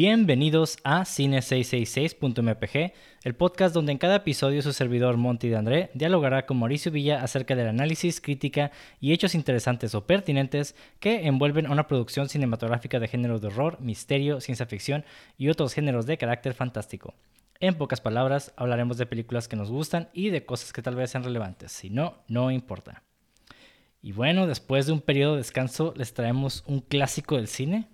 Bienvenidos a Cine666.mpg, el podcast donde en cada episodio su servidor Monty de André dialogará con Mauricio Villa acerca del análisis, crítica y hechos interesantes o pertinentes que envuelven a una producción cinematográfica de género de horror, misterio, ciencia ficción y otros géneros de carácter fantástico. En pocas palabras, hablaremos de películas que nos gustan y de cosas que tal vez sean relevantes. Si no, no importa. Y bueno, después de un periodo de descanso, les traemos un clásico del cine.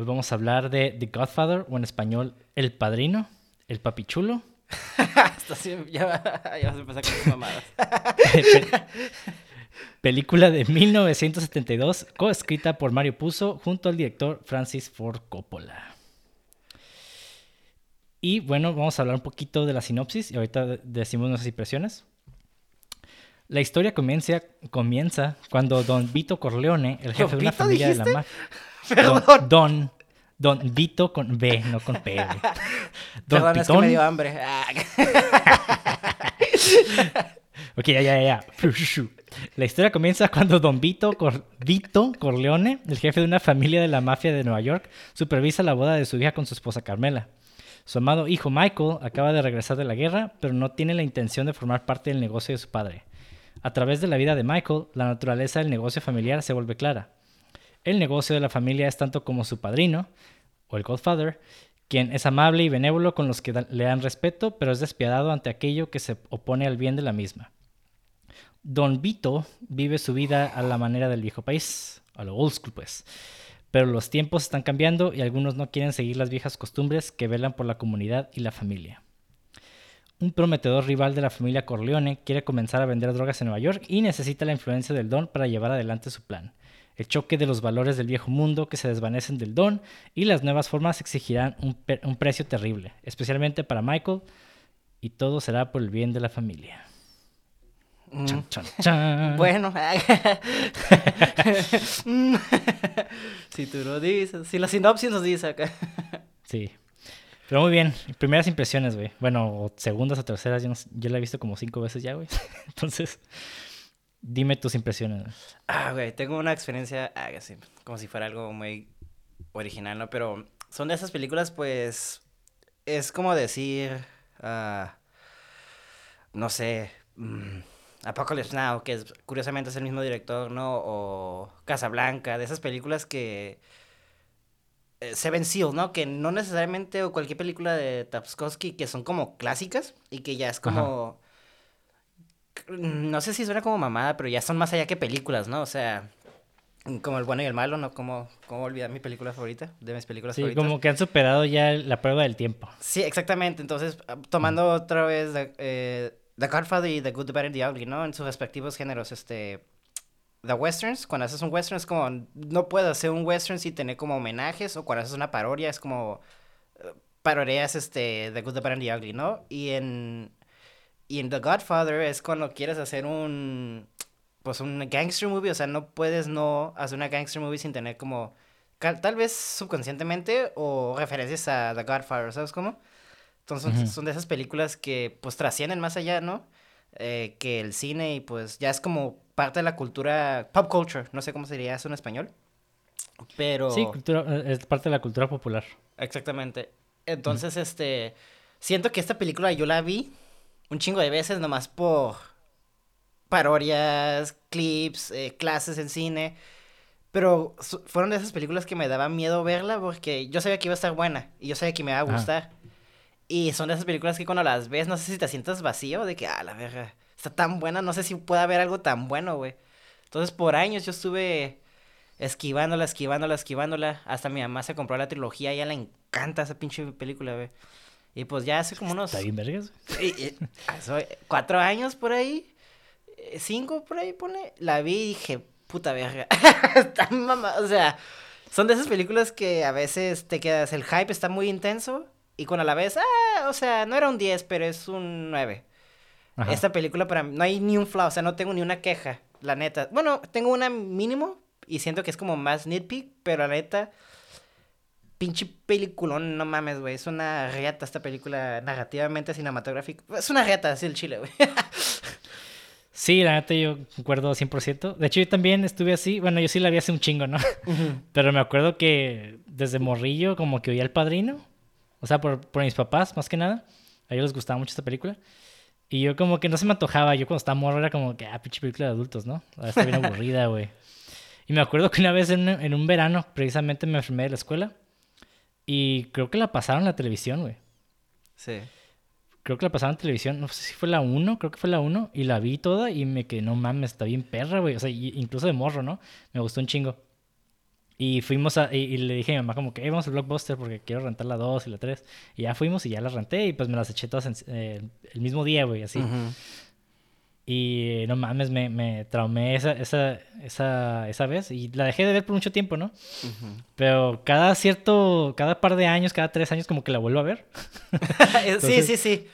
Hoy vamos a hablar de The Godfather, o en español, El Padrino, El Papichulo. Ya, ya vas a empezar con tus mamadas. Película de 1972, coescrita por Mario Puzo junto al director Francis Ford Coppola. Y bueno, vamos a hablar un poquito de la sinopsis y ahorita decimos nuestras impresiones. La historia comienza, comienza cuando Don Vito Corleone, el jefe de una ¿Vito familia de la mafia. Don, Perdón. Don, Don Vito con B, no con P. Don Perdón, es que Pitón. me dio hambre. Ok, ya, ya, ya. La historia comienza cuando Don Vito, Cor- Vito Corleone, el jefe de una familia de la mafia de Nueva York, supervisa la boda de su hija con su esposa Carmela. Su amado hijo Michael acaba de regresar de la guerra, pero no tiene la intención de formar parte del negocio de su padre. A través de la vida de Michael, la naturaleza del negocio familiar se vuelve clara. El negocio de la familia es tanto como su padrino, o el Godfather, quien es amable y benévolo con los que le dan respeto, pero es despiadado ante aquello que se opone al bien de la misma. Don Vito vive su vida a la manera del viejo país, a lo old school pues. Pero los tiempos están cambiando y algunos no quieren seguir las viejas costumbres que velan por la comunidad y la familia. Un prometedor rival de la familia Corleone quiere comenzar a vender drogas en Nueva York y necesita la influencia del Don para llevar adelante su plan. El choque de los valores del viejo mundo que se desvanecen del Don y las nuevas formas exigirán un, precio terrible, especialmente para Michael, y todo será por el bien de la familia. mm. Chan, chan, chan. Bueno. Si tú lo dices. Si la sinopsis nos dice acá. Sí. Pero muy bien. Primeras impresiones, güey. Bueno, o segundas o terceras. Yo, no yo la he visto como cinco veces ya, güey. Entonces, dime tus impresiones. Ah, güey, tengo una experiencia, ah, como si fuera algo muy original, ¿no? Pero son de esas películas, pues, es como decir, ah, no sé, mm, Apocalypse Now, que es, curiosamente es el mismo director, ¿no? O Casablanca, de esas películas que... eh, Seven Seal, ¿no? Que no necesariamente, o cualquier película de Tapskovsky, que son como clásicas y que ya es como... No sé si suena como mamada, pero ya son más allá que películas, ¿no? O sea, como el bueno y el malo, ¿no? Como, como olvidar mi película favorita, de mis películas Sí, favoritas. como que han superado ya la prueba del tiempo. Sí, exactamente. Entonces, ah, tomando otra vez The, eh, The Godfather y The Good, The Bad and The Ugly, ¿no? En sus respectivos géneros, este... The westerns, cuando haces un western es como... No puedes hacer un western sin tener como homenajes, o cuando haces una parodia es como... eh, Parodias, este, The Good, The Bad and The Ugly, ¿no? Y en... Y en The Godfather es cuando quieres hacer un... Pues un gangster movie, o sea, no puedes no hacer una gangster movie sin tener como... Tal vez subconscientemente o referencias a The Godfather, ¿sabes cómo? Entonces son, de esas películas que pues trascienden más allá, ¿no? Eh, que el cine y pues ya es como parte de la cultura, pop culture, no sé cómo sería eso en español. Pero... Sí, cultura, eh, es parte de la cultura popular. Exactamente. Entonces, este, siento que esta película yo la vi un chingo de veces nomás por parodias, clips, eh, clases en cine. Pero fueron de esas películas que me daba miedo verla porque yo sabía que iba a estar buena y yo sabía que me iba a Ajá. gustar. Y son de esas películas que cuando las ves, no sé si te sientas vacío de que, ah, la verga, está tan buena, no sé si pueda haber algo tan bueno, güey. Entonces, por años yo estuve esquivándola, esquivándola, esquivándola. Hasta mi mamá se compró la trilogía, a ella le encanta esa pinche película, güey. Y pues ya hace como unos Está bien, vergas. hace cuatro años por ahí, eh, cinco por ahí pone, la vi y dije, puta verga. está mamá, o sea, son de esas películas que a veces te quedas, el hype está muy intenso y cuando la ves, ah, o sea, no era un 10, pero es un 9. Ajá. Esta película para mí, no hay ni un flaw, o sea, no tengo ni una queja, la neta. Bueno, tengo una mínimo y siento que es como más nitpick, pero la neta, pinche peliculón, no mames, güey. Es una reata esta película narrativamente cinematográfica. Es una reata, así el chile, güey. Sí, la neta yo concuerdo 100%. De hecho, yo también estuve así. Bueno, yo sí la vi hace un chingo, ¿no? Pero me acuerdo que desde morrillo como que oía El Padrino. O sea, por, por mis papás, más que nada. A ellos les gustaba mucho esta película. Y yo como que no se me antojaba. Yo cuando estaba morro era como que, ah, pinche película de adultos, ¿no? Está bien aburrida, güey. Y me acuerdo que una vez en, en un verano, precisamente me enfermé de la escuela. Y creo que la pasaron en la televisión, güey. Sí. Creo que la pasaron en televisión, no sé si fue la 1, creo que fue la 1, y la vi toda y me quedé, no mames, está bien perra, güey. O sea, incluso de morro, ¿no? Me gustó un chingo. Y fuimos a, y, y le dije a mi mamá como que, "Eh, vamos al Blockbuster porque quiero rentar la 2 y la 3. Y ya fuimos y ya las renté y pues me las eché todas en- eh, el mismo día, güey, así. Ujú. Y no mames, me, me traumé esa, esa, esa, esa vez y la dejé de ver por mucho tiempo, ¿no? Pero cada cierto, cada par de años, cada tres años como que la vuelvo a ver. sí, Entonces- sí, sí.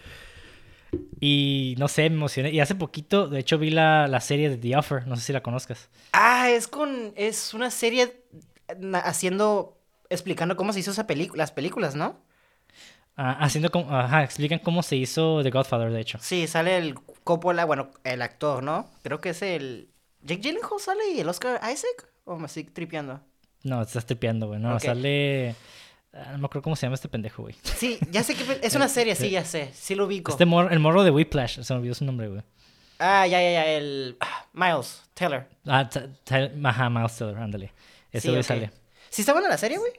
Y no sé, me emocioné. Y hace poquito, de hecho, vi la, la serie de The Offer. No sé si la conozcas. Ah, es con. Es una serie haciendo. explicando cómo se hizo esa película, las películas, ¿no? Ah, haciendo como, ajá, explican cómo se hizo The Godfather, de hecho. Sí, sale el Coppola, bueno, el actor, ¿no? Creo que es el. ¿Jake Gyllenhaal sale y el Oscar Isaac? ¿O me estoy tripeando? No, te estás tripeando, güey. No, sale. ah, No me acuerdo cómo se llama este pendejo, güey. Sí, ya sé que. Es una serie, sí, ya sé. Sí lo ubico. Este morro, el morro de Whiplash, se me olvidó su nombre, güey. Ah, ya, ya, ya. El. ah, Miles Taylor. Ah, Miles Teller, ándale. Ese Sí, güey ok. sale. ¿Sí está buena la serie, güey?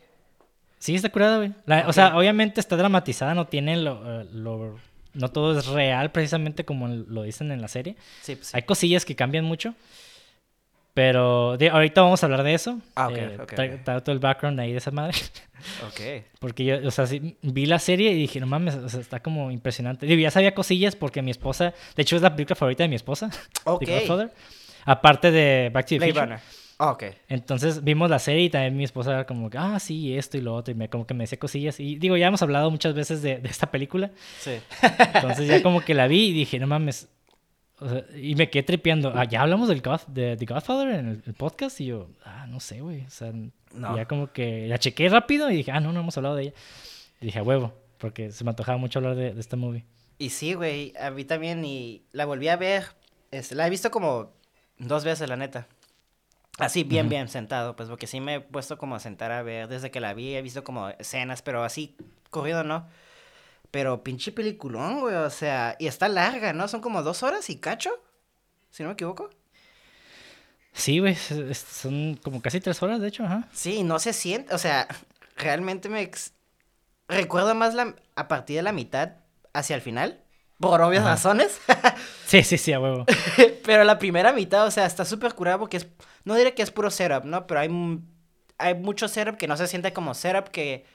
Sí, está curada, güey. O sea, obviamente está dramatizada, no tiene lo, eh, lo- No todo es real, precisamente como lo dicen en la serie. Sí, pues sí. Hay cosillas que cambian mucho. Pero de- ahorita vamos a hablar de eso. Ah, ok, Eh, ok, tra- todo el background ahí de esa madre. Ok. Porque yo, o sea, sí, vi la serie y dije, no mames, o sea, está como impresionante. Digo, ya sabía cosillas porque mi esposa, de hecho es la película favorita de mi esposa, Ok. The. Aparte de Back to the Blade Future. Runner. Ah, ok. Entonces vimos la serie y también mi esposa era como, que, ah, sí, esto y lo otro. Y me, como que me decía cosillas. Y digo, ya hemos hablado muchas veces de, de esta película. Sí. Entonces ya como que la vi y dije, no mames. O sea, y me quedé tripeando. Ah, ya hablamos del God, de The Godfather en el, el podcast. Y yo, ah, no sé, güey. O sea, No. ya como que la chequé rápido y dije, ah, no, no hemos hablado de ella. Y dije, a huevo, porque se me antojaba mucho hablar de, de esta movie. Y sí, güey, a mí también, y la volví a ver, este, la he visto como dos veces, la neta. Así, bien, bien sentado, pues, porque sí me he puesto como a sentar a ver, desde que la vi he visto como escenas, pero así, corrido, ¿no? Pero pinche peliculón, güey, o sea, y está larga, ¿no? Son como dos horas y cacho, si no me equivoco. Sí, güey, son como casi tres horas, de hecho, ajá. Sí, no se siente, o sea, realmente me... ex- Recuerdo más la, a partir de la mitad hacia el final, por obvias Ajá. razones. Sí, sí, sí, a huevo. Pero la primera mitad, o sea, está súper curada porque es... No diré que es puro setup, ¿no? Pero hay, hay mucho setup que no se siente como setup, que,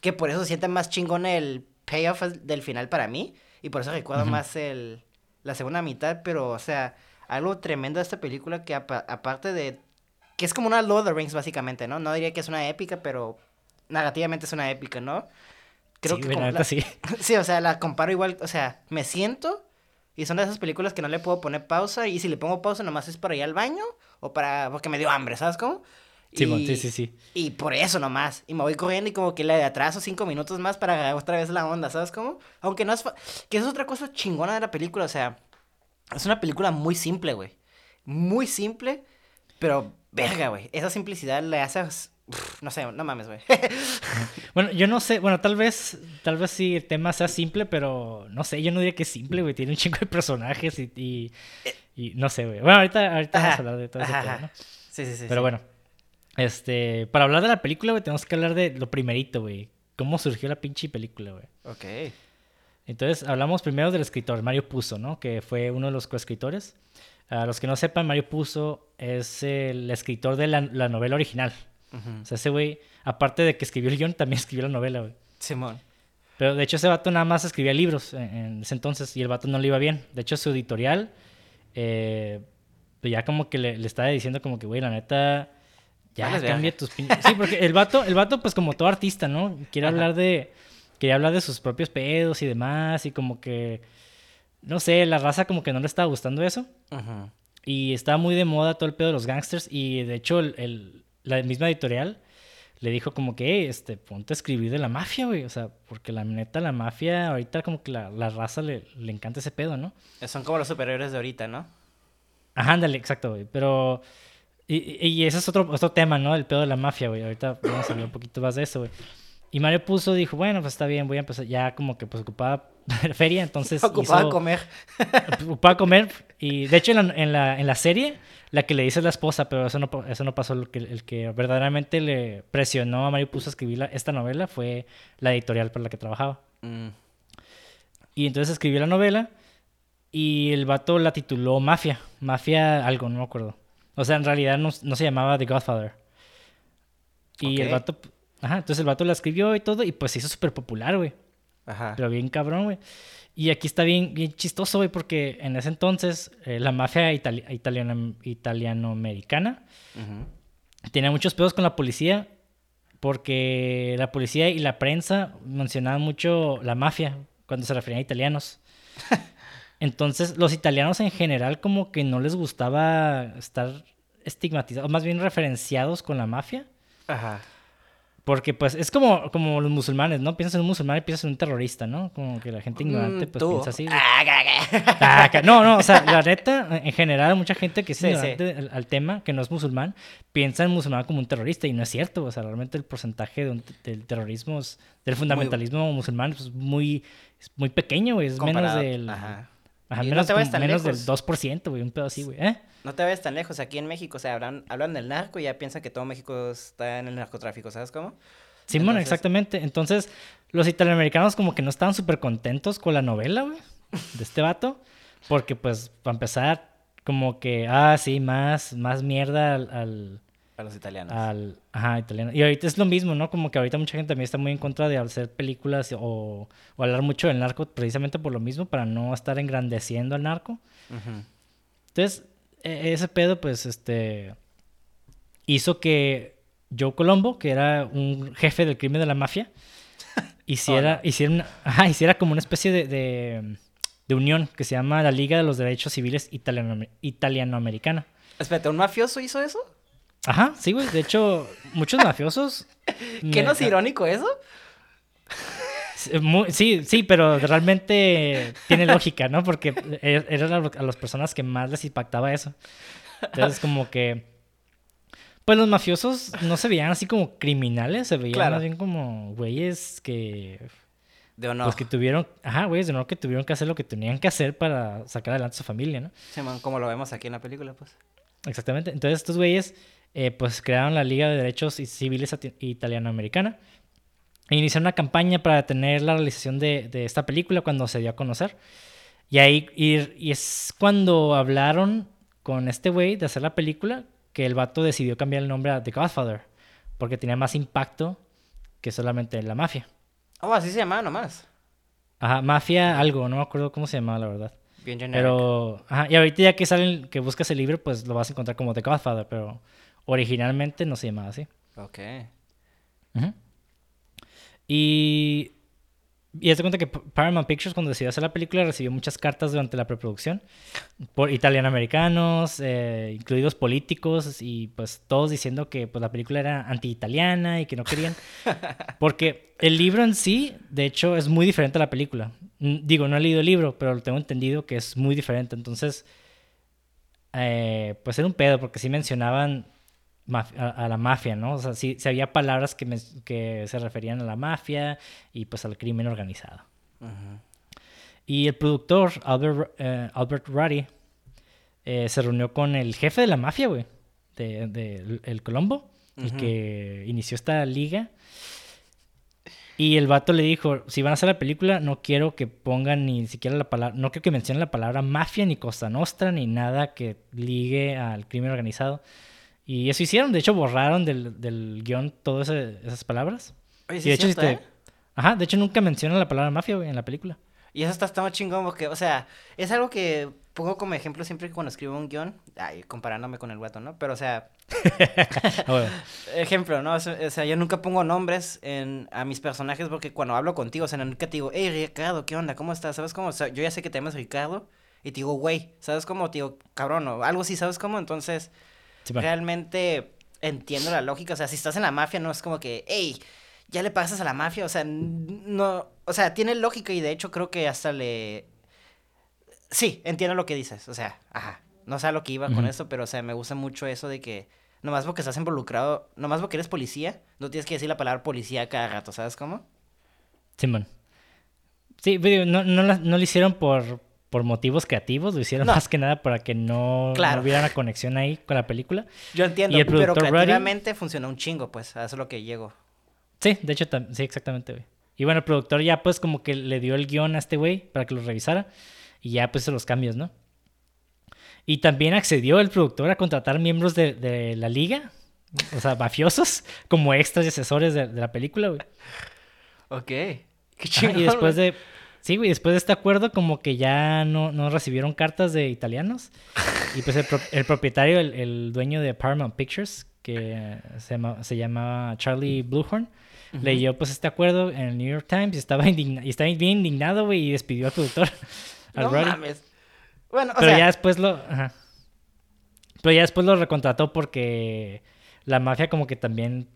que por eso se siente más chingón el payoff del final para mí. Y por eso recuerdo más el, la segunda mitad. Pero, o sea, algo tremendo de esta película que apa- aparte de... Que es como una Lord of the Rings, básicamente, ¿no? No diría que es una épica, pero narrativamente es una épica, ¿no? Creo sí, que como la sí. Sí, o sea, la comparo igual, o sea, me siento y son de esas películas que no le puedo poner pausa y si le pongo pausa nomás es para ir al baño o para porque me dio hambre, ¿sabes cómo? Y- sí, sí, sí. Y por eso nomás. Y me voy corriendo y como que le atraso cinco minutos más para agarrar otra vez la onda, ¿sabes cómo? Aunque no es... fa- Que es otra cosa chingona de la película, o sea... Es una película muy simple, güey. Muy simple, pero verga, güey. Esa simplicidad le hace... No sé, no mames, güey. Bueno, yo no sé, bueno, tal vez, tal vez sí el tema sea simple, pero no sé, yo no diría que es simple, güey. Tiene un chingo de personajes y, y, y no sé, güey. Bueno, ahorita, ahorita vamos a hablar de todo ese ajá, pedo, ajá. ¿no? Sí, sí, sí. Pero sí. bueno, este, para hablar de la película, güey, tenemos que hablar de lo primerito, güey. ¿Cómo surgió la pinche película, güey? Ok. Entonces, hablamos primero del escritor, Mario Puzo, ¿no? Que fue uno de los coescritores. A los que no sepan, Mario Puzo es el escritor de la, la novela original. O sea, ese güey, aparte de que escribió el guion, también escribió la novela, güey. Simón. Pero de hecho ese vato nada más escribía libros en, en ese entonces y el vato no le iba bien. De hecho su editorial, eh, pues ya como que le, le estaba diciendo como que, güey, la neta, ya cambia tus... pin-". Sí, porque el vato, el vato pues como todo artista, ¿no? Quiere Ajá. hablar de... Quería hablar de sus propios pedos y demás y como que... No sé, la raza como que no le estaba gustando eso. Y estaba muy de moda todo el pedo de los gangsters. Y de hecho, el, el- la misma editorial le dijo como que, "Ey, este, ponte a escribir de la mafia, güey. O sea, porque la neta, la mafia, ahorita como que la, la raza le, le encanta ese pedo, ¿no? Son como los superhéroes de ahorita, ¿no? Ajá, ándale, exacto, güey. Pero. Y, y ese es otro, otro tema, ¿no? El pedo de la mafia, güey. Ahorita vamos a hablar un poquito más de eso, güey. Y Mario puso, dijo, bueno, pues está bien, voy a empezar. Ya como que pues ocupaba feria, entonces. Ocupaba hizo- comer. ocupaba comer. Y de hecho, en la, en la, en la serie, la que le dice es la esposa, pero eso no, eso no pasó. El que, el que verdaderamente le presionó a Mario Puzo a escribir la- esta novela fue la editorial por la que trabajaba. Mm, Y entonces escribió la novela y el vato la tituló Mafia. Mafia algo, no me acuerdo. O sea, en realidad no, no se llamaba The Godfather. Y el vato... Ajá, entonces el vato la escribió y todo y pues se hizo súper popular, güey. Ajá. Pero bien cabrón, güey. Y aquí está bien, bien chistoso, güey, porque en ese entonces eh, la mafia itali- italiana, italianoamericana Ujú. tenía muchos pedos con la policía porque la policía y la prensa mencionaban mucho la mafia cuando se referían a italianos. Entonces, los italianos en general como que no les gustaba estar estigmatizados, más bien referenciados con la mafia. Ajá. Porque pues es como, como los musulmanes, ¿no? Piensas en un musulmán y piensas en un terrorista, ¿no? Como que la gente ignorante Mm, pues tú. piensa así. Ah. Ah, No, no, o sea, la neta, en general, mucha gente que es Sí, ignorante al, al tema, que no es musulmán, piensa en musulmán como un terrorista y no es cierto. O sea, realmente el porcentaje de un- del terrorismo, del fundamentalismo musulmán es muy, es muy pequeño, güey. Es menos del... Ajá. Ajá, Y no menos, te vayas tan menos del lejos. 2%, güey, un pedo así, güey. ¿Eh? No te ves tan lejos. Aquí en México, o sea, hablan, hablan del narco y ya piensan que todo México está en el narcotráfico, ¿sabes cómo? Simón, Entonces- exactamente. Entonces, los italoamericanos como que no estaban súper contentos con la novela, güey, de este vato. Porque, pues, para empezar, como que, ah, sí, más, más mierda al, al, A los italianos. al- ajá, italiano. Y ahorita es lo mismo, ¿no? Como que ahorita mucha gente también está muy en contra de hacer películas o, o hablar mucho del narco precisamente por lo mismo, para no estar engrandeciendo al narco. Entonces, e- ese pedo, pues, este, hizo que Joe Colombo, que era un jefe del crimen de la mafia, hiciera, hiciera, una- ajá, hiciera como una especie de, de, de unión que se llama la Liga de los Derechos Civiles Italiano, Italianoamericana. Espérate, ¿un mafioso hizo eso? Ajá, sí, güey. De hecho, muchos mafiosos... ¿Qué me- no es irónico eso? Sí, Sí, sí, pero realmente tiene lógica, ¿no? Porque e- eran a las personas que más les impactaba eso. Entonces, como que. Pues los mafiosos no se veían así como criminales, se veían Claro. más bien como güeyes que. De honor. Pues que tuvieron. Ajá, güeyes de honor que tuvieron que hacer lo que tenían que hacer para sacar adelante a su familia, ¿no? Simón, como lo vemos aquí en la película, pues. Exactamente. Entonces, estos güeyes, eh, pues crearon la Liga de Derechos Civiles Italianoamericana. E iniciaron una campaña para detener la realización de, de esta película cuando se dio a conocer. Y ahí y, y es cuando hablaron con este güey de hacer la película que el vato decidió cambiar el nombre a The Godfather. Porque tenía más impacto que solamente la mafia. Oh, así se llamaba nomás. Ajá, mafia algo, no me acuerdo cómo se llamaba, la verdad. Bien genérico. Pero, ajá, y ahorita ya que salen, que buscas el libro, pues lo vas a encontrar como The Godfather, pero originalmente no se llamaba así. Ok. Ujú. Y, y haz de cuenta que Paramount Pictures cuando decidió hacer la película recibió muchas cartas durante la preproducción por italianoamericanos, eh, incluidos políticos y pues todos diciendo que pues la película era anti-italiana y que no querían. Porque el libro en sí, de hecho, es muy diferente a la película. Digo, no he leído el libro, pero lo tengo entendido que es muy diferente. Entonces, eh, pues era un pedo porque sí mencionaban a, a la mafia, ¿no? O sea, sí, sí había palabras que, se referían a la mafia y pues al crimen organizado. Y el productor, Albert, eh, Albert Ruddy, eh, se reunió con el jefe de la mafia, güey, de, de el- el Colombo, el que inició esta liga. Y el vato le dijo, si van a hacer la película, no quiero que pongan ni siquiera la palabra, no quiero que mencionen la palabra mafia, ni Costa Nostra, ni nada que ligue al crimen organizado. Y eso hicieron, de hecho borraron del, del guion todas esas palabras. Oye, Y de hecho, si cierto, te- ¿eh? Ajá, de hecho nunca mencionan la palabra mafia, güey, en la película. Y eso está, está muy chingón porque, o sea, es algo que pongo como ejemplo siempre que cuando escribo un guion, ay, comparándome con el guato, ¿no? Pero, o sea, Ah, bueno. ejemplo, ¿no? O sea, o sea, yo nunca pongo nombres en, a mis personajes porque cuando hablo contigo, o sea, nunca te digo, hey, Ricardo, ¿qué onda? ¿Cómo estás? ¿Sabes cómo? O sea, yo ya sé que te llamas Ricardo y te digo, güey, ¿sabes cómo? Te digo, cabrón, o algo así, ¿sabes cómo? Entonces, Sí, realmente entiendo la lógica. O sea, si estás en la mafia, no es como que, hey, ya le pasas a la mafia. O sea, no. O sea, tiene lógica y de hecho creo que hasta le. Sí, entiendo lo que dices. O sea, ajá. No sé a lo que iba con esto, pero o sea, me gusta mucho eso de que nomás porque estás involucrado, nomás porque eres policía, no tienes que decir la palabra policía cada rato, ¿sabes cómo? Simón. Sí, pero digo, no, no, la- no lo hicieron por, por motivos creativos, lo hicieron No. más que nada para que no, no hubiera una conexión ahí con la película. Yo entiendo, ¿Y el pero creativamente funcionó un chingo, pues, a eso es lo que llego. Sí, de hecho, sí, exactamente, güey. Y bueno, el productor ya pues como que le dio el guion a este güey para que lo revisara y ya pues los cambios, ¿no? Y también accedió el productor a contratar miembros de, de la liga, o sea, mafiosos, como extras y asesores de, de la película, güey. Ok. Qué Ajá, chingón. y después de... Sí, güey, después de este acuerdo como que ya no, no recibieron cartas de italianos. Y pues el, pro- el propietario, el, el dueño de Paramount Pictures, que se, llama, se llamaba Charlie Bluehorn, leyó pues este acuerdo en el New York Times y estaba, indigna- y estaba bien indignado, güey, y despidió al productor. al No Roddy. mames. Bueno, o Pero sea, ya después lo... ajá. Pero ya después lo recontrató porque la mafia como que también...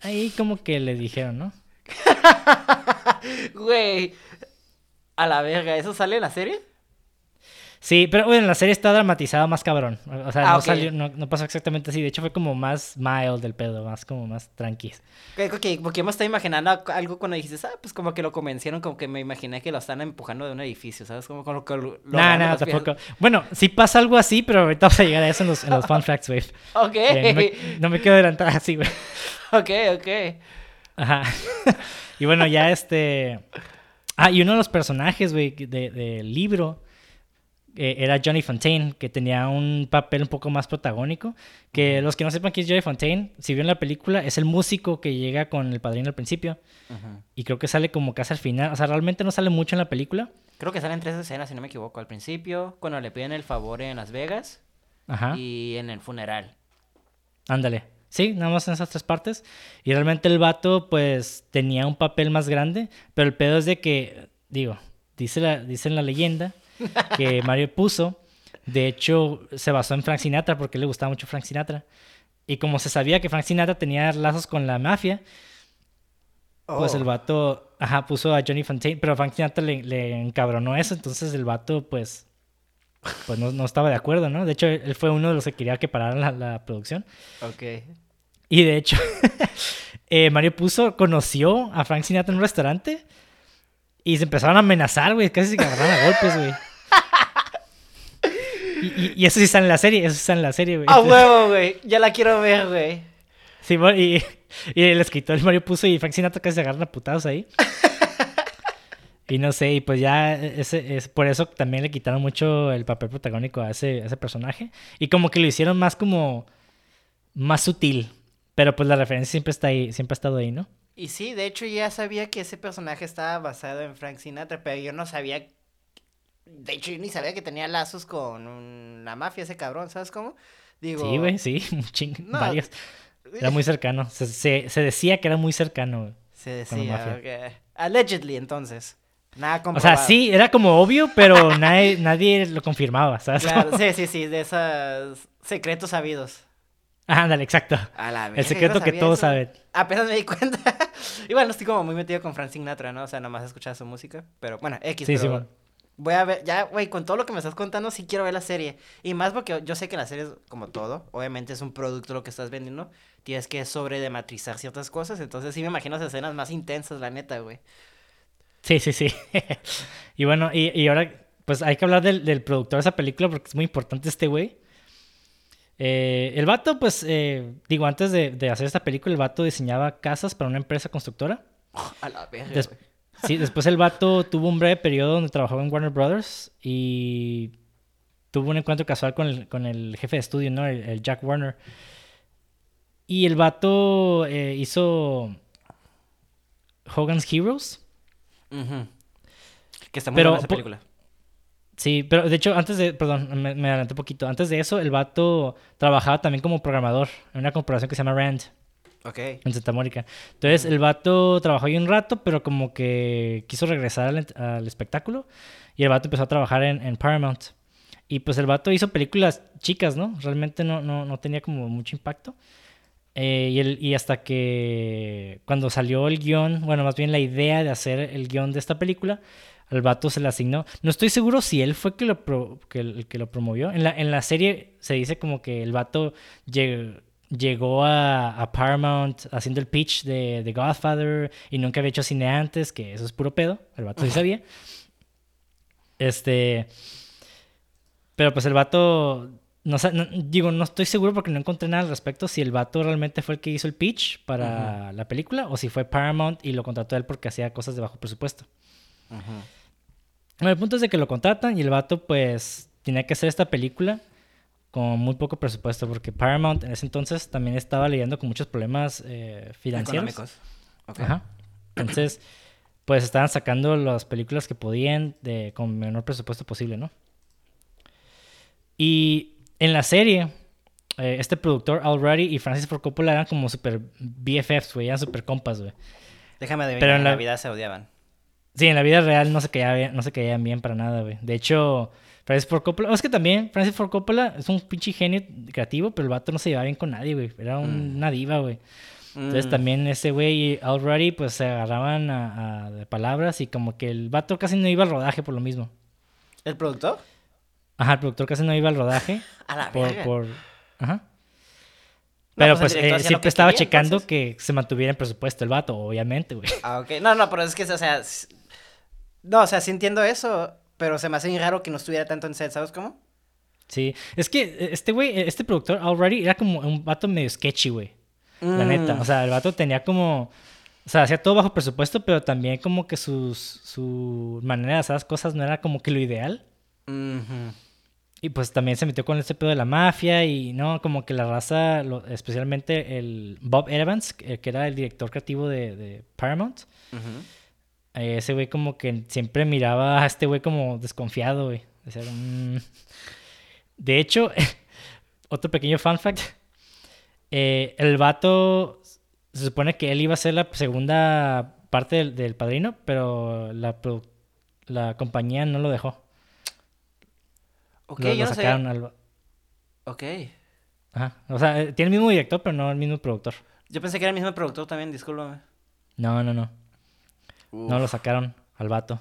Ahí como que le dijeron, ¿no? güey. A la verga, ¿eso sale en la serie? Sí, pero bueno, la serie está dramatizada más cabrón. O sea, Ah, no, salió, no, no pasó exactamente así. De hecho, fue como más mild del pedo, más como más tranqui. Ok, porque me estaba imaginando algo cuando dijiste, ah, pues como que lo convencieron, como que me imaginé que lo están empujando de un edificio, ¿sabes? Como con lo que lo, los pies. tampoco. Bueno, sí pasa algo así, pero ahorita vamos a llegar a eso en los, en los fun facts, güey. Ok, Eh, no, me, no me quiero adelantar así, güey. ok, ok. Ajá. y bueno, ya este. Ah, y uno de los personajes, güey, de- del libro eh, era Johnny Fontaine, que tenía un papel un poco más protagónico. Que los que no sepan quién es Johnny Fontaine, si vieron la película, es el músico que llega con el padrino al principio. Ujú. Y creo que sale como casi al final. O sea, realmente no sale mucho en la película. Creo que salen tres escenas, si no me equivoco. Al principio, cuando le piden el favor en Las Vegas Ajá. y en el funeral. Ándale. Sí, nada más en esas tres partes. Y realmente el vato, pues, tenía un papel más grande. Pero el pedo es de que, digo, dice, la, dice en la leyenda que Mario puso. De hecho, se basó en Frank Sinatra porque le gustaba mucho Frank Sinatra. Y como se sabía que Frank Sinatra tenía lazos con la mafia, pues Oh. el vato, ajá, puso a Johnny Fontaine. Pero Frank Sinatra le, le encabronó eso. Entonces el vato, pues, pues no, no estaba de acuerdo, ¿no? De hecho, él fue uno de los que quería que pararan la, la producción. Ok. Y de hecho, eh, Mario Puzo conoció a Frank Sinatra en un restaurante y se empezaron a amenazar, güey. Casi se agarraron a golpes, güey. Y, y- y eso sí está en la serie, eso sí está en la serie, güey. A huevo, güey. Ya la quiero ver, güey. Sí, y, y el escritor Mario Puzo y Frank Sinatra casi se agarran a putados ahí. Y no sé, y pues ya ese, es por eso también le quitaron mucho el papel protagónico a ese, a ese personaje. Y como que lo hicieron más como más sutil. Pero pues la referencia siempre está ahí, siempre ha estado ahí, ¿no? Y sí, de hecho ya sabía que ese personaje estaba basado en Frank Sinatra, pero yo no sabía... De hecho, yo ni sabía que tenía lazos con un- la mafia ese cabrón, ¿sabes cómo? Digo... Sí, güey, sí, un ching, No. varios. Era muy cercano. Se, se, se decía que era muy cercano. Se decía, mafia. ok. Allegedly, entonces. Nada O comprobado. sea, sí, era como obvio, pero nadie, nadie lo confirmaba, ¿sabes? Claro, sí, sí, sí, de esos secretos sabidos. Ah, Ándale, exacto. A la El secreto que todos eso. saben. Apenas me di cuenta. Igual no estoy como muy metido con Frank Sinatra, ¿no? O sea, nomás escuchar su música. Pero bueno, X, Sí, pero sí, bueno. Voy a ver, ya, güey, con todo lo que me estás contando, sí quiero ver la serie. Y más porque yo sé que la serie es como todo. Obviamente es un producto lo que estás vendiendo. Tienes que sobredematrizar ciertas cosas. Entonces sí me imagino escenas más intensas, la neta, güey. Sí, sí, sí. y bueno, y, y ahora, pues hay que hablar del, del productor de esa película porque es muy importante este güey. Eh, el vato, pues, eh, digo, antes de, de hacer esta película, el vato diseñaba casas para una empresa constructora. A la verga, Des- sí, después el vato tuvo un breve periodo donde trabajaba en Warner Brothers y tuvo un encuentro casual con el, con el jefe de estudio, ¿no? El, el Jack Warner. Y el vato eh, hizo Hogan's Heroes. Que está muy Pero buena esa película. Sí, pero de hecho, antes de, perdón, me, me adelanté un poquito. Antes de eso, el vato trabajaba también como programador en una corporación que se llama Rand Ok. en Santa Mónica. Entonces, el vato trabajó ahí un rato, pero como que quiso regresar al espectáculo y el vato empezó a trabajar en, en Paramount. Y pues el vato hizo películas chicas, ¿no? Realmente no, no, no tenía como mucho impacto. Eh, y, el, y hasta que cuando salió el guion, bueno, más bien la idea de hacer el guion de esta película, al vato se le asignó. No estoy seguro si él fue que lo pro- que el que lo promovió. En la, en la serie se dice como que el vato lleg- llegó a, a Paramount haciendo el pitch de, de Godfather y nunca había hecho cine antes, que eso es puro pedo. El vato sí sabía. Este. Pero pues el vato. No, no- digo, no estoy seguro porque no encontré nada al respecto si el vato realmente fue el que hizo el pitch para la película o si fue Paramount y lo contrató él porque hacía cosas de bajo presupuesto. Bueno, el punto es de que lo contratan y el vato pues tenía que hacer esta película con muy poco presupuesto porque Paramount en ese entonces también estaba lidiando con muchos problemas eh, financieros. Económicos. Ajá. Entonces, pues estaban sacando las películas que podían de, con menor presupuesto posible, ¿no? Y en la serie, eh, este productor, Al Ruddy y Francis Ford Coppola eran como super BFFs, güey, eran super compas, güey. Déjame adivinar, Pero en la- la vida se odiaban. Sí, en la vida real no se caían bien, no se caían bien para nada, güey. De hecho, Francis Ford Coppola, es que también Francis Ford Coppola es un pinche genio creativo, pero el vato no se llevaba bien con nadie, güey. Era un- una diva, güey. Entonces Mm. también ese güey y Al Ruddy pues se agarraban a, a- de palabras y como que el vato casi no iba al rodaje por lo mismo. ¿El productor? Ajá, el productor casi no iba al rodaje A la por, verga. por... Ajá. No, Pero pues pues, el director eh, siempre que estaba quería, checando entonces. que se mantuviera en presupuesto el vato, obviamente, güey. Ah, ok. No, no, pero es que, o sea... No, o sea, sí entiendo eso, pero se me hace bien raro que no estuviera tanto en set, ¿sabes cómo? Sí, es que eh, este güey, eh, este productor Al Ruddy era como un vato medio sketchy, güey. La neta, Mm. o sea, el vato tenía como... O sea, hacía todo bajo presupuesto, pero también como que sus, su manera de hacer las cosas no era como que lo ideal. Y pues también se metió con este pedo de la mafia y no, como que la raza, lo- especialmente el Bob Evans, que que era el director creativo de, de Paramount, Ujú. eh, ese güey como que siempre miraba a este güey como desconfiado, güey. "Mm". De hecho, otro pequeño fun fact, eh, el vato, se supone que él iba a ser la segunda parte del, del padrino, pero la compañía no lo dejó. Ok, lo, lo yo no sacaron sabía. al- Ok. Ajá. O sea, eh, tiene el mismo director, pero no el mismo productor. Yo pensé que era el mismo productor también, discúlpame. No, no, no. No lo sacaron al vato.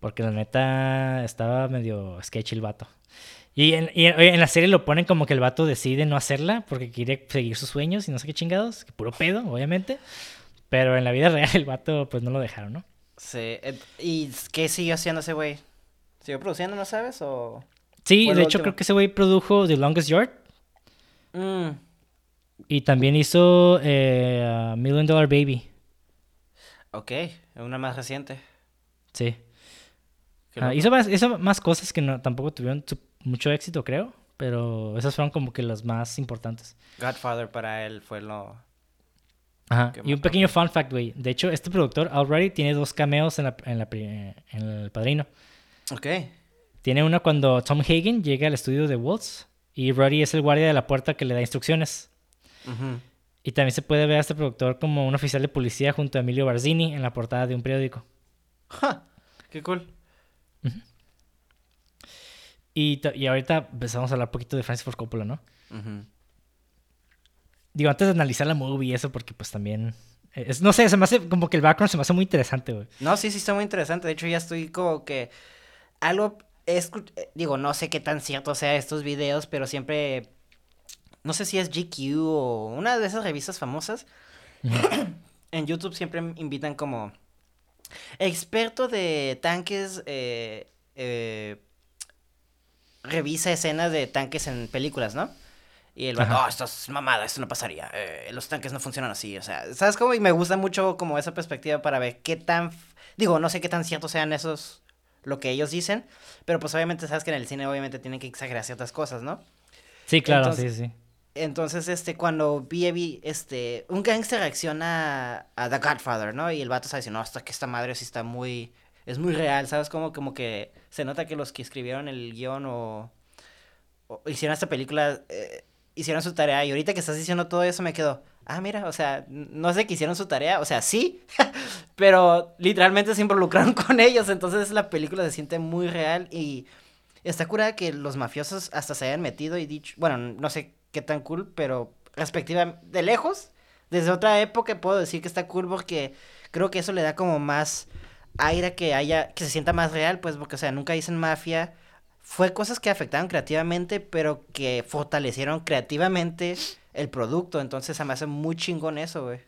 Porque la neta estaba medio sketchy el vato. Y en, y en la serie lo ponen como que el vato decide no hacerla porque quiere seguir sus sueños y no sé qué chingados. Que puro pedo, obviamente. Pero en la vida real el vato pues no lo dejaron, ¿no? Sí. eh, ¿Y qué siguió haciendo ese güey? ¿Siguió produciendo, no sabes? O... Sí, de hecho último. creo que ese güey produjo The Longest Yard. Mm, Y también hizo eh, Million Dollar Baby. ok, una más reciente. Sí. Ah, hizo, más, hizo más cosas que no, tampoco tuvieron mucho éxito, creo. Pero esas fueron como que las más importantes. Godfather para él fue lo... Ajá. Y un pequeño fun fact, güey. De hecho, este productor, Already, tiene dos cameos en, la, en, la pri- en El Padrino. Ok. Tiene uno cuando Tom Hagen llega al estudio de Waltz y Roddy es el guardia de la puerta que le da instrucciones. Y también se puede ver a este productor como un oficial de policía junto a Emilio Barzini en la portada de un periódico. Ja, Qué cool. Y, y ahorita empezamos a hablar un poquito de Francis Ford Coppola, ¿no? Digo, antes de analizar la movie y eso, porque pues también... es- no sé, se me hace como que el background se me hace muy interesante, güey. No, sí, sí, está muy interesante. De hecho, ya estoy como que algo, eh, digo, no sé qué tan cierto sea estos videos, pero siempre, no sé si es GQ o una de esas revistas famosas, en YouTube siempre invitan como experto de tanques, eh, eh, revisa escenas de tanques en películas, ¿no? Y el vato. "Oh, esto es mamada, esto no pasaría. eh, los tanques no funcionan así. O sea, ¿sabes cómo? Y me gusta mucho como esa perspectiva para ver qué tan... Digo, no sé qué tan ciertos sean esos... Lo que ellos dicen. Pero pues obviamente sabes que en el cine obviamente tienen que exagerar ciertas cosas, ¿no? Sí, claro, Entonces- sí, sí. Entonces, este, cuando vi, vi, este, un gangster reacciona a, a The Godfather, ¿no? Y el vato sabe no, hasta que esta madre sí está muy, es muy real, ¿sabes? Como, como que se nota que los que escribieron el guion o, o hicieron esta película, eh, hicieron su tarea. Y ahorita que estás diciendo todo eso me quedo, ah, mira, o sea, no sé que hicieron su tarea, o sea, sí, pero literalmente se involucraron con ellos. Entonces la película se siente muy real y está curada que los mafiosos hasta se hayan metido y dicho, bueno, no sé qué tan cool, pero respectiva de lejos. Desde otra época puedo decir que está cool porque creo que eso le da como más aire que haya, que se sienta más real, pues, porque, o sea, nunca dicen mafia. Fue cosas que afectaron creativamente, pero que fortalecieron creativamente el producto. Entonces, se me hace muy chingón eso, güey.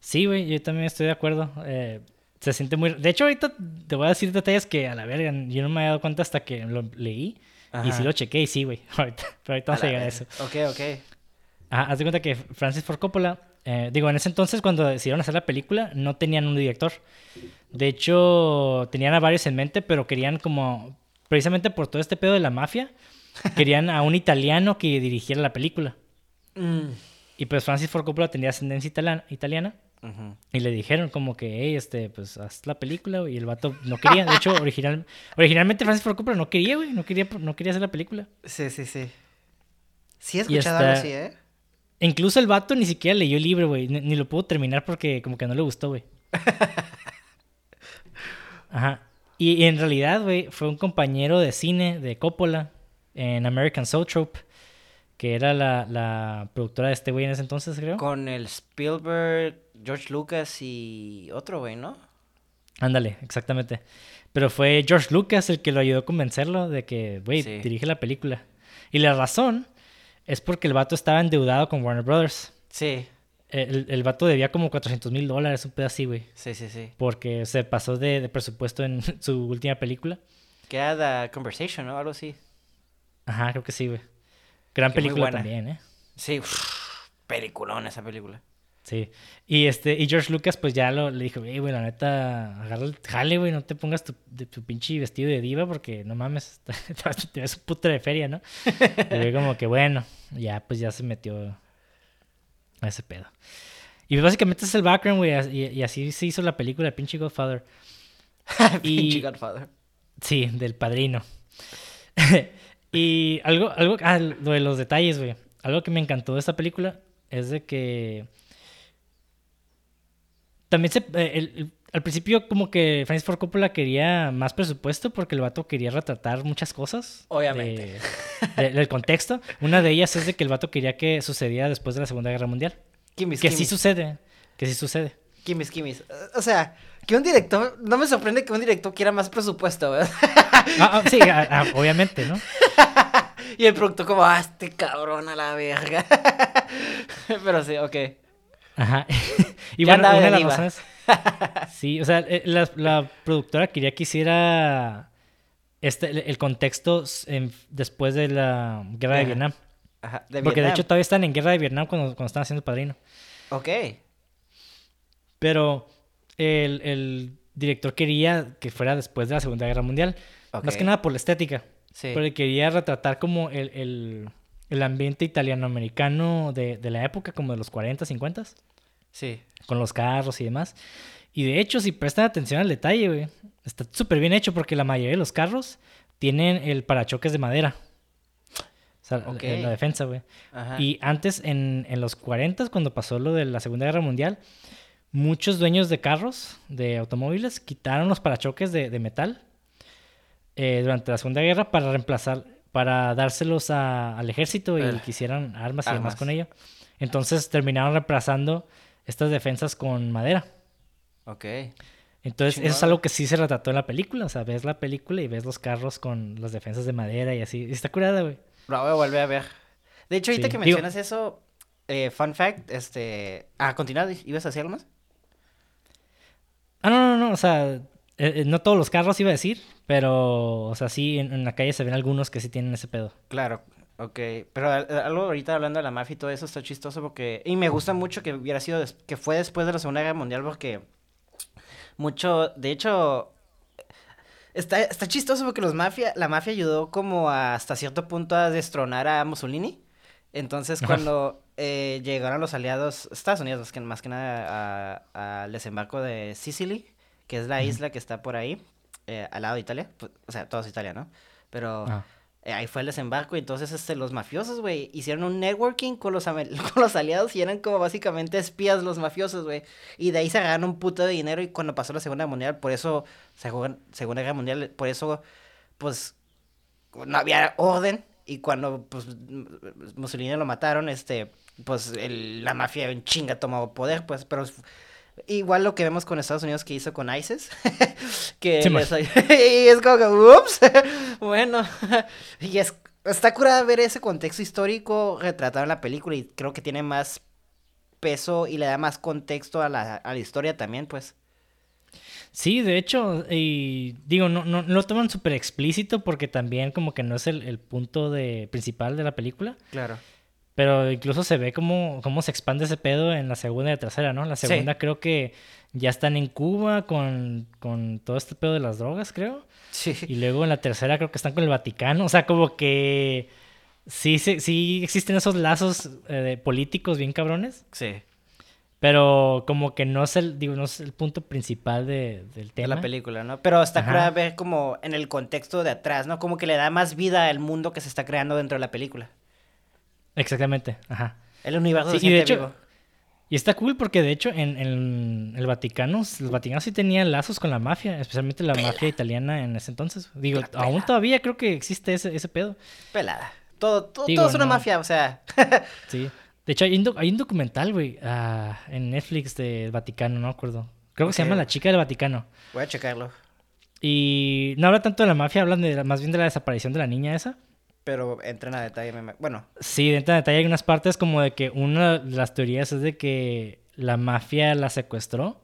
Sí, güey, yo también estoy de acuerdo. Eh, se siente muy... De hecho, ahorita te voy a decir detalles que a la verga yo no me había dado cuenta hasta que lo leí. Y sí lo chequé y sí, güey. Ahorita, pero ahorita vamos a, llegar a eso. Ok, ok. Ajá, haz de cuenta que Francis Ford Coppola, eh, digo, en ese entonces cuando decidieron hacer la película, no tenían un director. De hecho, tenían a varios en mente, pero querían como, precisamente por todo este pedo de la mafia, querían a un italiano que dirigiera la película. Mm. Y pues Francis Ford Coppola tenía ascendencia italiana. Y le dijeron como que, hey, este, pues haz la película, Y el vato no quería. De hecho, original, originalmente Francis Ford Coppola no quería, güey. No quería, no quería hacer la película. Sí, sí, sí. Sí he escuchado algo así, ¿eh? Incluso el vato ni siquiera leyó el libro, güey. Ni, lo pudo terminar porque como que no le gustó, güey. Ajá. Y, en realidad, güey, fue un compañero de cine de Coppola en American Soul Trope, que era la, la productora de este güey en ese entonces, creo. Con el Spielberg, George Lucas y otro güey, ¿no? Ándale, exactamente. Pero fue George Lucas el que lo ayudó a convencerlo de que, güey, dirige la película. Y la razón es porque el vato estaba endeudado con Warner Brothers. Sí. El, el vato debía como 400 mil dólares, un pedo así, güey. Sí, sí, sí. Porque se pasó de, presupuesto en su última película. Que era The Conversation, ¿no? Algo así. Ajá, creo que sí, güey. Gran película también, ¿eh? Sí, peliculón esa película. Sí. Y este, y George Lucas, pues ya lo, le dijo, güey, güey, la neta, agarra el jale, güey, no te pongas tu, de, tu pinche vestido de diva porque no mames, te ves un puto de feria, ¿no? y como que bueno, ya pues ya se metió a ese pedo. Y básicamente es el background, güey, y, así se hizo la película de pinche Godfather. pinche Godfather. Sí, del padrino. Y algo, algo, ah, lo de los detalles, güey. Algo que me encantó de esta película es de que también se, eh, al principio como que Francis Ford Coppola quería más presupuesto porque el vato quería retratar muchas cosas. Obviamente. del contexto. Una de ellas es de que el vato quería que sucediera después de la Segunda Guerra Mundial. que sí sucede. Que sí sucede. Kimis, kimis. O sea, que un director... No me sorprende que un director quiera más presupuesto, ¿verdad? Ah, ah, sí, ah, obviamente, ¿no? y el producto como, ah, este cabrón a la verga. Pero sí, ok. Ajá. y bueno, una de las razones. sí, o sea, eh, la, productora quería que hiciera este, el contexto después de la guerra de Vietnam. Ajá, Porque de hecho todavía están en guerra de Vietnam cuando, cuando están haciendo padrino. Ok. Pero el, director quería que fuera después de la Segunda Guerra Mundial. Más que nada por la estética. Sí. Porque quería retratar como el el ambiente italiano-americano de, de, la época, como de los 40, 50. Sí. Con los carros y demás. Y de hecho, si prestan atención al detalle, güey, está súper bien hecho porque la mayoría de los carros tienen el parachoques de madera. O sea, la, defensa, güey. Y antes, en, en los 40, cuando pasó lo de la Segunda Guerra Mundial, muchos dueños de carros, de automóviles, quitaron los parachoques de, de metal eh, durante la Segunda Guerra para reemplazar para dárselos al ejército y quisieran armas, y demás con ello. Entonces terminaron reemplazando estas defensas con madera. Ok. Entonces, eso es algo que sí se retrató en la película. O sea, ves la película y ves los carros con las defensas de madera y así. está curada, güey. Lo voy a volver a ver. De hecho, ahorita que mencionas eso, eh, fun fact, este... Ah, continúa, ¿ibas a decir algo más? Ah, no, no, no, o sea, eh, eh, no todos los carros iba a decir, pero, o sea, sí, en, la calle se ven algunos que sí tienen ese pedo. Claro, ok. Pero algo ahorita hablando de la mafia y todo eso está chistoso porque... Y me gusta mucho que hubiera sido... que fue después de la Segunda Guerra Mundial porque... Mucho... De hecho... Está, está chistoso porque los mafia, la mafia ayudó como hasta cierto punto a destronar a Mussolini. Entonces, cuando eh, llegaron los aliados, Estados Unidos, más que nada, al desembarco de Sicily, que es la isla que está por ahí, eh, al lado de Italia. Pues, o sea, todo es Italia, ¿no? Pero ah. eh, ahí fue el desembarco y entonces este, los mafiosos, güey, hicieron un networking con los, con los aliados y eran como básicamente espías los mafiosos, güey. Y de ahí se agarraron un puto de dinero y cuando pasó la Segunda Guerra Mundial, por eso, Segunda Guerra Mundial, por eso, pues, no había orden y cuando pues Mussolini lo mataron, este, pues el- la mafia en chinga tomó poder, pues, pero igual lo que vemos con Estados Unidos que hizo con ISIS, que Sí, les- y es como que, ups, bueno, y es, está curada ver ese contexto histórico retratado en la película y creo que tiene más peso y le da más contexto a la, a la historia también, pues. Sí, de hecho, y digo, no, no, no lo toman súper explícito porque también como que no es el, el punto de, principal de la película. Claro. Pero incluso se ve cómo, cómo se expande ese pedo en la segunda y la tercera, ¿no? La Sí. segunda creo que ya están en Cuba con, con todo este pedo de las drogas, creo. Sí. Y luego en la tercera creo que están con el Vaticano. O sea, como que sí, sí, sí existen esos lazos eh, de políticos bien cabrones. Sí. Pero como que no es el, digo, no es el punto principal de- del de tema. la película, ¿no? Pero está curada ver como en el contexto de atrás, ¿no? Como que le da más vida al mundo que se está creando dentro de la película. Exactamente, ajá. El universo Sí, se y de hecho- vivo. Y está cool porque de hecho en, en el Vaticano, los Vaticanos sí tenían lazos con la mafia, especialmente la mafia italiana en ese entonces. Digo, La aún pela. todavía creo que existe ese, ese pedo. Pelada. Todo, todo, Digo, todo es una no. mafia, o sea. Sí. De hecho, hay un, hay un documental, güey, ah, en Netflix del Vaticano, no me acuerdo. Creo que se llama La chica del Vaticano. Voy a checarlo. Y no habla tanto de la mafia, hablan de la- más bien de la desaparición de la niña esa. Pero entren a detalle. me- Bueno, Sí, dentro de detalle hay unas partes como de que una de las teorías es de que la mafia la secuestró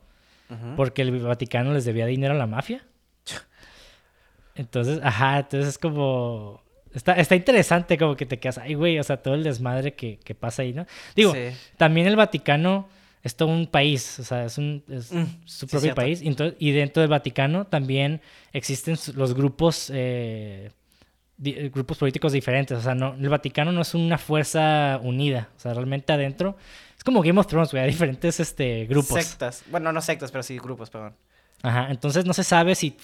porque el Vaticano les debía dinero a la mafia. Entonces, ajá, entonces es como... Está, está interesante como que te quedas, ay, güey, o sea, todo el desmadre que, que pasa ahí, ¿no? Digo, Sí. también el Vaticano es todo un país, o sea, es, un, es Mm, su propio país. Y, entonces- y dentro del Vaticano también existen los grupos, eh, grupos políticos diferentes. O sea, no, el Vaticano no es una fuerza unida. O sea, realmente adentro es como Game of Thrones, güey, hay diferentes este, grupos. Sectas. Bueno, no sectas, pero sí grupos, perdón. Ajá, entonces no se sabe si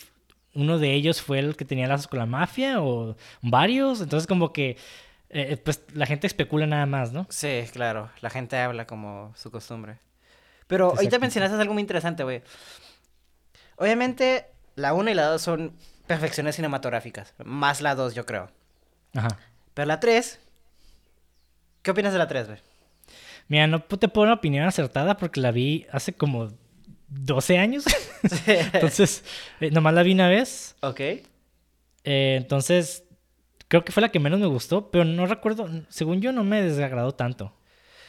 uno de ellos fue el que tenía lazos con la mafia o varios. Entonces como que, eh, pues la gente especula nada más, ¿no? Sí, claro. La gente habla como su costumbre. Pero ahorita mencionaste algo muy interesante, güey. Obviamente, la 1 y la 2 son perfecciones cinematográficas. Más la 2, yo creo. Ajá. Pero la 3... ¿Qué opinas de la 3, güey? Mira, no te puedo una opinión acertada porque la vi hace como 12 años. entonces, eh, nomás la vi una vez. ok. Eh, entonces, creo que fue la que menos me gustó, pero no recuerdo, según yo no me desagradó tanto.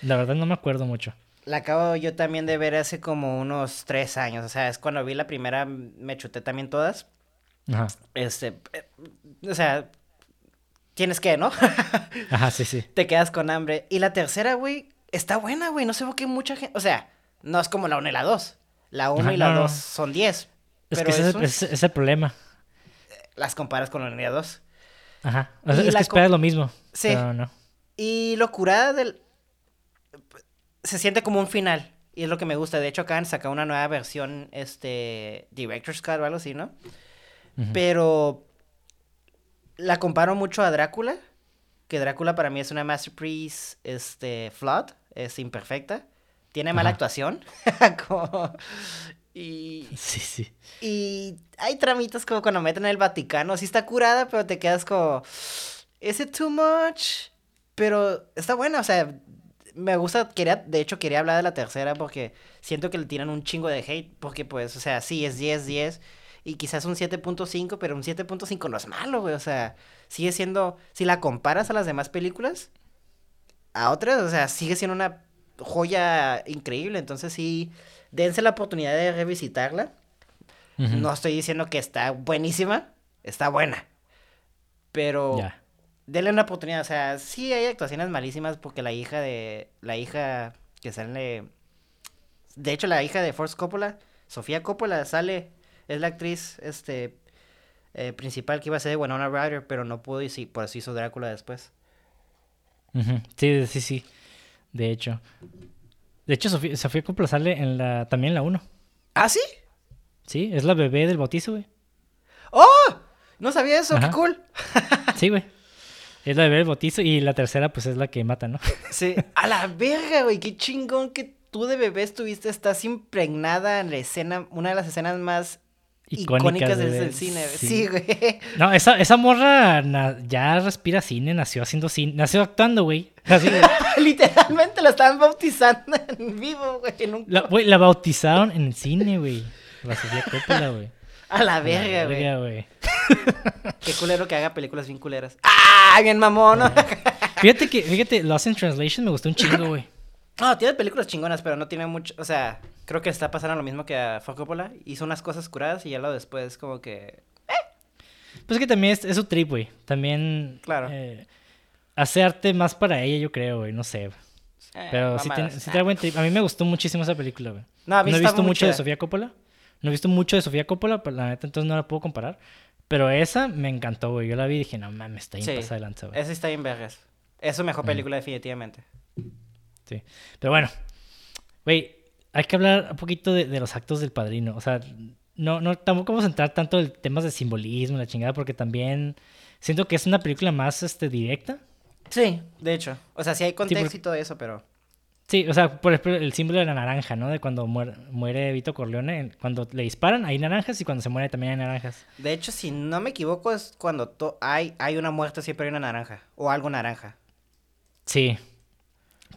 La verdad no me acuerdo mucho. La acabo yo también de ver hace como unos 3 años. O sea, es cuando vi la primera, me chuté también todas. Ajá. Este... eh, O sea... Tienes que, ¿no? Ajá, sí, sí. te quedas con hambre. Y la tercera, güey, está buena, güey. No sé por qué mucha gente. O sea, no es como la 1 y la 2. La 1 Ajá, y la no, no. 2 son 10. Es Pero que ese es, eso el- ese es el problema. las comparas con la 1 y la 2. Ajá. O sea, Y es la que esperas lo mismo. Sí. Pero no. Y lo curada del. Se siente como un final. Y es lo que me gusta. De hecho, acá han sacado una nueva versión, este. Director's Cut o algo así, ¿no? Pero. La comparo mucho a Drácula. Que Drácula para mí es una masterpiece, este, flawed, es imperfecta. Tiene mala Ajá. actuación. Como- y, Sí, sí. y hay tramitas como cuando meten el Vaticano. Sí está curada, pero te quedas como... ¿Es it too much? Pero está buena, o sea... Me gusta, quería, de hecho quería hablar de la tercera porque siento que le tiran un chingo de hate. Porque pues, o sea, sí, es 10, 10. Y quizás un 7.5, pero un 7.5 no es malo, güey. O sea, sigue siendo... Si la comparas a las demás películas, a otras, o sea, sigue siendo una joya increíble. Entonces sí, dense la oportunidad de revisitarla. No estoy diciendo que está buenísima, está buena. Pero Ya. denle una oportunidad. O sea, sí hay actuaciones malísimas porque la hija de. La hija que sale. De hecho, la hija de Force Coppola, Sofía Coppola, sale. Es la actriz este eh, principal que iba a ser de Winona Ryder, pero no pudo y sí, por eso hizo Drácula después. Sí, sí, sí. De hecho. De hecho, Sofía, Sofía Coppola sale en la, también en la 1. ¿Ah, sí? Sí, es la bebé del bautizo, güey. ¡Oh! No sabía eso, Ajá. qué cool. Sí, güey. Es la bebé del bautizo y la tercera, pues, es la que mata, ¿no? Sí, a la verga, güey, qué chingón que tú de bebé estuviste, estás impregnada en la escena, una de las escenas más icónicas, güey, desde el cine. Sí, güey. No, esa, esa morra na- ya respira cine, nació haciendo cine, nació actuando, güey. Literalmente la estaban bautizando en vivo, güey. en un- la, güey, la bautizaron en el cine, güey. La Sofía Coppola, güey. A la A la verga, güey. verga, güey. Qué culero que haga películas bien culeras. ¡Ah! Bien mamón, ¿no? Fíjate que, fíjate, Lost in Translation me gustó un chingo, güey. No, tiene películas chingonas, pero no tiene mucho. O sea, creo que está pasando lo mismo que a Coppola. Hizo unas cosas curadas y ya lo después, como que. Pues que también es, es su trip, güey. También. Claro. eh, hace arte más para ella, yo creo, güey. No sé. eh, Pero sí, tiene, sí trae buen trip. A mí me gustó muchísimo esa película, güey. No, he visto mucho de. Sofía Coppola. No he visto mucho de Sofía Coppola, pero la neta entonces no la puedo comparar. Pero esa me encantó, güey. Yo la vi y dije, no mames, está bien Sí. pasada de lanza, güey. Esa está bien vergas. Es su mejor Mm. película, definitivamente. Sí. Pero bueno, güey, hay que hablar un poquito de, de los actos del padrino. O sea, no, no, tampoco vamos a entrar tanto en temas de simbolismo, la chingada, porque también siento que es una película más este, directa. Sí, de hecho. O sea, sí hay contexto porque- y todo eso, pero. Sí, o sea, por ejemplo, el símbolo de la naranja, ¿no? De cuando muere, muere Vito Corleone, cuando le disparan hay naranjas y cuando se muere también hay naranjas. De hecho, si no me equivoco, es cuando hay, hay una muerte, siempre hay una naranja. O algo naranja. Sí.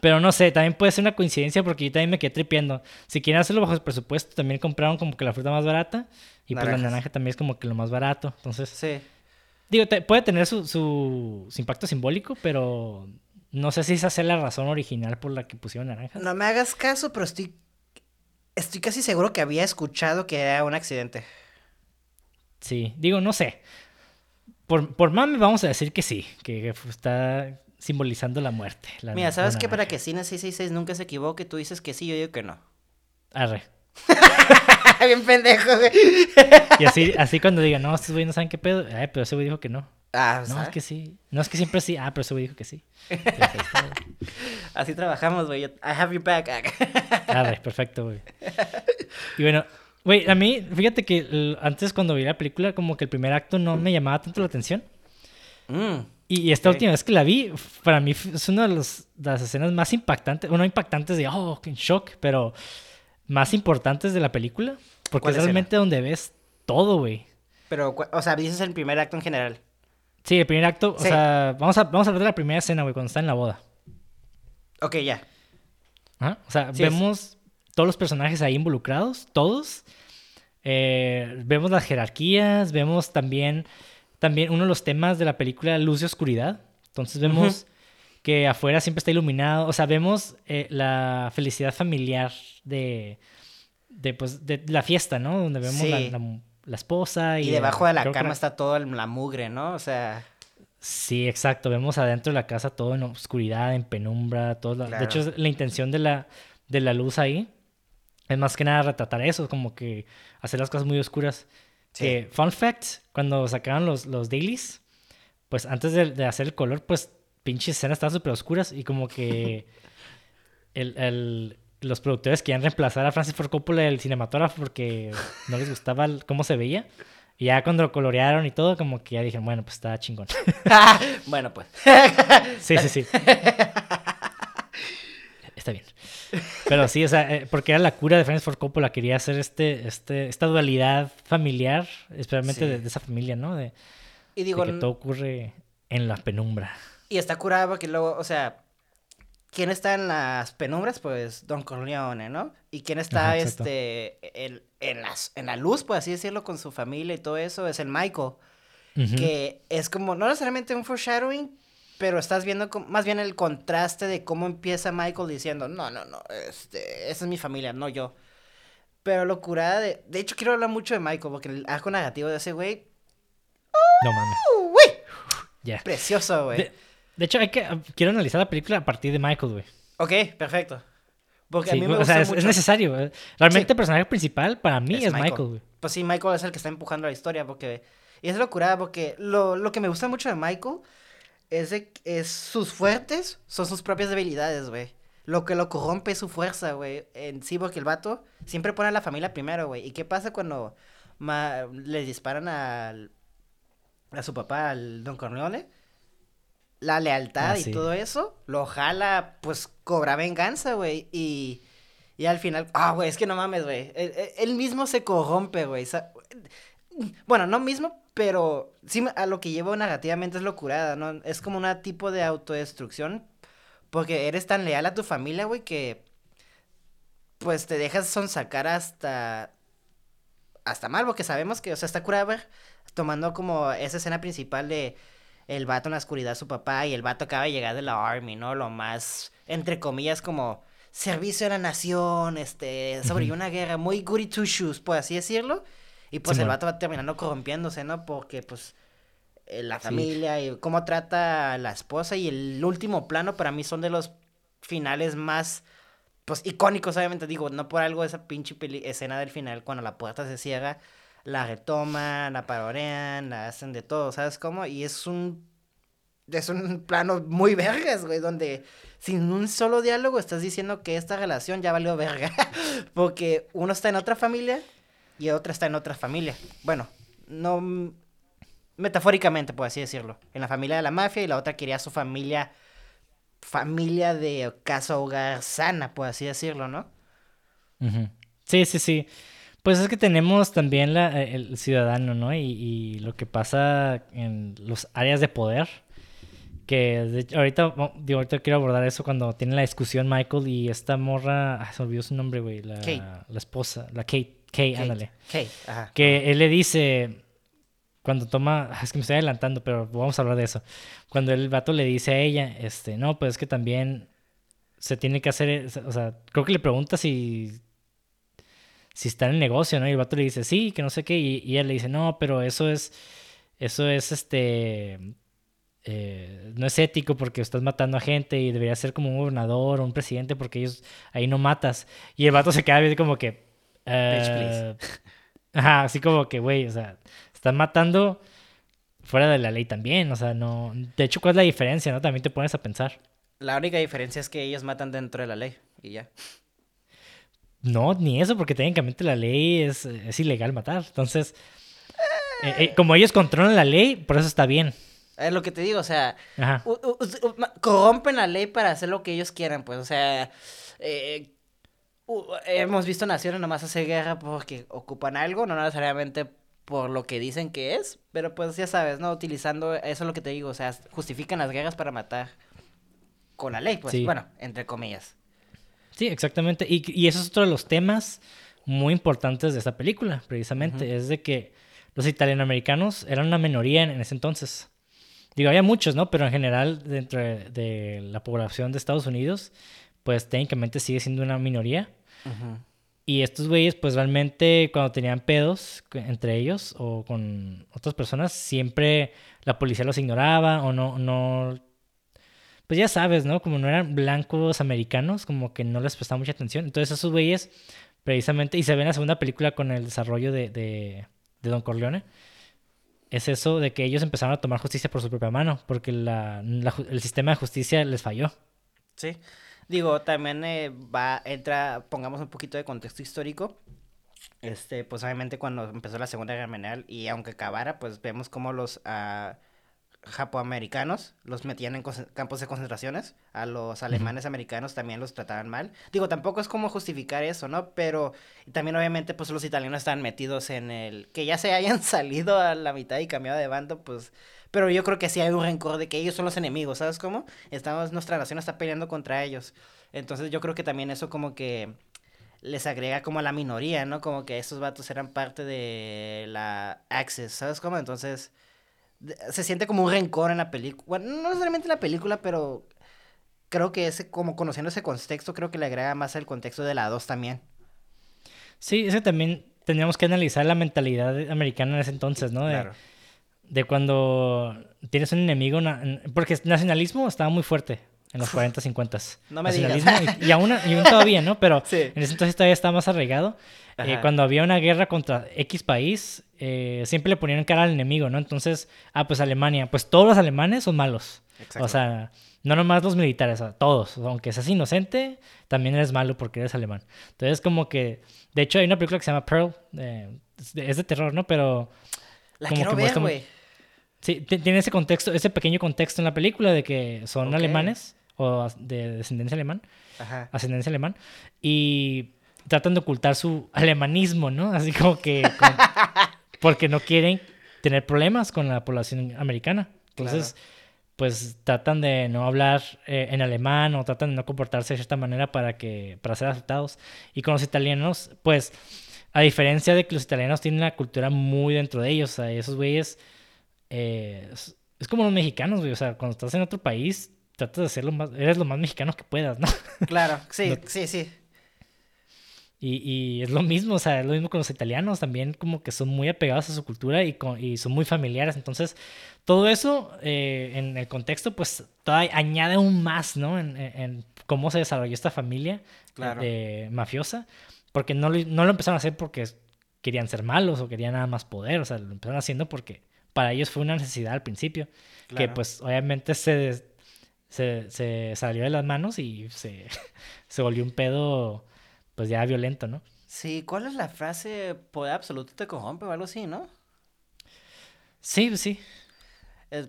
Pero no sé, también puede ser una coincidencia porque yo también me quedé tripeando. Si quieren hacerlo bajo el presupuesto, también compraron como que la fruta más barata y pues la naranja también es como que lo más barato. Entonces, Sí. digo, te- puede tener su, su, su impacto simbólico, pero no sé si esa sea la razón original por la que pusieron naranjas. No me hagas caso, pero estoy. Estoy casi seguro que había escuchado que era un accidente. Sí, digo, no sé. Por, por mame vamos a decir que sí, que, que está simbolizando la muerte. la- Mira, ¿sabes qué? Para que Cine 666 nunca se equivoque, tú dices que sí, yo digo que no. Arre. Bien pendejo, güey. Y así, así cuando digan, no, estos güeyes no saben qué pedo, ay, pero ese güey dijo que no. Ah, No, ¿sabes? es que sí. No, es que siempre sí. Ah, pero ese güey dijo que sí. Entonces. Así trabajamos, güey. I have your back. Arre, perfecto, güey. Y bueno, güey, a mí, fíjate que antes cuando vi la película, como que el primer acto no me llamaba tanto la atención. Mm, Y, esta última vez que la vi, para mí es una de, los- de las escenas más impactantes, bueno, no impactantes de, oh, qué shock, pero más importantes de la película. Porque ¿Cuál es escena? realmente donde ves todo, güey. Pero, o sea, dices el primer acto en general. Sí, el primer acto, o sea, vamos a, vamos a hablar de la primera escena, güey, cuando está en la boda. Ok, ya. O sea, Sí, es- vemos todos los personajes ahí involucrados, todos. Eh, vemos las jerarquías, vemos también, también uno de los temas de la película, luz y oscuridad. Entonces vemos que afuera siempre está iluminado. O sea, vemos eh, la felicidad familiar de, de, pues, de la fiesta, ¿no? Donde vemos la, Sí. la- la esposa. Y, Y debajo de la que cama está todo el- la mugre, ¿no? O sea, Sí, exacto. Vemos adentro de la casa todo en oscuridad, en penumbra, todo. la- Claro. De hecho, la intención de la, de la luz ahí es más que nada retratar eso, como que hacer las cosas muy oscuras. Sí. Eh, fun fact, cuando sacaron los, los dailies, pues antes de, de hacer el color, pues pinches escenas estaban súper oscuras y como que el, el- los productores querían reemplazar a Francis Ford Coppola del cinematógrafo porque no les gustaba el- cómo se veía. Y ya cuando lo colorearon y todo, como que ya dijeron, bueno, pues está chingón. bueno, pues. Sí, sí, sí. Está bien. Pero sí, o sea, eh, porque era la cura de Francis Ford Coppola, quería hacer este, este, esta dualidad familiar, especialmente Sí. de, de esa familia, ¿no? De, Y de que todo ocurre en la penumbra. y está curado porque luego, o sea, ¿quién está en las penumbras? Pues Don Corleone, ¿no? Y quién está, Ajá, este, en, en, las, en la luz, por así decirlo, con su familia y todo eso, es el Michael. Que es como, no necesariamente un foreshadowing, pero estás viendo más bien el contraste de cómo empieza Michael diciendo, no, no, no, este, esa es mi familia, no yo. Pero lo curada de... De hecho, quiero hablar mucho de Michael, porque el arco negativo de ese güey... No mames. ¡uh, güey! Ya. Precioso, güey. De, de hecho, hay que, quiero analizar la película a partir de Michael, güey. Ok, perfecto. Porque Sí, a mí me o gusta sea, es, mucho. es necesario. Realmente Sí. el personaje principal para mí es, Michael, güey. Pues sí, Michael es el que está empujando la historia, porque... Y es lo curada, porque lo, lo que me gusta mucho de Michael es de es sus fuertes son sus propias debilidades, güey. Lo que lo corrompe es su fuerza, güey. En sí, porque el vato siempre pone a la familia primero, güey. ¿Y qué pasa cuando ma- le disparan al, a su papá, al Don Corleone? La lealtad Ah, y todo eso lo jala, pues cobra venganza, güey. Y, y al final, ah, güey, es que no mames, güey. Él, él- él mismo se corrompe, güey. Bueno, no mismo, pero sí a lo que llevo negativamente es locurada, ¿no? Es como un tipo de autodestrucción. Porque eres tan leal a tu familia, güey, que pues te dejas sonsacar hasta hasta mal, porque sabemos que, o sea, está curada tomando como esa escena principal de el vato en la oscuridad, su papá, y el vato acaba de llegar de la Army, ¿no? Lo más, entre comillas, como servicio a la nación, este, sobre una guerra muy goody two shoes, por así decirlo. Y pues el vato va terminando corrompiéndose, ¿no? Porque pues eh, la familia y cómo trata a la esposa. Y el último plano para mí son de los finales más pues icónicos, obviamente. Digo, no por algo esa pinche escena del final cuando la puerta se cierra, la retoman, la parorean, la hacen de todo, ¿sabes cómo? Y es un es un plano muy vergas, güey, donde sin un solo diálogo estás diciendo que esta relación ya valió verga, porque uno está en otra familia y otra está en otra familia. Bueno, no metafóricamente, por así decirlo, en la familia de la mafia y la otra quería su familia familia de casa hogar sana, por así decirlo, ¿no? Sí, sí, sí. Pues es que tenemos también la, eh, el ciudadano, ¿no? Y, lo que pasa en los áreas de poder. Que ahorita, digo, ahorita quiero abordar eso cuando tiene la discusión Michael y esta morra, se olvidó su nombre, güey, la, la esposa, la Kate, Kate, ándale. Kate, ajá. Que él le dice, cuando toma, es que me estoy adelantando, pero vamos a hablar de eso. Cuando el vato le dice a ella, este, no, pues es que también se tiene que hacer, o sea, creo que le pregunta si si está en el negocio, ¿no? Y el vato le dice, sí, que no sé qué, y, y ella le dice, no, pero eso es, eso es, este, eh, no es ético porque estás matando a gente y debería ser como un gobernador o un presidente porque ellos ahí no matas. Y el vato se queda bien como que... Uh, ajá, así como que, güey, o sea, están matando fuera de la ley también, o sea, no... De hecho, ¿cuál es la diferencia, no? También te pones a pensar. La única diferencia es que ellos matan dentro de la ley y ya. No, ni eso, porque técnicamente la ley es, ilegal matar. Entonces, eh, eh, como ellos controlan la ley, por eso está bien. Es lo que te digo, o sea, corrompen la ley para hacer lo que ellos quieran, pues, o sea, eh, hemos visto naciones nomás hacer guerra porque ocupan algo, no necesariamente por lo que dicen que es, pero pues ya sabes, ¿no? Utilizando, eso es lo que te digo, o sea, justifican las guerras para matar con la ley, pues, bueno, entre comillas. Sí, exactamente, y, y eso es otro de los temas muy importantes de esta película, precisamente, es de que los italianoamericanos eran una minoría en, ese entonces. Digo, había muchos, ¿no? Pero en general, dentro de, la población de Estados Unidos, pues técnicamente sigue siendo una minoría. Y estos güeyes, pues realmente cuando tenían pedos entre ellos o con otras personas, siempre la policía los ignoraba o no, no, pues ya sabes, ¿no? Como no eran blancos americanos, como que no les prestaba mucha atención. Entonces esos güeyes, precisamente, y se ve en la segunda película con el desarrollo de, de, Don Corleone, es eso de que ellos empezaron a tomar justicia por su propia mano, porque la, el sistema de justicia les falló. Sí. Digo, también eh, va, entra, pongamos un poquito de contexto histórico. Este, pues obviamente cuando empezó la Segunda Guerra Mundial y aunque acabara, pues vemos como los uh, japoamericanos los metían en campos de concentraciones, a los alemanes americanos también los trataban mal. Digo, tampoco es como justificar eso, ¿no? Pero también obviamente pues los italianos están metidos en el que ya se hayan salido a la mitad y cambiado de bando, pues pero yo creo que sí hay un rencor de que ellos son los enemigos, ¿sabes cómo? Estamos, nuestra nación está peleando contra ellos. Entonces yo creo que también eso como que les agrega como a la minoría, ¿no? Como que esos vatos eran parte de la Access, ¿sabes cómo? Entonces se siente como un rencor en la película. Bueno, no necesariamente en la película, pero creo que ese, como conociendo ese contexto, creo que le agrega más el contexto de la 2 también. Sí, ese también tendríamos que analizar la mentalidad americana en ese entonces, ¿no? claro de cuando tienes un enemigo, porque el nacionalismo estaba muy fuerte en los 40, 50. No me digas. Y, aún, todavía, ¿no? Pero en ese entonces todavía estaba más arraigado. Eh, cuando había una guerra contra X país, eh, siempre le ponían cara al enemigo, ¿no? Entonces, ah, pues Alemania, pues todos los alemanes son malos. O sea, no nomás los militares, todos. Aunque seas inocente, también eres malo porque eres alemán. Entonces, como que, de hecho, hay una película que se llama Pearl, eh, es de terror, ¿no? Pero... La quiero ver, güey. Sí, tiene ese contexto, ese pequeño contexto en la película de que son alemanes o de descendencia alemán, ascendencia alemán, y tratan de ocultar su alemanismo, ¿no? Así como que porque no quieren tener problemas con la población americana. Entonces, pues tratan de no hablar eh, en alemán o tratan de no comportarse de cierta manera para que para ser aceptados. Y con los italianos, pues a diferencia de que los italianos tienen la cultura muy dentro de ellos, o sea, esos güeyes eh, es, como los mexicanos, güey, o sea, cuando estás en otro país tratas de ser lo más eres lo más mexicano que puedas, ¿no? Claro, sí, sí, sí. Y, y, es lo mismo, o sea, es lo mismo con los italianos, también como que son muy apegados a su cultura y, con, y son muy familiares. Entonces, todo eso eh, en el contexto, pues, todavía añade aún más, ¿no? En, en, cómo se desarrolló esta familia eh, mafiosa. Porque no, no lo empezaron a hacer porque querían ser malos o querían nada más poder, o sea, lo empezaron haciendo porque para ellos fue una necesidad al principio. Que, pues, obviamente se, se, se salió de las manos y se, se volvió un pedo pues ya violento, ¿no? Sí, ¿cuál es la frase poder absoluto te corrompe o algo así, no? Sí, sí.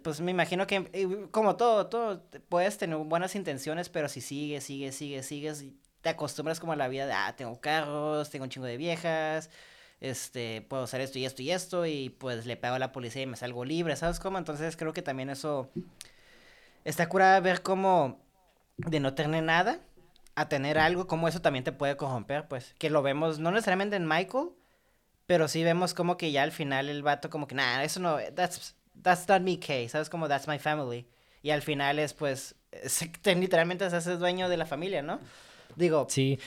pues me imagino que como todo, todo, puedes tener buenas intenciones, pero si sigues, sigues, sigues, sigues, te acostumbras como a la vida de, ah, tengo carros, tengo un chingo de viejas, este, puedo hacer esto y esto y esto, y pues le pego a la policía y me salgo libre, ¿sabes cómo? Entonces creo que también eso está curada ver cómo de no tener nada, a tener algo, como eso también te puede corromper, pues. Que lo vemos, no necesariamente en Michael, pero sí vemos como que ya al final el vato como que, nah, eso no, that's, that's not me, Kay, ¿sabes? Como that's my family. Y al final es, pues, literalmente se hace dueño de la familia, ¿no? Digo, sí.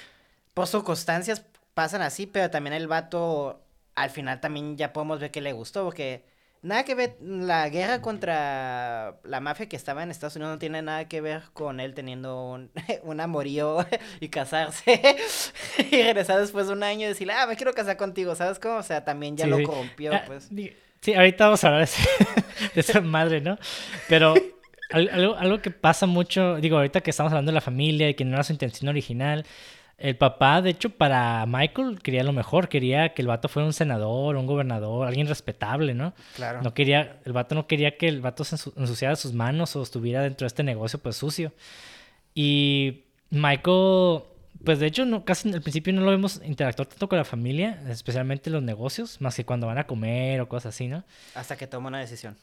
por circunstancias pasan así, pero también el vato, al final también ya podemos ver que le gustó, porque nada que ver, la guerra contra la mafia que estaba en Estados Unidos no tiene nada que ver con él teniendo un, un amorío y casarse y regresar después de un año y decir, ah, me quiero casar contigo, ¿sabes cómo? O sea, también ya lo corrompió, ah, pues. Sí, ahorita vamos a hablar de esa madre, ¿no? Pero algo, algo que pasa mucho, digo, ahorita que estamos hablando de la familia y que no era su intención original, el papá, de hecho, para Michael quería lo mejor, quería que el vato fuera un senador, un gobernador, alguien respetable, ¿no? Claro. No quería, el vato no quería que el vato se ensuciara sus manos o estuviera dentro de este negocio pues sucio. Y Michael, pues de hecho, no, casi al principio no lo vemos interactuar tanto con la familia, especialmente los negocios, más que cuando van a comer o cosas así, ¿no? Hasta que toma una decisión.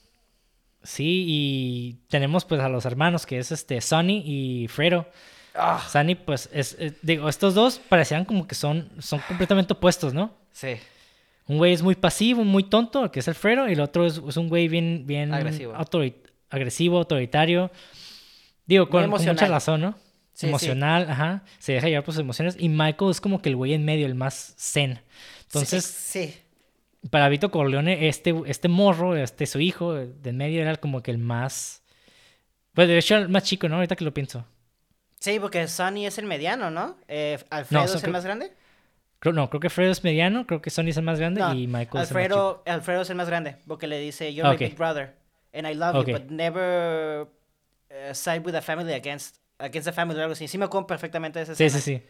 Sí, y tenemos pues a los hermanos, que es este Sonny y Fredo Ah. Sunny, pues, es, eh, digo, estos dos parecían como que son, son completamente opuestos, ¿no? Sí. Un güey es muy pasivo, muy tonto, que es Alfredo, y el otro es, un güey bien, bien agresivo. agresivo, autoritario. Digo, con, mucha razón, ¿no? Emocional, ajá. Se deja llevar por sus emociones. Y Michael es como que el güey en medio, el más zen. Entonces, sí. para Vito Corleone, este, este morro, este su hijo, de en medio era como que el más. Pues de hecho, el más chico, ¿no? Ahorita que lo pienso. Sí, porque Sonny es el mediano, ¿no? Eh, ¿Alfredo es el más grande? no, creo que Alfredo es mediano, creo que Sonny es el más grande y Michael es el más chico. Alfredo es el más grande, porque le dice, you're my big brother, and I love you, but never uh, side with a family against, against a family o algo así. Sí me acuerdo perfectamente de esa Sí, sí, sí.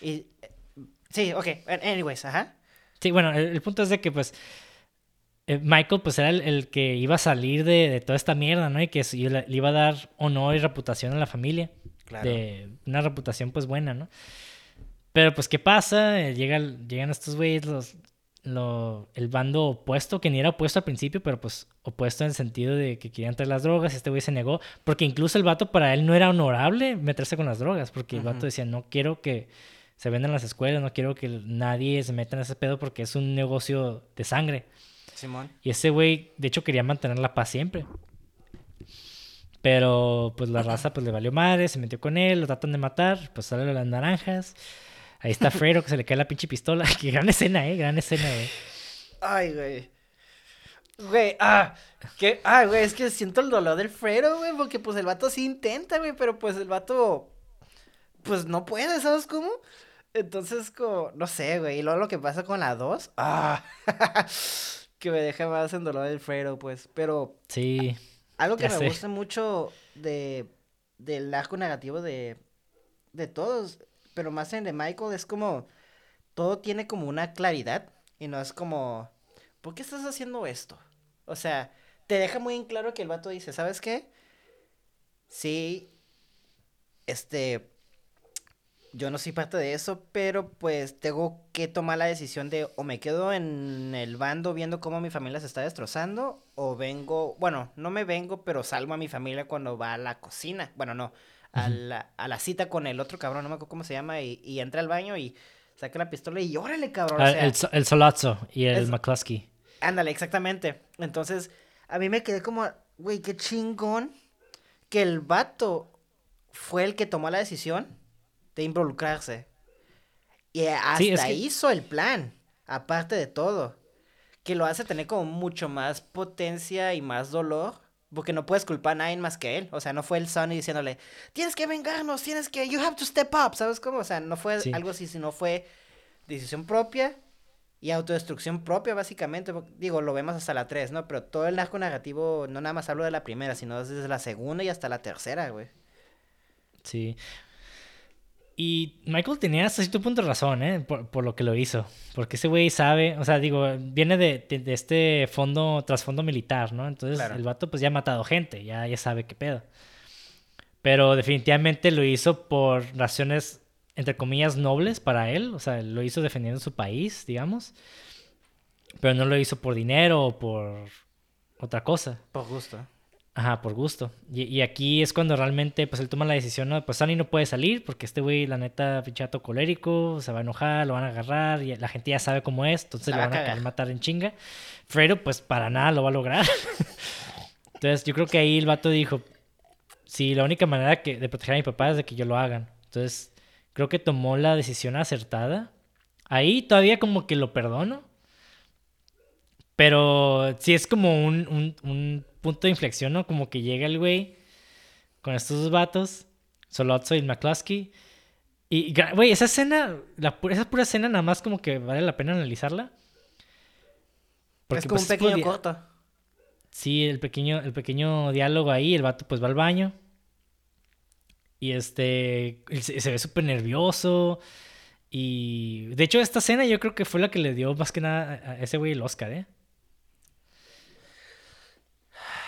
Y, sí, ok, anyways, ajá. Sí, bueno, el, punto es de que, pues, eh, Michael, pues, era el, que iba a salir de, de, toda esta mierda, ¿no? Y que le iba a dar honor y reputación a la familia de una reputación pues buena, ¿no? Pero pues, ¿qué pasa? Eh, llega, llegan estos güeyes, los, lo, el bando opuesto, que ni era opuesto al principio, pero pues opuesto en el sentido de que querían traer las drogas, este güey se negó, porque incluso el vato para él no era honorable meterse con las drogas, porque el vato decía, no quiero que se vendan las escuelas, no quiero que nadie se meta en ese pedo porque es un negocio de sangre. Simón. Y ese güey, de hecho, quería mantener la paz siempre. Pero pues la raza pues le valió madre, se metió con él, lo tratan de matar, pues sale las naranjas. Ahí está Fredo que se le cae la pinche pistola. Qué gran escena, eh, gran escena, güey. Ay, güey. Güey, ah, que, ah, güey, es que siento el dolor del Fredo, güey, porque pues el vato sí intenta, güey, pero pues el vato, pues no puede, ¿sabes cómo? Entonces, como, no sé, güey, y luego lo que pasa con la 2, ah, que me deja más en dolor del Fredo, pues, pero. Sí. Algo que me gusta mucho de, del arco negativo de, de todos, pero más en de Michael, es como todo tiene como una claridad y no es como, ¿por qué estás haciendo esto? O sea, te deja muy en claro que el vato dice, ¿sabes qué? Sí, este, yo no soy parte de eso, pero pues tengo que tomar la decisión de o me quedo en el bando viendo cómo mi familia se está destrozando, o vengo, bueno, no me vengo, pero salgo a mi familia cuando va a la cocina. Bueno, no, a, la, a la cita con el otro cabrón, no me acuerdo cómo se llama, y, y entra al baño y saca la pistola y órale, cabrón. o Ah, sea, el, el Solazzo y el es- McCluskey. Ándale, exactamente. Entonces, a mí me quedé como, güey, qué chingón que el vato fue el que tomó la decisión de involucrarse. Y hasta Sí, es que- hizo el plan, aparte de todo. Que lo hace tener como mucho más potencia y más dolor. Porque no puedes culpar a nadie más que él. O sea, no fue el Sonny diciéndole, tienes que vengarnos, tienes que, you have to step up, ¿sabes cómo? O sea, no fue Sí. algo así, sino fue decisión propia y autodestrucción propia, básicamente. Digo, lo vemos hasta la 3, ¿no? Pero todo el arco narrativo, no nada más hablo de la primera, sino desde la segunda y hasta la tercera, güey. Sí. Y Michael tenía hasta cierto punto razón, ¿eh? Por, por lo que lo hizo. Porque ese güey sabe, o sea, digo, viene de, de- de este fondo, trasfondo militar, ¿no? Entonces Claro. el vato pues ya ha matado gente, ya, ya sabe qué pedo. Pero definitivamente lo hizo por razones, entre comillas, nobles para él. O sea, lo hizo defendiendo su país, digamos. Pero no lo hizo por dinero o por otra cosa. Por gusto. Ajá, por gusto. Y, y aquí es cuando realmente pues él toma la decisión, ¿no? Pues Sunny no puede salir porque este güey, la neta, pinchato colérico, se va a enojar, lo van a agarrar y la gente ya sabe cómo es, entonces lo van a querer matar en chinga. Fredo pues para nada lo va a lograr. entonces yo creo que ahí el vato dijo, sí, la única manera que, de proteger a mi papá es de que yo lo hagan. Entonces creo que tomó la decisión acertada. Ahí todavía como que lo perdono. Pero sí es como un, un- un punto de inflexión, ¿no? Como que llega el güey con estos dos vatos, Solozzo y McCluskey. Y, güey, esa escena, la, esa pura escena nada más como que vale la pena analizarla. es como pues, un pequeño podía- corto. Sí, el pequeño, el pequeño diálogo ahí, el vato pues va al baño. Y este, se, se ve súper nervioso. Y de hecho esta escena yo creo que fue la que le dio más que nada a ese güey el Oscar, ¿eh?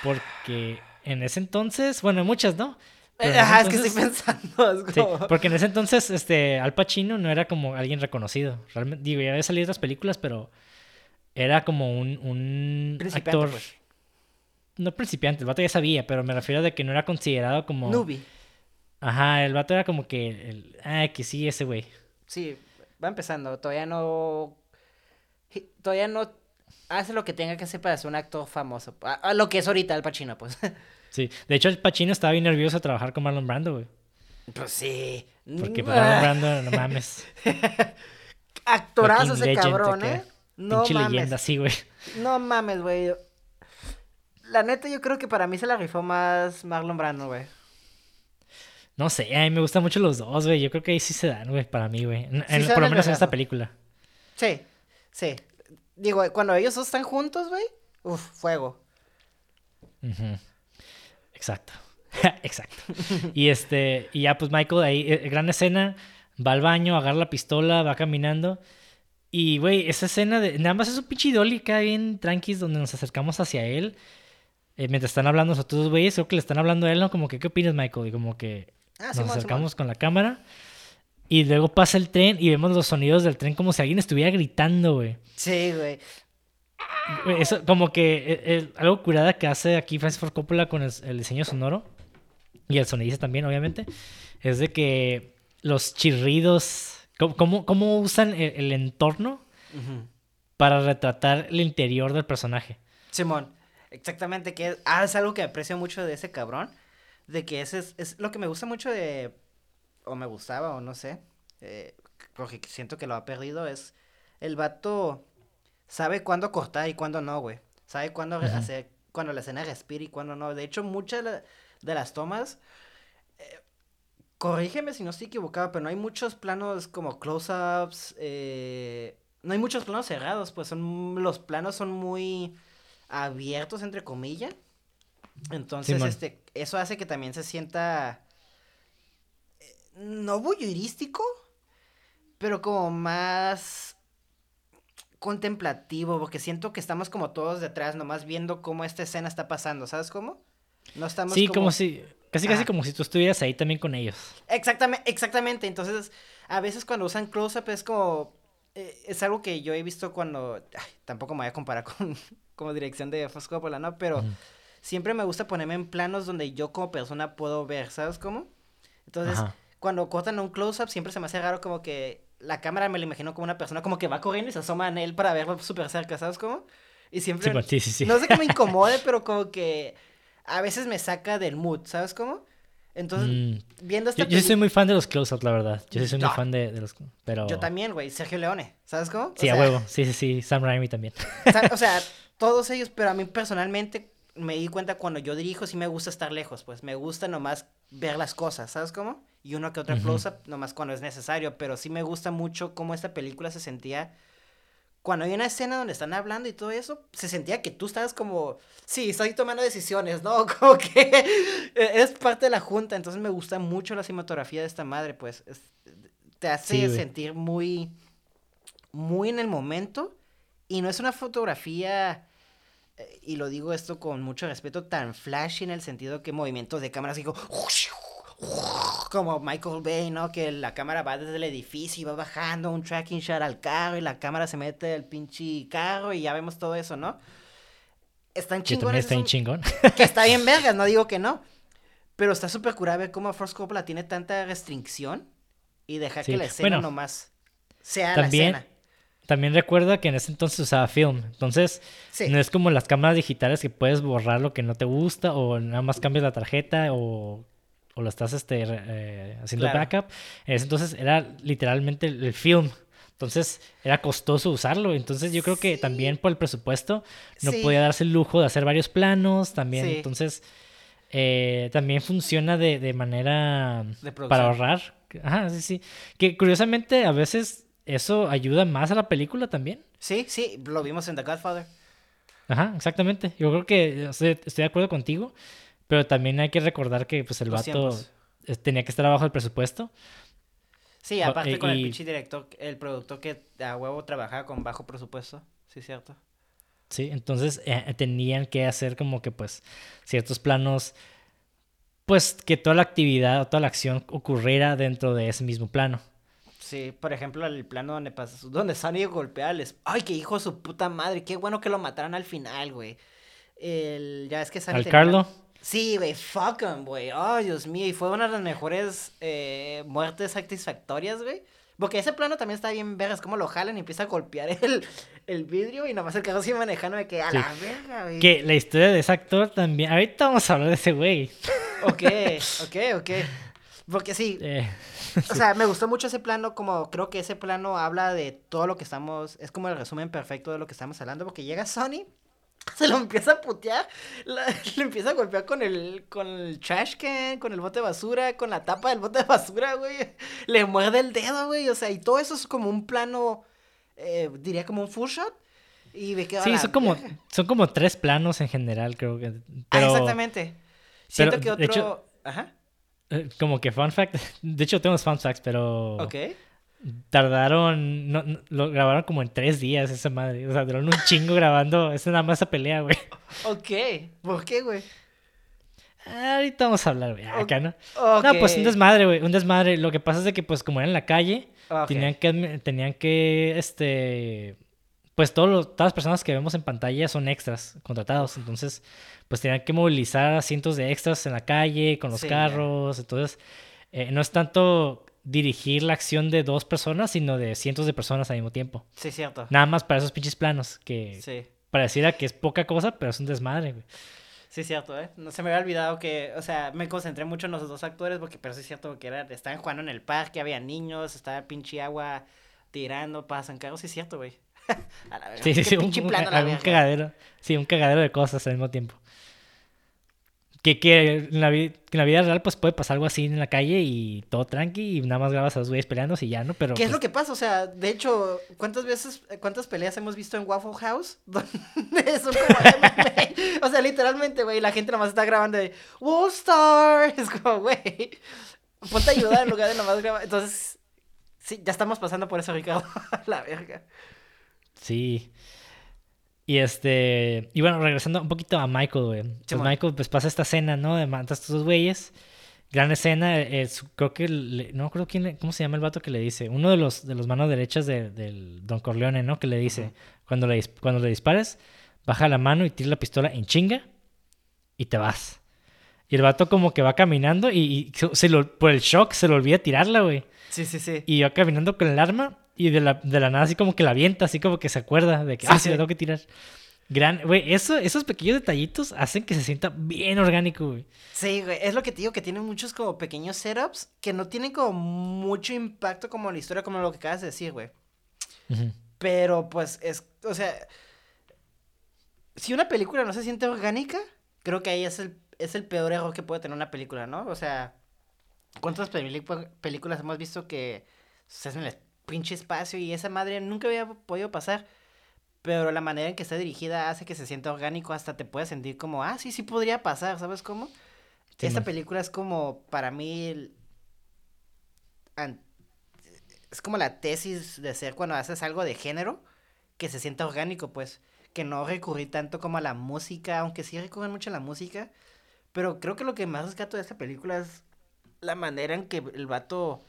Porque en ese entonces, bueno, muchas, ¿no? En ese Ajá, es que estoy pensando. es Sí, como- porque en ese entonces, este, Al Pacino no era como alguien reconocido. Realmente, digo, ya había salido otras películas, pero era como un, un actor. pues. No principiante, el vato ya sabía, pero me refiero a de que no era considerado como. Nubi. Ajá, el vato era como que. El... Ah, que sí, ese güey. Sí, va empezando. Todavía no. Todavía no hace lo que tenga que hacer para ser un actor famoso. A, a lo que es ahorita el Pacino, pues. Sí. De hecho, el Pacino estaba bien nervioso de trabajar con Marlon Brando, güey. pues sí. Porque Mm, Marlon ah, Brando, no mames. Actorazo ese cabrón. ¿eh? No Pinche mames. leyenda, sí, güey. No mames, güey. La neta, yo creo que para mí se la rifó más Marlon Brando, güey. No sé, a mí me gustan mucho los dos, güey. Yo creo que ahí sí se dan, güey, para mí, güey. Sí por lo menos en esta película. Sí, sí. Digo, cuando ellos dos están juntos, güey. Uf, fuego. Exacto. Exacto. Y este, y ya pues Michael ahí, eh, gran escena, va al baño, agarra la pistola, va caminando. Y güey, esa escena de. Nada más es un pinche acá bien tranquis donde nos acercamos hacia él. eh, mientras están hablando los otros güeyes, creo que le están hablando a él, ¿no? Como que, ¿qué opinas, Michael? Y como que Ah, nos acercamos con la cámara. Y luego pasa el tren y vemos los sonidos del tren como si alguien estuviera gritando, güey. Sí, güey. Eso, como que eh, eh, algo curada que hace aquí Francis Ford Coppola con el, el diseño sonoro y el sonidista también, obviamente, es de que los chirridos, cómo, cómo- cómo usan el, el entorno para retratar el interior del personaje. Simón, exactamente, que es, ah, es algo que aprecio mucho de ese cabrón, de que ese es, es lo que me gusta mucho de, o me gustaba, o no sé, eh, porque siento que lo ha perdido, es el vato sabe cuándo cortar y cuándo no, güey, sabe cuándo Ujú. hacer, cuando la escena respira y cuándo no, de hecho muchas de la- de las tomas, eh, corrígeme si no estoy equivocado, pero no hay muchos planos como close-ups, eh, no hay muchos planos cerrados, pues son, los planos son muy abiertos entre comillas. Entonces, este, eso hace que también se sienta no voyeurístico, pero como más contemplativo, porque siento que estamos como todos detrás, nomás viendo cómo esta escena está pasando, ¿sabes cómo? No estamos Sí, como si... Casi, casi como si tú estuvieras ahí también con ellos. Exactamente, exactamente. Entonces, a veces cuando usan close-up es como. eh, es algo que yo he visto cuando. ay, tampoco me voy a comparar con como dirección de Fos Coppola, ¿no? Pero siempre me gusta ponerme en planos donde yo como persona puedo ver, ¿sabes cómo? Entonces, Ajá. Cuando cortan un close-up, siempre se me hace raro como que la cámara me lo imagino como una persona como que va corriendo y se asoma en él para verlo súper cerca, ¿sabes cómo? Y siempre. Sí, sí, sí. No sé que me incomode, pero como que a veces me saca del mood, ¿sabes cómo? Entonces, Mm. viendo esta Yo, yo soy muy fan de los close-ups, la verdad. Yo sí soy muy fan de, de los... Pero... Yo también, güey. Sergio Leone, ¿sabes cómo? O Sí, a huevo. Sí, sí, sí. Sam Raimi también. O sea, todos ellos, pero a mí personalmente me di cuenta cuando yo dirijo sí me gusta estar lejos, pues me gusta nomás ver las cosas, ¿sabes cómo? Y uno que otro Ujú. close-up nomás cuando es necesario, pero sí me gusta mucho cómo esta película se sentía cuando hay una escena donde están hablando y todo eso, se sentía que tú estabas como, sí, estoy tomando decisiones, ¿no? Como que eres parte de la junta, entonces me gusta mucho la cinematografía de esta madre, pues es- te hace Sí, sentir muy, muy en el momento y no es una fotografía, y lo digo esto con mucho respeto, tan flashy en el sentido que movimientos de cámara así como... Michael Bay, ¿no? Que la cámara va desde el edificio y va bajando un tracking shot al carro y la cámara se mete al pinche carro y ya vemos todo eso, ¿no? Están chingones. está esos- chingón. que está bien vergas, no digo que no. Pero está súper curada ver cómo Force Coppola tiene tanta restricción y dejar Sí, que la escena bueno, nomás sea también- la escena. También recuerda que en ese entonces usaba film. Entonces, Sí. no es como las cámaras digitales que puedes borrar lo que no te gusta o nada más cambias la tarjeta o, o lo estás este, eh, haciendo Claro. backup. En ese entonces era literalmente el, film. Entonces era costoso usarlo. Entonces yo creo que también por el presupuesto no Sí. podía darse el lujo de hacer varios planos también. Entonces eh, también funciona de, de manera De para ahorrar. Ajá, sí, sí. Que curiosamente a veces eso ayuda más a la película también. Sí, sí, lo vimos en The Godfather. Ajá, exactamente. Yo creo que estoy de acuerdo contigo, pero también hay que recordar que pues el Los vato tiempos. tenía que estar abajo del presupuesto. Sí, aparte con el pinche director, el productor que a huevo trabajaba con bajo presupuesto. Sí, cierto. Sí, entonces eh, tenían que hacer como que pues ciertos planos, pues que toda la actividad o toda la acción ocurriera dentro de ese mismo plano. Sí, por ejemplo, el plano donde pasa, donde Sonny golpea al Ay, qué hijo de su puta madre, qué bueno que lo mataron al final, güey. El... Ya es que Al tenía- Carlo, Sí, güey, fuck him, güey. Ay, Dios mío, y fue una de las mejores eh, muertes satisfactorias, güey. Porque ese plano también está bien vergas, como lo jalan y empieza a golpear el, el vidrio y nomás el carro sigue manejando de que a Sí. la verga, güey. que la historia de ese actor también, ahorita vamos a hablar de ese güey. Ok, ok, ok. Porque sí, Eh, o sea, me gustó mucho ese plano, como creo que ese plano habla de todo lo que estamos, es como el resumen perfecto de lo que estamos hablando, porque llega Sony, se lo empieza a putear, la- le empieza a golpear con el, con el trash can, con el bote de basura, con la tapa del bote de basura, güey, le muerde el dedo, güey, o sea, y todo eso es como un plano, eh, diría como un full shot, y me quedo sí, son como, son como tres planos en general, creo que. Ah, exactamente. Siento pero, que de otro, hecho- ajá, eh, como que fun fact, de hecho tengo los fun facts, pero ok. tardaron, no, no- lo grabaron como en tres días esa madre, o sea, duraron un chingo grabando, esa nada más esa pelea, güey. Ok, ¿por qué, güey? Ahorita vamos a hablar, güey, acá, ¿no? Ok. No, pues un desmadre, güey, un desmadre. Lo que pasa es de que, pues, como era en la calle, Ok. tenían que, tenían que, este, pues, todos los- todas las personas que vemos en pantalla son extras contratados. Entonces, pues, tenían que movilizar a cientos de extras en la calle, con los Sí, carros. Entonces, eh, no es tanto dirigir la acción de dos personas, sino de cientos de personas al mismo tiempo. Sí, cierto. Nada más para esos pinches planos, que Sí. pareciera que es poca cosa, pero es un desmadre, güey. Sí, cierto, ¿eh? No se me había olvidado que, o sea, me concentré mucho en los dos actores, porque, pero sí es cierto que era, estaban jugando en el parque, había niños, estaba pinche agua tirando, pasan carros, sí es cierto, güey. a la verga. Sí, sí, sí, un, un- la un verga. cagadero. Sí, un cagadero de cosas al mismo tiempo. Que, que en, la, que en la vida real pues puede pasar algo así en la calle y todo tranqui y nada más grabas a los güeyes peleando y ya, ¿no? Pero ¿Qué es pues, lo que pasa? O sea, de hecho, ¿cuántas veces, cuántas peleas hemos visto en Waffle House? Donde son como MMA. O sea, literalmente, güey, la gente nomás está grabando de Wall Star. Es como, güey, ponte a ayudar en lugar de nomás grabar. Entonces, sí, ya estamos pasando por eso, Ricardo. la verga. Sí. Y este. Y bueno, regresando un poquito a Michael, güey. Pues. Michael, pues pasa esta escena, ¿no? De matas a estos dos güeyes. Gran escena. su- creo que. le- no creo quién cómo se llama el vato que le dice. Uno de los, de los manos derechas de- del Don Corleone, ¿no? Que le dice: cuando, le, cuando le dispares, baja la mano y tira la pistola en chinga y te vas. Y el vato como que va caminando y, y se- lo, por el shock se le olvida tirarla, güey. Sí, sí, sí. Y va caminando con el arma y de la, de la nada así como que la avienta, así como que se acuerda de que, Sí, ah, sí, sí. la tengo que tirar. Gran, güey, eso, esos pequeños detallitos hacen que se sienta bien orgánico, güey. Sí, güey, es lo que te digo, que tienen muchos como pequeños setups que no tienen como mucho impacto como en la historia, como lo que acabas de decir, güey. Pero pues es, o sea, si una película no se siente orgánica, creo que ahí es el, es el peor error que puede tener una película, ¿no? O sea, ¿cuántas películas hemos visto que se hacen en el pinche espacio y esa madre nunca había podido pasar? Pero la manera en que está dirigida hace que se sienta orgánico, hasta te puedes sentir como, ah, sí, sí podría pasar, ¿sabes cómo? Sí, Esta man. película es como, para mí, el- es como la tesis de ser cuando haces algo de género que se sienta orgánico, pues, que no recurrir tanto como a la música, aunque sí recurren mucho a la música, pero creo que lo que más rescato de esta película es la manera en que el vato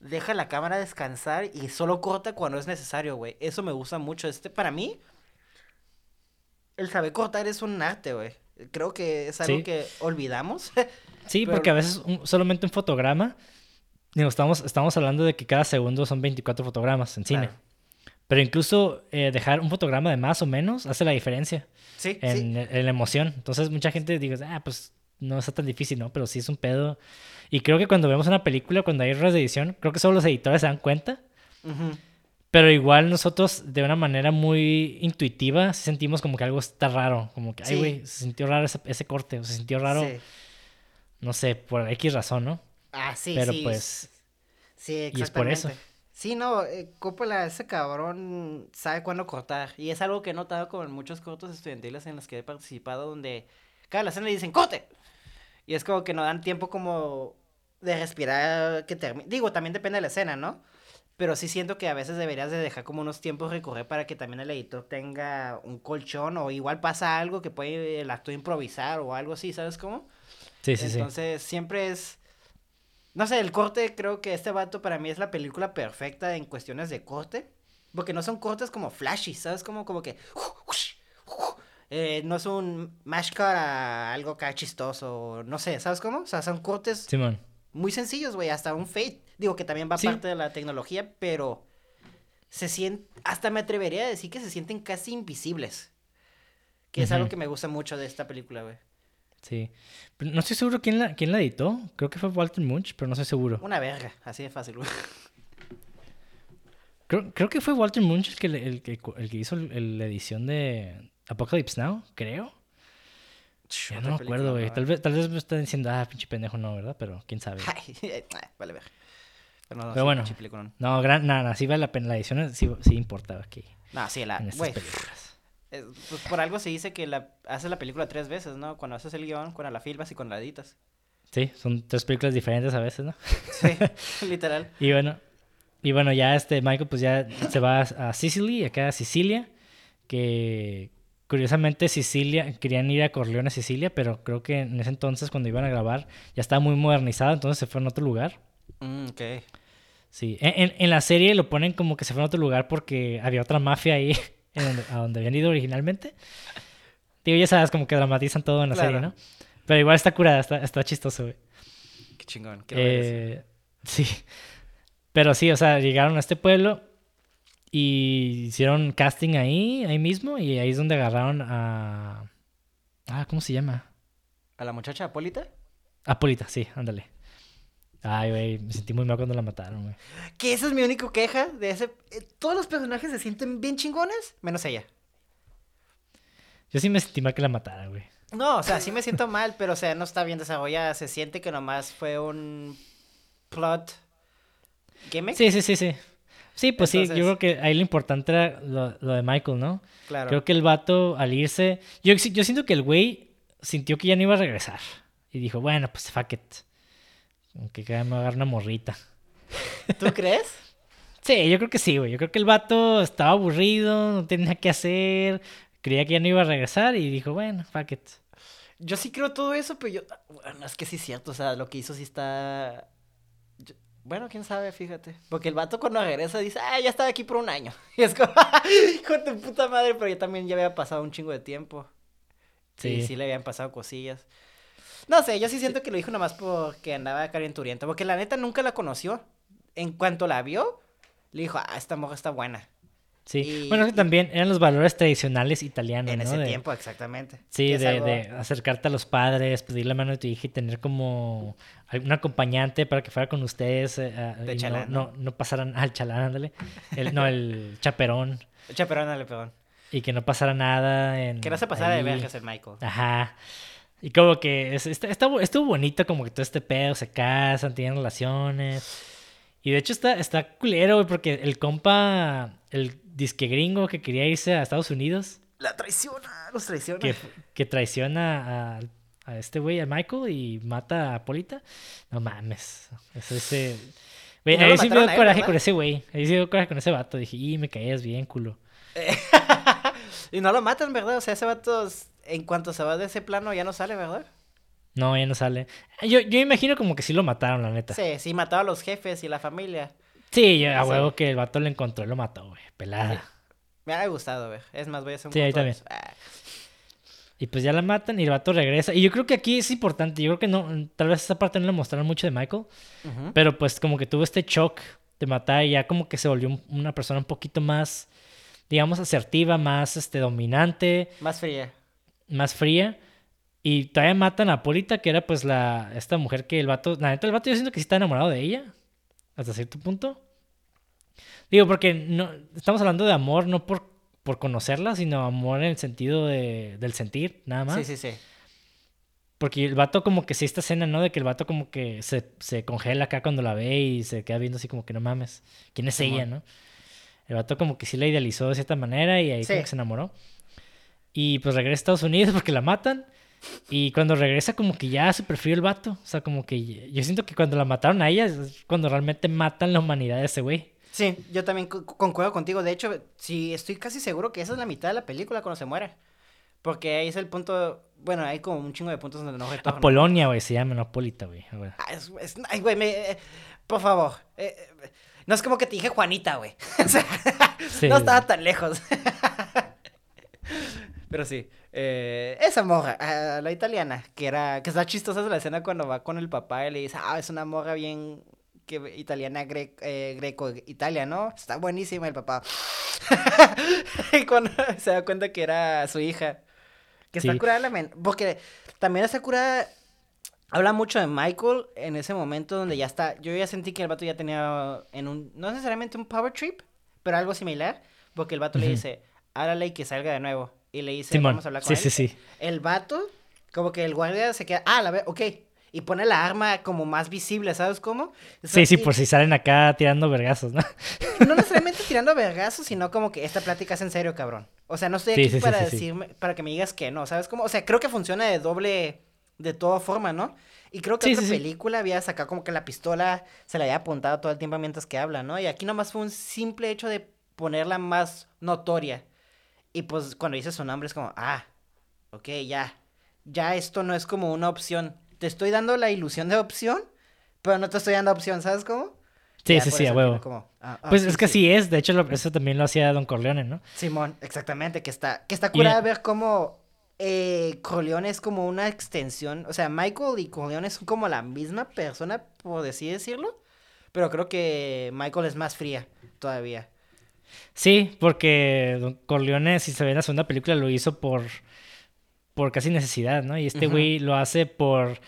deja la cámara descansar y solo corta cuando es necesario, güey. Eso me gusta mucho. Este, para mí, el saber cortar es un arte, güey. Creo que es algo Sí. que olvidamos. Sí, Pero- porque a veces un- solamente un fotograma, digo, estamos, estamos hablando de que cada segundo son 24 fotogramas en cine. Claro. Pero incluso eh, dejar un fotograma de más o menos hace la diferencia Sí, sí. en, en la emoción. Entonces mucha gente dice, ah, pues no está tan difícil, ¿no? Pero sí es un pedo. Y creo que cuando vemos una película, cuando hay errores de edición, creo que solo los editores se dan cuenta. Ujú. Pero igual nosotros, de una manera muy intuitiva, sentimos como que algo está raro. Como que, ay, güey, se sintió raro ese, ese corte. O se sintió raro, Sí. no sé, por X razón, ¿no? Ah, sí, Pero sí. pues, Sí, y es por eso. exactamente. Sí, no, eh, Coppola, ese cabrón sabe cuándo cortar. Y es algo que he notado como en muchos cortos estudiantiles en los que he participado, donde cada la escena le dicen ¡corte! Y es como que no dan tiempo como de respirar que termine. Digo, también depende de la escena, ¿no? Pero sí siento que a veces deberías de dejar como unos tiempos recorrer para que también el editor tenga un colchón o igual pasa algo que puede el actor improvisar o algo así, ¿sabes cómo? sí, sí, sí. Entonces, siempre es. No sé, el corte, creo que este vato para mí es la película perfecta en cuestiones de corte. Porque no son cortes como flashy, ¿sabes? Como, como que. Eh, no es un mash cut a algo acá chistoso. No sé, ¿sabes cómo? O sea, son cortes Simón. muy sencillos, güey. Hasta un fade. Digo que también va Sí. parte de la tecnología, pero. Se sienten. Hasta me atrevería a decir que se sienten casi invisibles. Que es algo que me gusta mucho de esta película, güey. Sí. Pero no estoy seguro quién la, quién la editó. Creo que fue Walter Munch, pero no estoy seguro. Una verga, así de fácil, güey. Creo, creo que fue Walter Munch el que, el el que hizo la edición de Apocalypse Now, creo. Ya no me acuerdo, güey. Tal vez, tal vez me están diciendo, ah, pinche pendejo, no, ¿verdad? Pero quién sabe. Ay, vale, ver. Pero, no, Pero sí, bueno. No, gran, nada, nada, sí vale la pena. La edición sí, sí importa aquí, No, sí, la. en estas películas. es- pues por algo se dice que la, haces la película tres veces, ¿no? Cuando haces el guion, cuando la filmas y cuando la editas. Sí, son tres películas diferentes a veces, ¿no? Sí, literal. Y bueno, y bueno, ya este Michael pues ya se va a Sicily, acá a Sicilia, que curiosamente Sicilia, querían ir a Corleone, Sicilia, pero creo que en ese entonces cuando iban a grabar ya estaba muy modernizado, entonces se fue a otro lugar. Mm, ok. Sí, en, en- en la serie lo ponen como que se fue a otro lugar porque había otra mafia ahí en donde, a donde habían ido originalmente. Digo, ya sabes, como que dramatizan todo en la serie. ¿no? Pero igual está curada, está, está chistoso, güey. Qué chingón. Eso. Eh, sí. Pero sí, o sea, llegaron a este pueblo y hicieron casting ahí, ahí mismo, y ahí es donde agarraron a... Ah, ¿cómo se llama? ¿A la muchacha Apólita? Apolita, sí, ándale. Ay, güey, me sentí muy mal cuando la mataron, güey. Que esa es mi única queja de ese. eh, todos los personajes se sienten bien chingones, menos ella. Yo sí me sentí mal que la mataran, güey. No, o sea, sí me siento mal, pero o sea, no está bien desarrollada. Se siente que nomás fue un plot gimmick. Sí, sí, sí, sí. Sí, pues sí, yo creo que ahí lo importante era lo, lo de Michael, ¿no? claro. Creo que el vato al irse... Yo, yo siento que el güey sintió que ya no iba a regresar. Y dijo, bueno, pues fuck it. Aunque cada me va a agarrar una morrita. ¿Tú crees? Sí, yo creo que sí, güey. Yo creo que el vato estaba aburrido, no tenía que hacer. creía que ya no iba a regresar y dijo, bueno, fuck it. Yo sí creo todo eso, pero yo. Bueno, es que sí es cierto. O sea, lo que hizo sí está. Bueno, quién sabe, fíjate. Porque el vato cuando regresa dice, ah, ya estaba aquí por un año. Y es como, hijo de tu puta madre, pero yo también ya había pasado un chingo de tiempo. Sí, Sí. sí le habían pasado cosillas. No sé, yo sí siento que lo dijo nomás porque andaba calenturienta. Porque la neta nunca la conoció. En cuanto la vio, le dijo, ah, esta moja está buena. Sí. Y- Bueno, es que también eran los valores tradicionales italianos, en ¿no? ese De- tiempo, exactamente. Sí, de, algo- de acercarte a los padres, pedir la mano de tu hija y tener como un acompañante para que fuera con ustedes. eh, ah, De y no- chalán, no, no, pasaran al chalán, ándale. El, no, el chaperón. Chaperón, dale, perdón. Y que no pasara nada. En, Que no se pasara de ahí. vergas el Michael. Ajá. Y como que es- está, está estuvo bonito como que todo este pedo, se casan, tienen relaciones. Y de hecho está, está culero, güey, porque el compa, el disque gringo que quería irse a Estados Unidos, La traiciona, los traiciona. que, que traiciona a, a este güey, a Michael, y mata a Polita. No mames. Eso ese... Güey, no ahí sí me dio coraje ¿verdad? con ese güey. Ahí sí me dio coraje con ese vato. Dije, y me caías bien, culo. y no lo matan, ¿verdad? O sea, ese vato, en cuanto se va de ese plano, ya no sale, ¿verdad? No, ya no sale. Yo, yo imagino como que sí lo mataron, la neta. Sí, sí, mataba a los jefes y la familia. Sí, yo, a huevo que el vato lo encontró y lo mató, güey. Pelada. Me ha gustado, ver. Es más, voy a hacer un Sí, ahí también. Ah, Y pues ya la matan y el vato regresa. Y yo creo que aquí es importante. Yo creo que no, tal vez esa parte no le mostraron mucho de Michael. Pero pues como que tuvo este shock de matar y ya como que se volvió un- una persona un poquito más, digamos, asertiva, más este, dominante, Más fría. más fría. Y todavía matan a Polita, que era pues la, esta mujer que el vato, la neta el vato yo siento que sí está enamorado de ella, hasta cierto punto. Digo, porque no, estamos hablando de amor no por, por conocerla, sino amor en el sentido de, del sentir, nada más. Sí, sí, sí. Porque el vato como que sí esta escena, ¿no? De que el vato como que se, se congela acá cuando la ve y se queda viendo así como que no mames. ¿Quién es ella, no? El vato como que sí la idealizó de cierta manera y ahí como Sí. que se enamoró. Y pues regresa a Estados Unidos porque la matan. Y cuando regresa como que ya super frío el vato. O sea, como que yo siento que cuando la mataron a ella es cuando realmente matan la humanidad de ese güey. Sí, yo también co- concuerdo contigo. De hecho, sí, estoy casi seguro que esa es la mitad de la película cuando se muere. Porque ahí es el punto. Bueno, hay como un chingo de puntos donde no retorna. Apolonia, güey, se llama, no Apolita, güey. Ah, es- es- ay, güey, me- eh, por favor. eh, eh, no es como que te dije Juanita, güey. O sea, Sí, no estaba tan lejos. Pero sí, eh, esa morra, la italiana, que era, que está chistosa la escena cuando va con el papá y le dice, ah, es una morra bien que italiana gre- eh, greco Italia, ¿no? Está buenísima el papá. y cuando se da cuenta que era su hija, que está curada la men, porque también está curada Habla mucho de Michael en ese momento donde ya está. Yo ya sentí que el vato ya tenía en un. No necesariamente un power trip, pero algo similar. Porque el vato le dice, háblale y que salga de nuevo. Y le dice, Simón. vamos a hablar con Sí, él. sí, sí. El vato, como que el guardia se queda. Ah, la ve, ok. Y pone la arma como más visible, ¿sabes cómo? Sí, sí, y- por si salen acá tirando vergazos, ¿no? no necesariamente tirando vergazos, sino como que esta plática es en serio, cabrón. O sea, no estoy aquí sí, para decirme, para que me digas que no, ¿sabes cómo? O sea, creo que funciona de doble, de toda forma, ¿no? Y creo que Sí, otra sí. película había sacado como que la pistola se la había apuntado todo el tiempo mientras que habla, ¿no? Y aquí nomás fue un simple hecho de ponerla más notoria. Y pues cuando dice su nombre es como, ah, ok, ya. Ya esto no es como una opción. Te estoy dando la ilusión de opción, pero no te estoy dando opción, ¿sabes cómo? Sí, Ya sí, sí, a huevo. como, ah, ah, Pues sí, es que sí. así es, de hecho lo- eso también lo hacía Don Corleone, ¿no? Simón, exactamente, que está, que está Y- curada ver cómo eh, Corleone es como una extensión, o sea, Michael y Corleone son como la misma persona, por así decirlo, pero creo que Michael es más fría todavía. Sí, porque Don Corleone, si se ve en la segunda película, lo hizo por, por casi necesidad, ¿no? Y este güey lo hace por,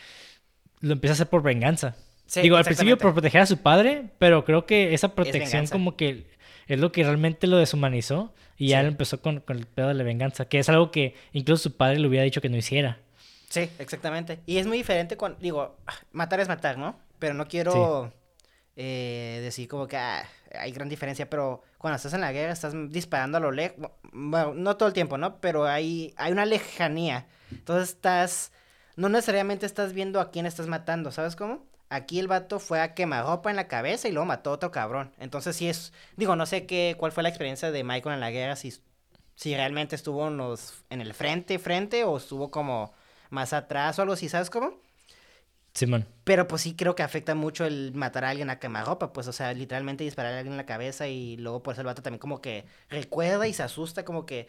lo empieza a hacer por venganza. Sí, Digo, al principio por proteger a su padre, pero creo que esa protección como que es lo que realmente lo deshumanizó y ya él empezó con, con el pedo de la venganza, que es algo que incluso su padre le hubiera dicho que no hiciera. Sí, exactamente. Y es muy diferente cuando, digo, ah, matar es matar, ¿no? Pero no quiero eh, decir como que ah, hay gran diferencia, pero cuando estás en la guerra estás disparando a lo lejos, bueno, no todo el tiempo, ¿no? Pero hay, hay una lejanía. Entonces estás, no necesariamente estás viendo a quién estás matando, ¿sabes cómo? Aquí el vato fue a quemarropa en la cabeza y luego mató a otro cabrón. Entonces sí es, digo, no sé qué, cuál fue la experiencia de Michael en la guerra, si, si realmente estuvo en, los, en el frente, frente, o estuvo como más atrás o algo así, ¿sabes cómo? Simón. Pero pues sí creo que afecta mucho el matar a alguien a quemarropa, pues, o sea, literalmente disparar a alguien en la cabeza y luego por eso el vato también como que recuerda y se asusta como que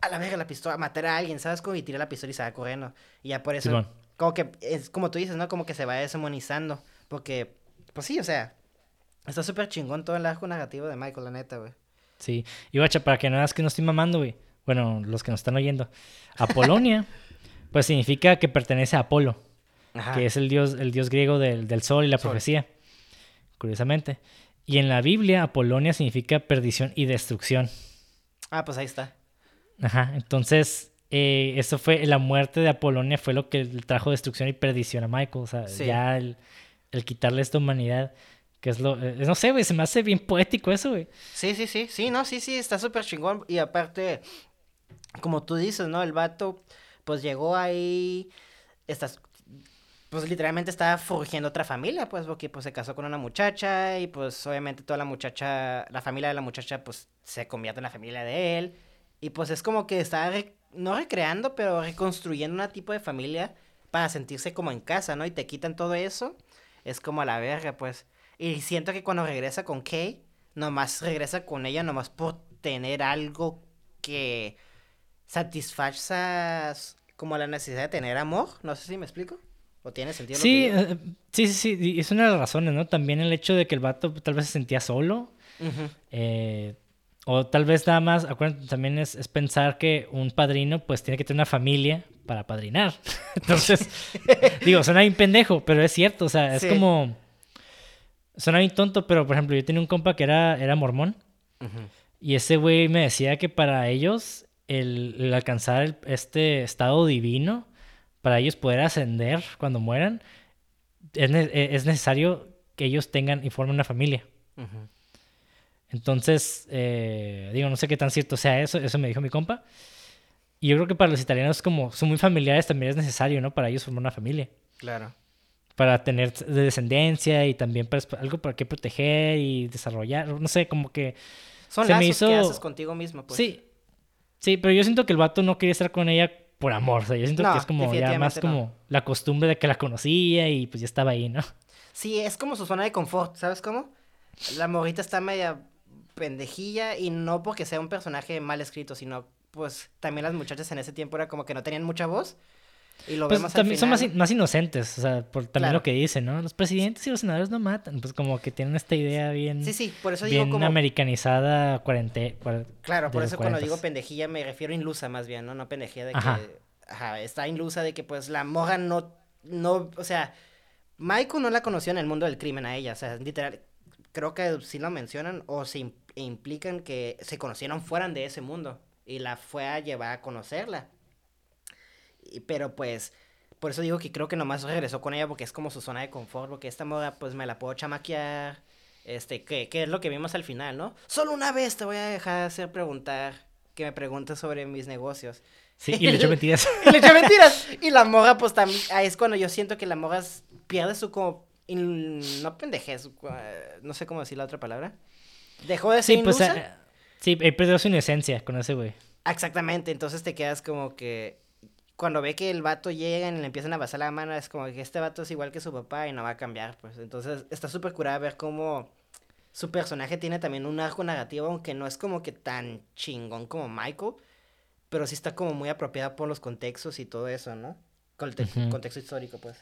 a la verga la pistola, matar a alguien, ¿sabes? Como y tira la pistola y se va corriendo. Y ya por eso, Simón. como que, es como tú dices, ¿no? Como que se va deshumanizando, porque, pues sí, o sea, está súper chingón todo el arco negativo de Michael, la neta, güey. Sí. Y guacha, para que no veas que no estoy mamando, güey. Bueno, los que nos están oyendo. Apolonia, pues significa que pertenece a Apolo, Ajá. que es el dios, el dios griego del, del sol y la Sol. profecía. Curiosamente. Y en la Biblia, Apolonia significa perdición y destrucción. Ah, pues ahí está. Ajá. Entonces, eh, eso fue, la muerte de Apolonia fue lo que trajo destrucción y perdición a Michael. O sea, Sí. ya el, el quitarle esta humanidad, que es lo. eh, no sé, güey, se me hace bien poético eso, güey. Sí, sí, sí, sí, no, sí, sí, está súper chingón. Y aparte, como tú dices, ¿no? El vato, pues llegó ahí, estás, pues literalmente estaba forjando otra familia, pues, porque pues se casó con una muchacha y pues obviamente toda la muchacha, la familia de la muchacha, pues se convierte en la familia de él. Y pues es como que estaba, no recreando, pero reconstruyendo un tipo de familia para sentirse como en casa, ¿no? Y te quitan todo eso, es como a la verga, pues. Y siento que cuando regresa con Kay, nomás regresa con ella nomás por tener algo que satisfaza s- como la necesidad de tener amor. No sé si me explico. ¿O tiene sentido? lo que Sí, digo? eh, sí, sí, sí, y es una de las razones, ¿no? También el hecho de que el vato tal vez se sentía solo, eh, o tal vez nada más, acuérdate, también es, es pensar que un padrino pues tiene que tener una familia para padrinar. Entonces, digo, suena bien pendejo, pero es cierto, o sea, es Sí. como... Suena bien tonto, pero por ejemplo, yo tenía un compa que era, era mormón, Ujú. y ese güey me decía que para ellos el, el alcanzar el- este estado divino, para ellos poder ascender cuando mueran, es, ne- e- es necesario que ellos tengan y formen una familia. Entonces, eh, digo, no sé qué tan cierto sea eso, eso me dijo mi compa. Y yo creo que para los italianos, como son muy familiares, también es necesario, ¿no? Para ellos formar una familia. Claro. Para tener de descendencia y también para, algo para que proteger y desarrollar. No sé, como que Son Se me lazos que hizo- haces contigo mismo, pues. Sí. Sí, pero yo siento que el vato no quería estar con ella por amor. O sea, yo siento No, que es como ya más no. como la costumbre de que la conocía y pues ya estaba ahí, ¿no? Sí, es como su zona de confort, ¿sabes cómo? La morrita está media pendejilla y no porque sea un personaje mal escrito, sino pues también las muchachas en ese tiempo era como que no tenían mucha voz. Y lo Pues vemos al también son más, final. más inocentes, o sea, por también Claro. lo que dicen, ¿no? Los presidentes y los senadores no matan, pues como que tienen esta idea bien, Sí, sí, por eso digo bien como... americanizada, cuarente, cuar- Claro, por eso cuando digo 40s. pendejilla me refiero a inlusa más bien, ¿no? No pendejilla de Ajá. que... Ajá, está inlusa de que pues la morra no... no O sea, Michael no la conoció en el mundo del crimen a ella, o sea, literal... Creo que sí lo mencionan o se im- implican que se conocieron fuera de ese mundo y la fue a llevar a conocerla. Pero pues, por eso digo que creo que nomás regresó con ella porque es como su zona de confort, porque esta moda pues me la puedo chamaquear, este, que, que es lo que vimos al final, ¿no? Solo una vez te voy a dejar hacer preguntar, que me preguntes sobre mis negocios. Sí, y le echó mentiras. Y le eché mentiras. Y la morra, pues también, ahí es cuando yo siento que la morra s- pierde su como, in- no pendejez, eh, no sé cómo decir la otra palabra. Dejó de ser Sí, pues, eh, sí, él perdió su inocencia con ese güey. Exactamente, entonces te quedas como que cuando ve que el vato llega y le empiezan a basar la mano, es como que este vato es igual que su papá y no va a cambiar, pues. Entonces está súper curada ver cómo su personaje tiene también un arco narrativo, aunque no es como que tan chingón como Michael, pero sí está como muy apropiada por los contextos y todo eso, ¿no? Ujú. Contexto histórico, pues.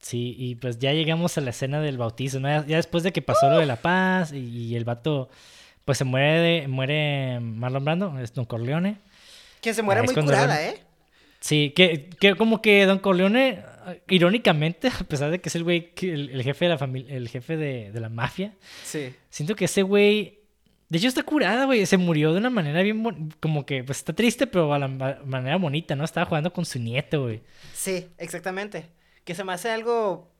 Sí, y pues ya llegamos a la escena del bautizo, ¿no? Ya, después de que pasó lo de la paz y, y el vato, pues se muere, de- muere Marlon Brando, es Don Corleone. Que se muere Ah, muy curada, ¿eh? Sí, que, que como que Don Corleone, irónicamente, a pesar de que es el güey, el, el jefe de la familia, el jefe de, de la mafia, Sí. siento que ese güey, de hecho está curada, güey, se murió de una manera bien, como que, pues está triste, pero a la ma- manera bonita, ¿no? Estaba jugando con su nieto, güey. Sí, exactamente. Que se me hace algo,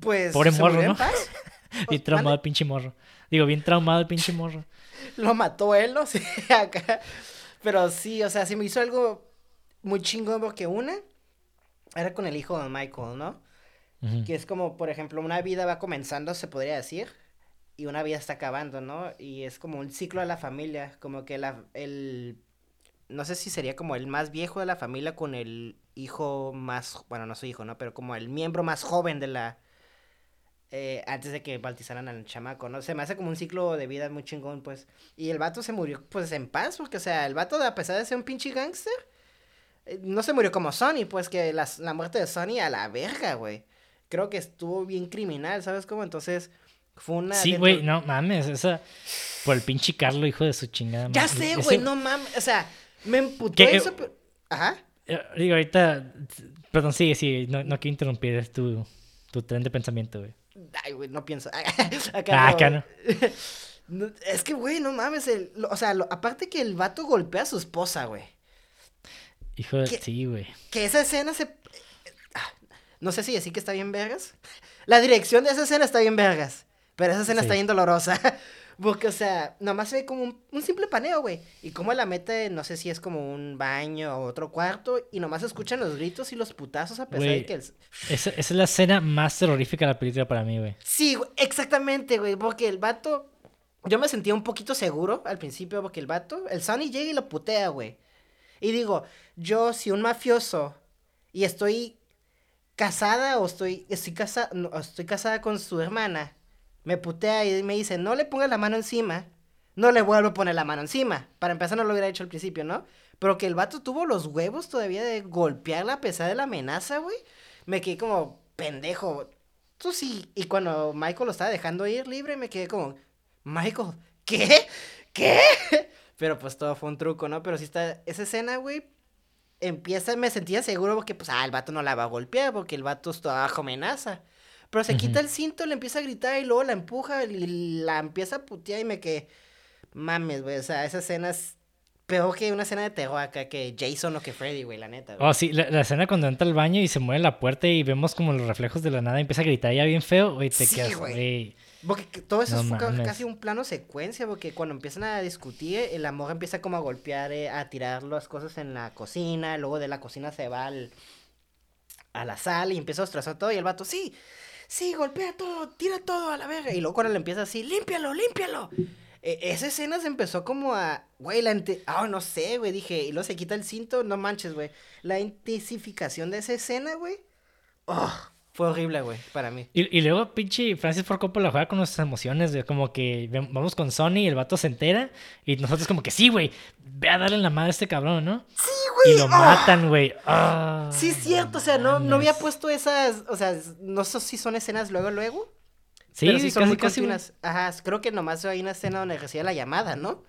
pues... Pobre ¿se morro, murió en ¿no? paz? Bien Pues, traumado el pinche morro. Digo, bien traumado el pinche morro. Lo mató él, ¿no? Sí, acá. Pero sí, o sea, sí me hizo algo muy chingón porque una era con el hijo de Michael, ¿no? Que es como, por ejemplo, una vida va comenzando, se podría decir. y una vida está acabando, ¿no? Y es como un ciclo de la familia, como que la, el, no sé si sería como el más viejo de la familia con el hijo más, bueno, no su hijo, ¿no? Pero como el miembro más joven de la, eh, antes de que bautizaran al chamaco, ¿no? Se me hace como un ciclo de vida muy chingón, pues. Y el vato se murió, pues, en paz, porque, o sea, el vato, a pesar de ser un pinche gángster, no se murió como Sony, pues, que la, la muerte de Sony a la verga, güey. Creo que estuvo bien criminal, ¿sabes cómo? Entonces, fue una... Sí, dentro- güey, no mames, esa... Por el pinche Carlo, hijo de su chingada. Ya madre. sé, Ese- güey, no mames, o sea, me emputó ¿Qué? eso, pero... Ajá. Eh, Digo, ahorita... Perdón, sigue, sigue. No, no quiero interrumpir es tu, tu tren de pensamiento, güey. Ay, güey, no pienso. Ah, acá, acá no. No, Es que, güey, no mames. el- o sea, lo- aparte que el vato golpea a su esposa, güey. Hijo de... Sí, güey. Que esa escena se. ah, No sé si decir que está bien vergas. La dirección de esa escena está bien vergas. Pero esa escena Sí. está bien dolorosa. Porque, o sea, nomás se ve como un, un simple paneo, güey. Y cómo la mete, no sé si es como un baño o otro cuarto. Y nomás se escuchan los gritos y los putazos a pesar de que el, Esa, esa es la escena más terrorífica de la película para mí, güey. Sí, exactamente, güey, porque el vato, yo me sentía un poquito seguro al principio porque el vato, el Sonny llega y lo putea, güey. Y digo, yo si un mafioso y estoy casada o estoy, estoy, estoy casada con su hermana, me putea y me dice, no le pongas la mano encima, no le vuelvo a poner la mano encima. Para empezar no lo hubiera hecho al principio, ¿no? Pero que el vato tuvo los huevos todavía de golpearla a pesar de la amenaza, güey. Me quedé como pendejo. Tú sí. Y cuando Michael lo estaba dejando ir libre, me quedé como, Michael, ¿qué? ¿Qué? Pero pues todo fue un truco, ¿no? Pero sí está, esa escena, güey, empieza, me sentía seguro porque, pues, ah, el vato no la va a golpear porque el vato está bajo amenaza. Pero se quita el cinto, le empieza a gritar y luego la empuja y la empieza a putear y me quedé, mames, güey, o sea, esa escena es peor que una escena de terror acá que Jason o que Freddy, güey, la neta. güey. Oh, sí, la, la escena cuando entra al baño y se mueve la puerta y vemos como los reflejos de la nada y empieza a gritar ya bien feo, güey, te Sí, quedas, güey. güey. Porque que- todo eso No es mames. casi un plano secuencia, porque cuando empiezan a discutir, el amor empieza como a golpear, eh, a tirar las cosas en la cocina, luego de la cocina se va al, a la sala y empieza a destrozar todo, y el vato, sí, sí, golpea todo, tira todo a la verga, y luego cuando le empieza así, límpialo, límpialo. E- esa escena se empezó como a, güey, la, ah, no sé, güey, dije, y luego se quita el cinto, no manches, güey, la intensificación de esa escena, güey, oh, fue horrible, güey, para mí. Y, y luego pinche Francis Ford Coppola juega con nuestras emociones, güey, como que vamos con Sony y el vato se entera y nosotros como que sí, güey, ve a darle en la madre a este cabrón, ¿no? Sí, güey. Y lo ¡ah! matan, güey. Ah, Sí, es cierto, o sea, no, no había puesto esas, o sea, no sé si son escenas luego, luego, Sí, pero sí son casi, muy casi, güey. continuas. Ajá, creo que nomás hay una escena donde recibe la llamada, ¿no?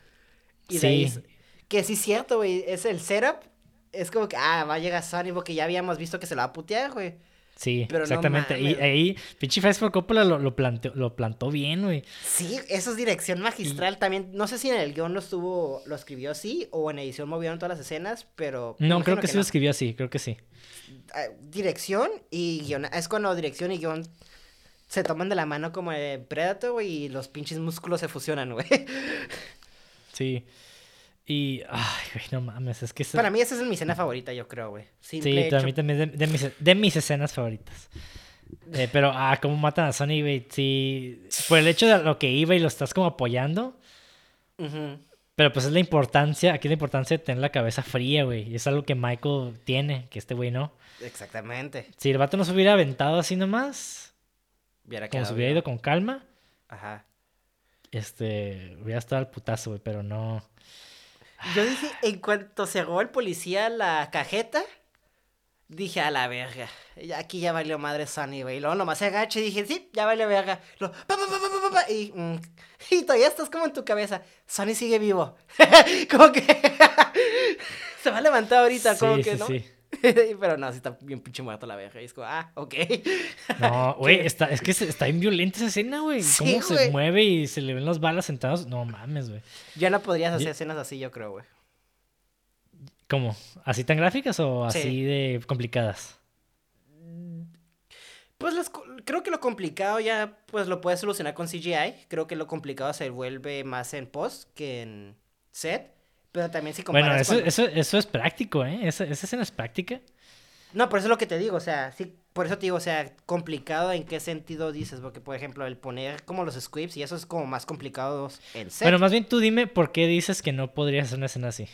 Y de ahí Sí. es- que sí es cierto, güey, es el setup, es como que, ah, va a llegar Sony porque ya habíamos visto que se la va a putear, güey. Sí, Pero no exactamente. y ahí, pinche Francis Coppola lo, lo, planteó, lo plantó bien, güey. Sí, eso es dirección magistral también, no sé si en el guion lo estuvo, lo escribió así, o en edición movieron todas las escenas, pero... No, creo imagino que sí lo escribió así, creo que sí. ah, dirección y guion. Es cuando dirección y guion se toman de la mano como de Predator, güey, y los pinches músculos se fusionan, güey. Sí. Y, ay, güey, no mames, es que... esa- Para mí esa es mi escena favorita, yo creo, güey. Simple Sí, hecho- a mí también es de, de mis, de mis escenas favoritas. Eh, pero, ah, cómo matan a Sony, güey. Sí, por el hecho de lo que iba y lo estás como apoyando. Ujú. Pero pues es la importancia, aquí la importancia de tener la cabeza fría, güey. Y es algo que Michael tiene, que este güey no. Exactamente. Si el vato no se hubiera aventado así nomás, Hubiera como se hubiera ido con calma, Ajá. este, hubiera estado al putazo, güey, pero no. Yo dije, en cuanto cerró el policía la cajeta, dije, a la verga. Aquí ya valió madre Sonny, güey. Y luego nomás se agacha y dije, sí, ya valió verga. Lo, pa, pa, pa, pa, pa, pa, pa, y, mm, y todavía estás como en tu cabeza. Sonny sigue vivo. como que se va a levantar ahorita, como que sí, no. sí. Pero no, sí está bien pinche muerto la verga. Y es como, ah, ok. No, güey, está, es que está bien violenta esa escena, güey. Sí, Cómo se mueve y se le ven las balas sentadas. No mames, güey. Ya no podrías hacer escenas así, yo creo, güey. ¿Cómo? ¿Así tan gráficas o Sí. así de complicadas? Pues las creo que lo complicado ya pues lo puedes solucionar con CGI. Creo que lo complicado se vuelve más en post que en set. Pero también si comparas Bueno, eso, cuando- eso, eso es práctico, ¿eh? Esa, esa escena es práctica. No, por eso es lo que te digo. O sea, si por eso te digo, o sea, complicado en qué sentido dices, porque por ejemplo, el poner como los scripts y eso es como más complicado en set. Bueno, más bien tú dime por qué dices que no podrías hacer una escena así.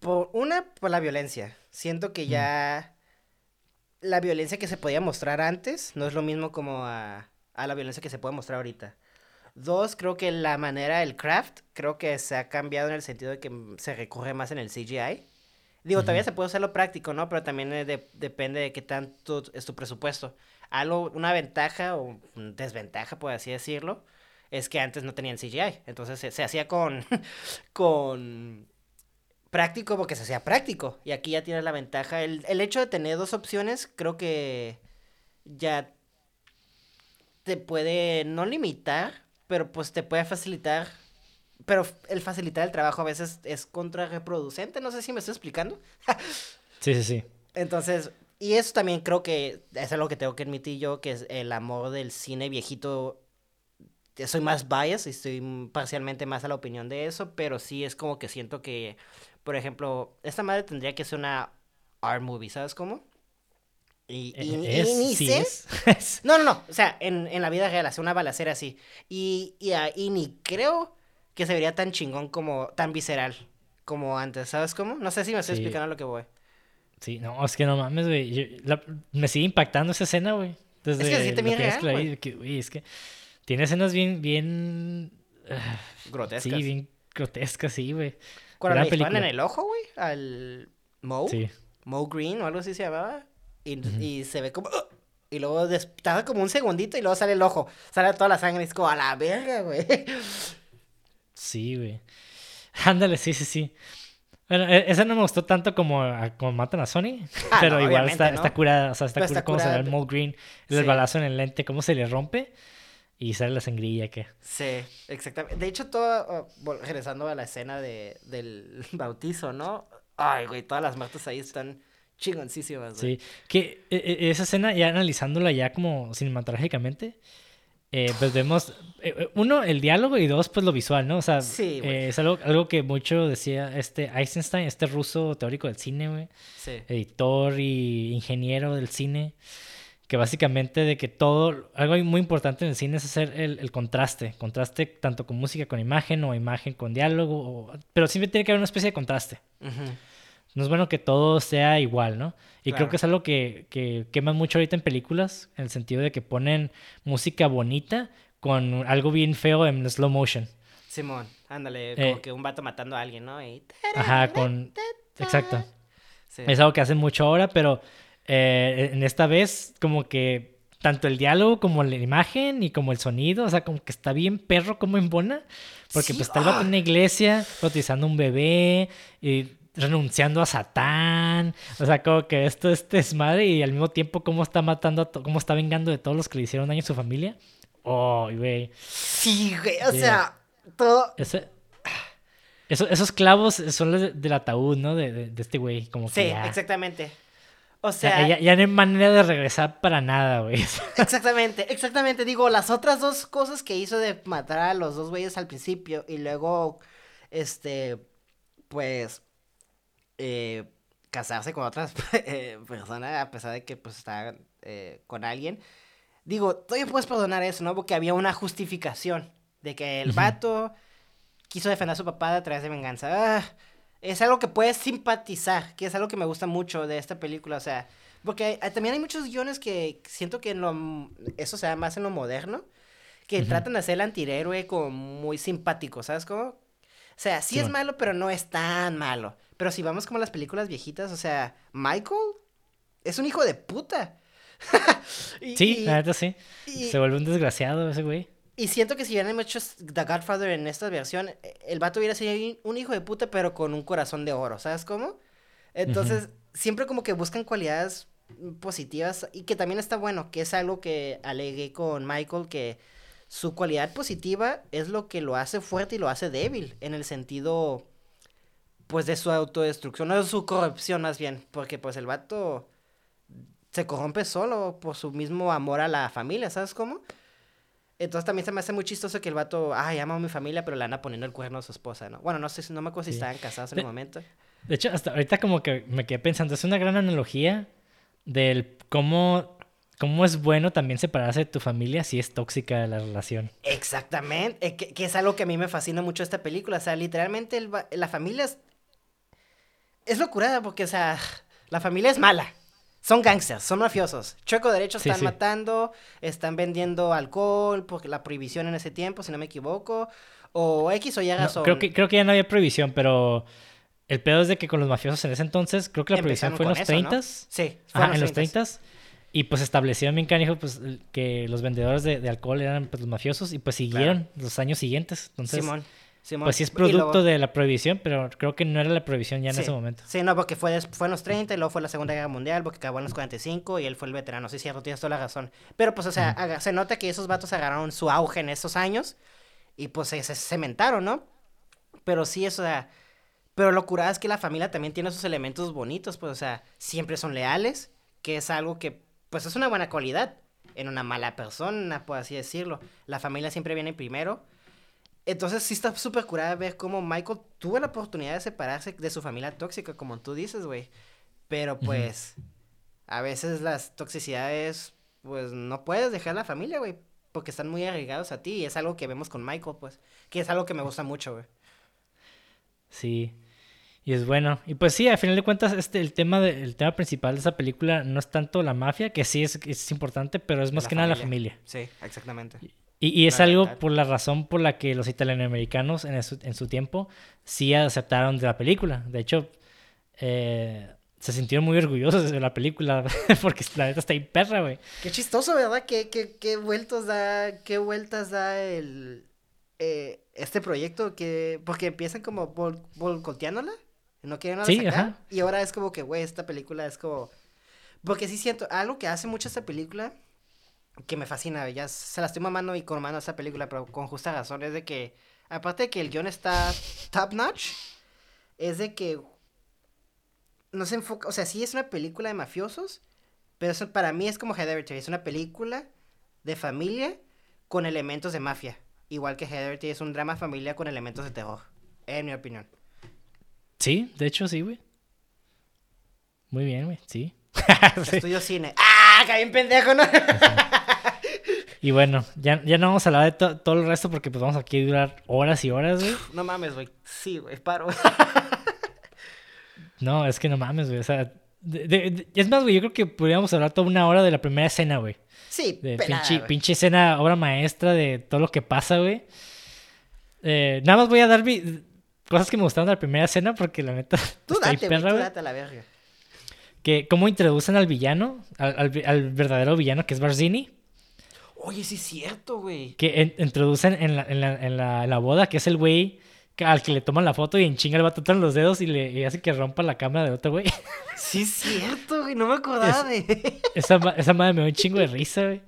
Por una, por la violencia. Siento que ya la violencia que se podía mostrar antes no es lo mismo como a, a la violencia que se puede mostrar ahorita. Dos, creo que la manera del craft, creo que se ha cambiado en el sentido de que se recurre más en el CGI. Digo, todavía se puede usar lo práctico, ¿no? Pero también eh, de- depende de qué tanto es tu presupuesto. Algo, una ventaja o desventaja, por así decirlo, es que antes no tenían CGI. Entonces se, se hacía con, con práctico porque se hacía práctico. Y aquí ya tienes la ventaja. El, el hecho de tener dos opciones, creo que ya te puede no limitar, pero pues te puede facilitar. Pero el facilitar el trabajo a veces es contrarreproducente. No sé si me estoy explicando. Sí, sí, sí. Entonces, y eso también creo que es algo que tengo que admitir yo, que es el amor del cine viejito. Soy más bias y estoy parcialmente más a la opinión de eso, pero sí es como que siento que, por ejemplo, esta madre tendría que ser una art movie, ¿sabes cómo? Y, y- y Es, ni sí, sé- es. no, no, no. O sea, en, en la vida real, hacer una balacera así. Y, y, ah, y ni creo que se vería tan chingón como, tan visceral como antes, ¿sabes cómo? No sé si me estoy Sí. explicando lo que voy. Sí, no, es que no mames, güey. Me sigue impactando esa escena, güey. Desde que lo bien que real, güey. que, güey, es que tiene escenas bien, bien... ah, Grotescas. Sí, bien grotescas, sí, güey. Cuando le disparan en el ojo, güey, al Moe, Sí. Moe Green o algo así se llamaba, y, y se ve como... ¡ah! Y luego tarda como un segundito y luego sale el ojo, sale toda la sangre y es como a la verga, güey. Sí, güey. Ándale, sí, sí, sí. Bueno, e- esa no me gustó tanto como, a- como matan a Sony, Ah, pero no, igual está, ¿no? está curada, o sea, está curada cómo se ve el. Mold Green, el Sí. balazo en el lente, cómo se le rompe y sale la sangrilla que... Sí, exactamente. De hecho, todo, oh, regresando a la escena de, del bautizo, ¿no? Ay, güey, todas las muertes ahí están chingoncísimas, güey. Sí, que e- e- esa escena ya analizándola ya como cinematográficamente, eh, pues vemos, eh, eh, uno, el diálogo y dos, pues lo visual, ¿no? O sea, Sí, eh, es algo, algo que mucho decía este Eisenstein, este ruso teórico del cine, güey, Sí. editor y ingeniero del cine, que básicamente de que todo, algo muy importante en el cine es hacer el, el contraste, contraste tanto con música con imagen o imagen con diálogo, o- pero siempre tiene que haber una especie de contraste. Ujú. No es bueno que todo sea igual, ¿no? Y creo que es algo que, que queman mucho ahorita en películas, en el sentido de que ponen música bonita con algo bien feo en slow motion. Simón, ándale, Eh. como que un vato matando a alguien, ¿no? Y... Ajá, con... Exacto. Sí. Es algo que hacen mucho ahora, pero eh, en esta vez como que tanto el diálogo como la imagen y como el sonido, o sea, como que está bien perro como en Bona, porque Sí, pues está el vato ah. en una iglesia, bautizando un bebé y renunciando a Satán, o sea, como que esto es desmadre y al mismo tiempo cómo está matando, a cómo está vengando de todos los que le hicieron daño a su familia. Oh, güey. Sí, güey, o Yeah. sea, todo... Ese- eso- esos clavos son los de- del ataúd, ¿no? De, de- de este güey, como que Sí, ya... exactamente. O sea, ya, ya no hay manera de regresar para nada, güey. exactamente, exactamente. Digo, las otras dos cosas que hizo de matar a los dos güeyes al principio y luego, este, pues, eh, casarse con otras eh, personas a pesar de que, pues, estaba eh, con alguien. Digo, todavía puedes perdonar eso, ¿no? Porque había una justificación de que el vato quiso defender a su papá a través de venganza. Ah, es algo que puedes simpatizar, que es algo que me gusta mucho de esta película, o sea, porque hay- hay- también hay muchos guiones que siento que en lo, eso se da más en lo moderno, que tratan de hacer el antihéroe como muy simpático, ¿sabes cómo? O sea, sí es malo, pero no es tan malo. Pero si vamos como a las películas viejitas, o sea, Michael es un hijo de puta. Y- Sí, la neta sí. y- Se vuelve un desgraciado ese güey. y siento que si hubieran hecho The Godfather en esta versión, el vato hubiera sido un hijo de puta, pero con un corazón de oro, ¿sabes cómo? Entonces, siempre como que buscan cualidades positivas y que también está bueno, que es algo que alegué con Michael, que su cualidad positiva es lo que lo hace fuerte y lo hace débil, en el sentido, pues, de su autodestrucción, no de su corrupción más bien, porque pues el vato se corrompe solo por su mismo amor a la familia, ¿sabes cómo? Entonces también se me hace muy chistoso que el vato, ay, amo a mi familia, pero le anda poniendo el cuerno a su esposa, ¿no? Bueno, no sé, si- no me acuerdo si Sí. estaban casados en De- el momento. De hecho, hasta ahorita como que me quedé pensando, es una gran analogía del cómo cómo es bueno también separarse de tu familia si es tóxica la relación. Exactamente, que, que es algo que a mí me fascina mucho esta película. O sea, literalmente el la familia es, es locura porque, o sea, la familia es mala. Son gangsters, son mafiosos. Chueco derecho están sí. matando, están vendiendo alcohol, porque la prohibición en ese tiempo, si no me equivoco. O X o Y No, razón. creo, que, creo que ya no había prohibición, pero el pedo es de que con los mafiosos en ese entonces, creo que la prohibición fue en los eso, ¿no? 30s. Sí, fue Ajá, en los 30 Y pues establecieron bien canijo pues, que los vendedores de, de alcohol eran pues, los mafiosos y pues siguieron los años siguientes. Entonces, Simón, Simón. pues sí es Y luego- producto de la prohibición, pero creo que no era la prohibición ya en Sí. ese momento. Sí, no, porque fue, fue en los 30 y luego fue la Segunda Guerra Mundial, porque acabó en los 45 y él fue el veterano. Sí, cierto, tienes toda la razón. Pero pues, o sea, se nota que esos vatos agarraron su auge en esos años y pues se, se cementaron, ¿no? Pero sí, eso, o sea, pero lo curada es que la familia también tiene sus elementos bonitos, pues, o sea, siempre son leales, que es algo que, pues, es una buena cualidad en una mala persona, por así decirlo. La familia siempre viene primero. Entonces sí está súper curada ver cómo Michael tuvo la oportunidad de separarse de su familia tóxica, como tú dices, güey. Pero pues, a veces las toxicidades, pues no puedes dejar la familia, güey. Porque están muy arraigados a ti y es algo que vemos con Michael, pues. Que es algo que me gusta mucho, güey. Sí. Y es bueno. Y pues sí, al final de cuentas, este, el tema de- el tema principal de esa película no es tanto la mafia, que sí es, es importante, pero es más La que nada la familia. familia. Sí, exactamente. Y, y es La algo verdad. por la razón por la que los italoamericanos en su, en su tiempo sí aceptaron de la película. De hecho, eh, se sintieron muy orgullosos de la película porque la neta está ahí perra, güey. Qué chistoso, ¿verdad? ¿Qué, qué, qué vueltas da, qué vueltas da el, eh, este proyecto? que Porque empiezan como bol- boicoteándola, no quieren Sí, sacar, ajá. y ahora es como que, güey, esta película es como... Porque sí siento, algo que hace mucho esta película, que me fascina, ya se la estoy mamando y con mano esta película, pero con justa razón, es de que, aparte de que el guion está top notch, es de que no se enfoca, o sea, sí es una película de mafiosos, pero eso para mí es como Hereditary, es una película de familia con elementos de mafia. Igual que Hereditary es un drama familiar con elementos de terror, en mi opinión. Sí, de hecho sí, güey. Muy bien, güey, sí. Sí. Estudio cine. ¡Ah! ¡Qué bien pendejo, ¿no? Y bueno, ya, ya no vamos a hablar de to- todo el resto porque pues vamos aquí a durar horas y horas, güey. no mames, güey. Sí, güey, paro. No, es que no mames, güey. O sea, de- de- de- es más, güey, yo creo que podríamos hablar toda una hora de la primera escena, güey. Sí, De pelada, pinche, pinche escena, obra maestra de todo lo que pasa, güey. Eh, nada más voy a dar cosas que me gustaron de la primera escena porque la neta Tú date, güey, perra, tú date a la verga. Que cómo introducen al villano, al, al verdadero villano que es Barzini. Oye, sí es cierto, güey. Que en- introducen en la, en, la, en la- en la boda, que es el güey al que le toman la foto y en chinga le va a los dedos y le y hace que rompa la cámara de otro güey. Sí es cierto, güey. No me acordaba de... Esa, esa madre me dio un chingo de risa, güey.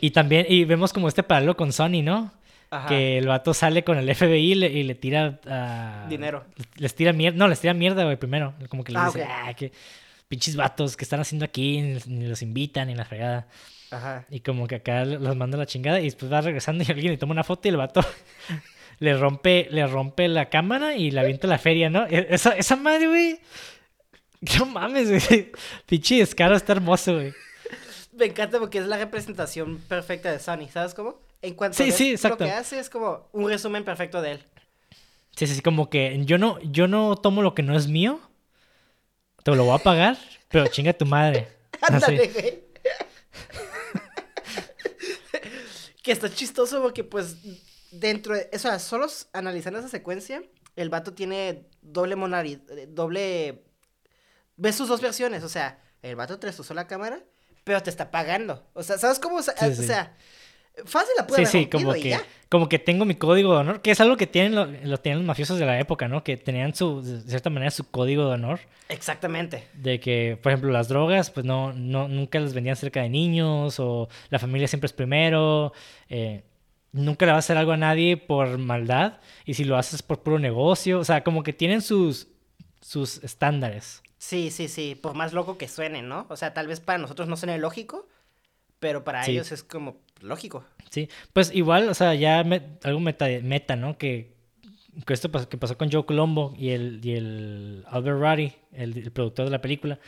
Y también, y vemos como este paralelo con Sony, ¿no? Ajá. Que el vato sale con el FBI y le, y le tira... Dinero. Les tira mierda. No, les tira mierda, güey, primero. Como que les Ah, dice, ok. ah, que pinches vatos que están haciendo aquí, ni, los invitan, ni la fregada. Ajá. Y como que acá los manda la chingada y después va regresando y alguien le toma una foto y el vato le rompe, le rompe la cámara y la avienta a la feria, ¿no? E- Esa, esa madre, güey. No mames, güey. Pinche descaro está hermoso, güey. Me encanta porque es la representación perfecta de Sony, ¿sabes cómo? En cuanto Sí, ves sí, lo exacto. que hace es como un resumen perfecto de él. Sí, sí, sí, como que yo no, yo no tomo lo que no es mío. Te lo voy a pagar, pero chinga tu madre. Ándale, güey. que está chistoso porque, pues, dentro de. O sea, solo analizando esa secuencia, el vato tiene doble monari... eh, doble. Ves sus dos versiones, o sea, el vato te usó la cámara, pero te está pagando. O sea, ¿sabes cómo? O sea, Sí, o sí. sea, fácil la puede Sí, sí, como que, ya. como que tengo mi código de honor, que es algo que tienen lo, lo tienen los mafiosos de la época, ¿no? Que tenían su, de cierta manera, su código de honor. Exactamente. De que, por ejemplo, las drogas, pues no, no, nunca las vendían cerca de niños, o la familia siempre es primero, eh, nunca le vas a hacer algo a nadie por maldad, y si lo haces por puro negocio, o sea, como que tienen sus, sus estándares. Sí, sí, sí, por más loco que suene, ¿no? O sea, tal vez para nosotros no suene lógico, pero para Sí. ellos es como lógico. Sí, pues igual, o sea, ya me- algo meta, meta, ¿no? Que, que esto pasó, que pasó con Joe Colombo y el, y el Albert Ruddy, el, el productor de la película,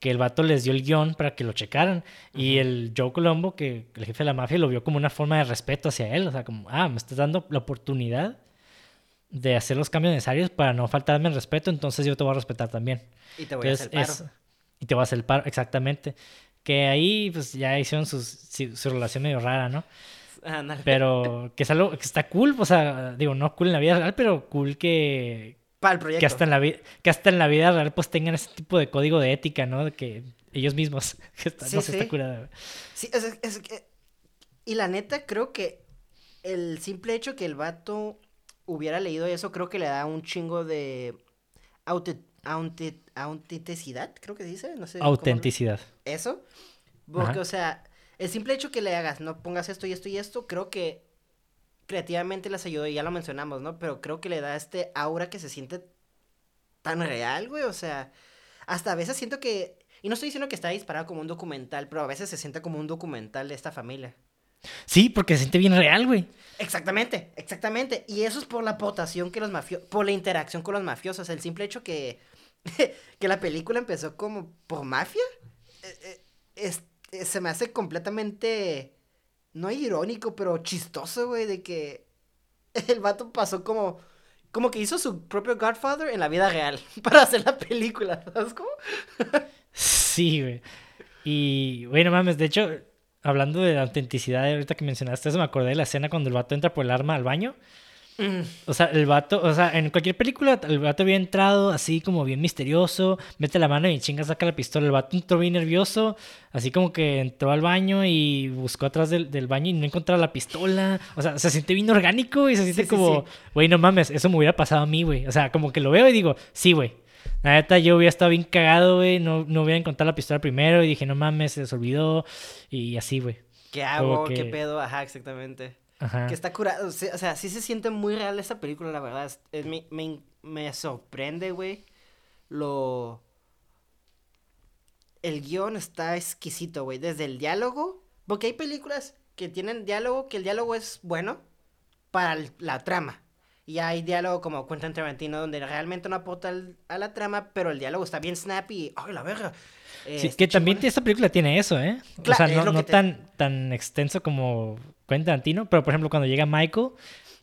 que el vato les dio el guion para que lo checaran. Y el Joe Colombo, que el jefe de la mafia, lo vio como una forma de respeto hacia él. O sea, como, ah, me estás dando la oportunidad de hacer los cambios necesarios para no faltarme el respeto, entonces yo te voy a respetar también. Y te voy a hacer el paro. y te voy a hacer el paro, exactamente. Que ahí pues ya hicieron sus, su relación medio rara, ¿no? Pero que es algo que está cool, o sea, digo, no cool en la vida real, pero cool que... Para el proyecto. Que hasta en la, que hasta en la vida real pues tengan ese tipo de código de ética, ¿no? De que ellos mismos, que está, sí, no sí. está curada. Sí, es, es, que... Y la neta, creo que el simple hecho que el vato hubiera leído eso, creo que le da un chingo de autenticidad, creo que dice, no sé. Autenticidad. Eso. Porque, o sea, el simple hecho que le hagas, no pongas esto y esto y esto, creo que creativamente les ayudó, y ya lo mencionamos, ¿no? Pero creo que le da este aura que se siente tan real, güey, o sea, hasta a veces siento que, y no estoy diciendo que está disparado como un documental, pero a veces se siente como un documental de esta familia. Sí, porque se siente bien real, güey. Exactamente, exactamente. Y eso es por la potación que los mafiosos, por la interacción con los mafiosos. El simple hecho que, que la película empezó como por mafia, eh, eh, eh, se me hace completamente, no irónico, pero chistoso, güey, de que el vato pasó como, como que hizo su propio Godfather en la vida real para hacer la película, ¿sabes cómo? sí, güey. Y, bueno, mames, de hecho, hablando de la autenticidad, ahorita que mencionaste eso, me acordé de la escena cuando el vato entra por el arma al baño. Mm. O sea, el vato, o sea, en cualquier película el vato había entrado así como bien misterioso, mete la mano y chinga saca la pistola. El vato entró bien nervioso, así como que entró al baño y buscó atrás del, baño y no encontraba la pistola. O sea, se siente bien orgánico y se siente como, güey, no mames, eso me hubiera pasado a mí, güey. O sea, como que lo veo y digo, sí, güey, la neta, yo hubiera estado bien cagado, güey. No, no hubiera encontrado la pistola primero y dije, no mames, se les olvidó. Y así, güey. ¿Qué hago? ¿Qué pedo? Ajá, exactamente. Ajá. Que está curado. O sea, sí se siente muy real esta película, la verdad. me, me, me sorprende, güey. Lo. El guion está exquisito, güey. Desde el diálogo. Porque hay películas que tienen diálogo, que el diálogo es bueno para la trama. Y hay diálogo como Quentin Tarantino donde realmente no aporta a la trama, pero el diálogo está bien snappy. ¡Ay, la verga! sí, que también esta película tiene eso, ¿eh? o sea, no, tan, tan extenso como Quentin Tarantino, pero por ejemplo cuando llega Michael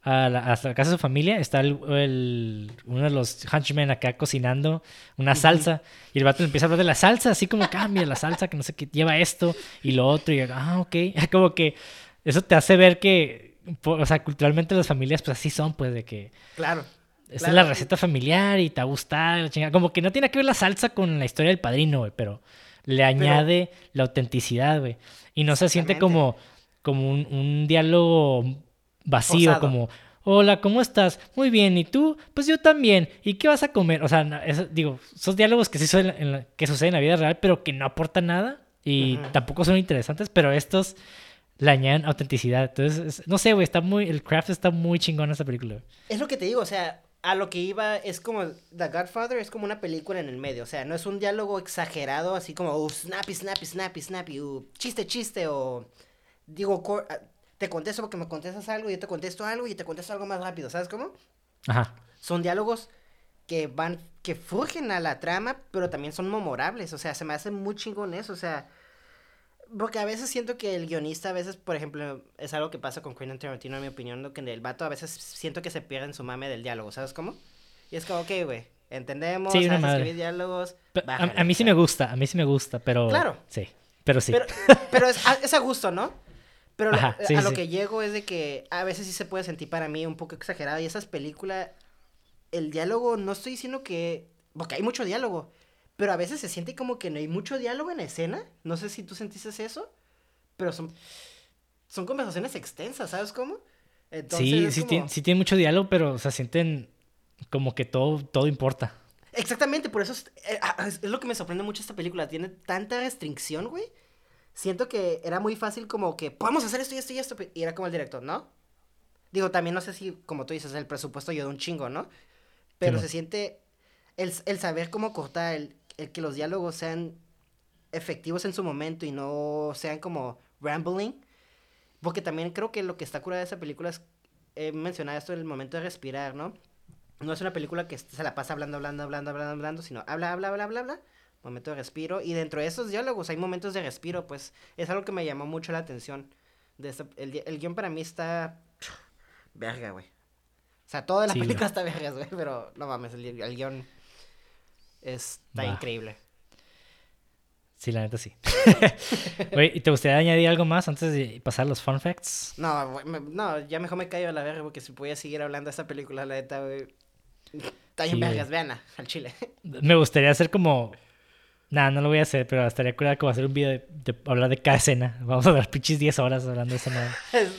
a la, casa de su familia, está el, uno de los hunchmen acá cocinando una salsa y el vato empieza a hablar de la salsa, así como cambia la salsa, que no sé qué, lleva esto y lo otro y ah, ok, como que eso te hace ver que o sea, culturalmente las familias pues así son, pues de que... Claro. Esta es la receta familiar y te la chingada. Como que no tiene que ver la salsa con la historia del padrino, güey, pero le añade la autenticidad, güey. Y no se siente como, como un, diálogo vacío, como, hola, ¿cómo estás? Muy bien, ¿y tú? Pues yo también. ¿Y qué vas a comer? O sea, digo, son diálogos que sí suceden en la, que suceden en la vida real, pero que no aportan nada y tampoco son interesantes, pero estos le añaden autenticidad. Entonces, no sé, güey, está muy, el craft está muy chingón en esta película. Es lo que te digo, o sea, a lo que iba es como The Godfather es como una película en el medio, o sea, no es un diálogo exagerado así como uh, snappy, snappy, snappy, snappy, uh, chiste, chiste o digo, ah, te contesto porque me contestas algo yo te contesto algo y te contesto algo más rápido, ¿sabes cómo? Ajá. Son diálogos que van, que furgen a la trama, pero también son memorables, o sea, se me hace muy chingón eso, o sea, porque a veces siento que el guionista, a veces, por ejemplo, es algo que pasa con Quentin Tarantino, en mi opinión, lo que el vato a veces siento que se pierde en su mame del diálogo, ¿sabes cómo? Y es como, ok, güey, entendemos, sí, sabes escribir diálogos. a, mí sí me gusta, a mí sí me gusta, pero. Claro. Sí, pero sí. Pero, es, a, gusto, ¿no? Pero a lo que llego es de que a veces sí se puede sentir para mí un poco exagerado. Y esas películas, el diálogo, no estoy diciendo que. Porque hay mucho diálogo pero a veces se siente como que no hay mucho diálogo en la escena. No sé si tú sentiste eso, pero son, son conversaciones extensas, ¿sabes cómo? sí, sí, tiene, mucho diálogo, pero se sienten como que todo, todo importa. Exactamente, por eso eh, ah, es, lo que me sorprende mucho esta película. Tiene tanta restricción, güey. Siento que era muy fácil como que podemos hacer esto y esto y esto. Y era como el director, ¿no? Digo, también no sé si, como tú dices, el presupuesto ayuda un chingo, ¿no? Pero se siente el, el, saber cómo cortar, el, el que los diálogos sean efectivos en su momento y no sean como rambling. Porque también creo que lo que está curado de esa película es he mencionado esto en el momento de respirar, ¿no? No es una película que se la pasa hablando, hablando, hablando, hablando, hablando, sino habla, habla, habla, habla, habla, momento de respiro. Y dentro de esos diálogos hay momentos de respiro, pues es algo que me llamó mucho la atención. De esta- el, el guion para mí está... Verga, güey. O sea, toda la Sí, película está verga, güey, pero no mames, el, el guion está Va. increíble. Sí, la neta sí. Güey, ¿y te gustaría añadir algo más antes de pasar a los fun facts? No, güey, me- no, ya mejor me callo a la verga porque si voy a seguir hablando de esta película, la neta, güey. Está bien Sí, vergas, veanla, al chile. Me gustaría hacer como... Nah, no lo voy a hacer, pero estaría curada como hacer un video de, de hablar de cada escena. Vamos a dar pinches 10 horas hablando de esa madre.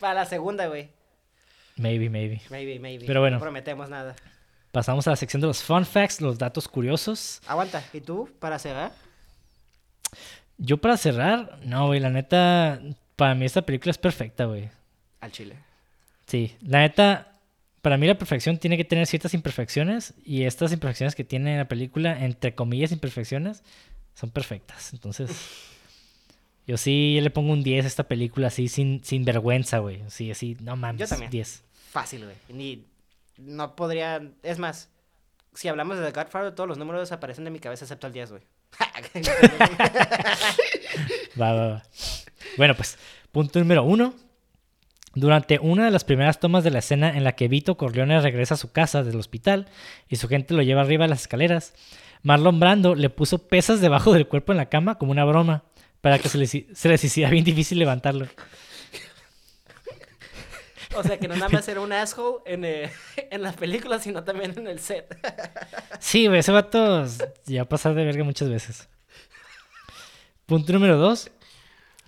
Para la segunda, güey. Maybe, maybe. Maybe, maybe. Pero bueno. No prometemos nada. Pasamos a la sección de los fun facts, los datos curiosos. Aguanta, ¿y tú, para cerrar? Yo para cerrar, no, güey, la neta, para mí esta película es perfecta, güey. Al chile. Sí, la neta, para mí la perfección tiene que tener ciertas imperfecciones y estas imperfecciones que tiene la película, entre comillas imperfecciones, son perfectas. Entonces, yo sí le pongo un 10 a esta película así sin, sin vergüenza, güey. Sí, así, no mames, Yo también. 10. Fácil, güey. Ni... No podría... Es más, si hablamos de The Godfather, todos los números desaparecen de mi cabeza excepto el 10, güey. Va, va, va. Bueno, pues, punto número uno. Durante una de las primeras tomas de la escena en la que Vito Corleone regresa a su casa del hospital y su gente lo lleva arriba a las escaleras, Marlon Brando le puso pesas debajo del cuerpo en la cama como una broma, para que se les, se les hiciera bien difícil levantarlo. o sea, que no nada más era un asshole en, eh, en las películas, sino también en el set. Sí, güey, ese vato ya va a pasar de verga muchas veces. Punto número dos.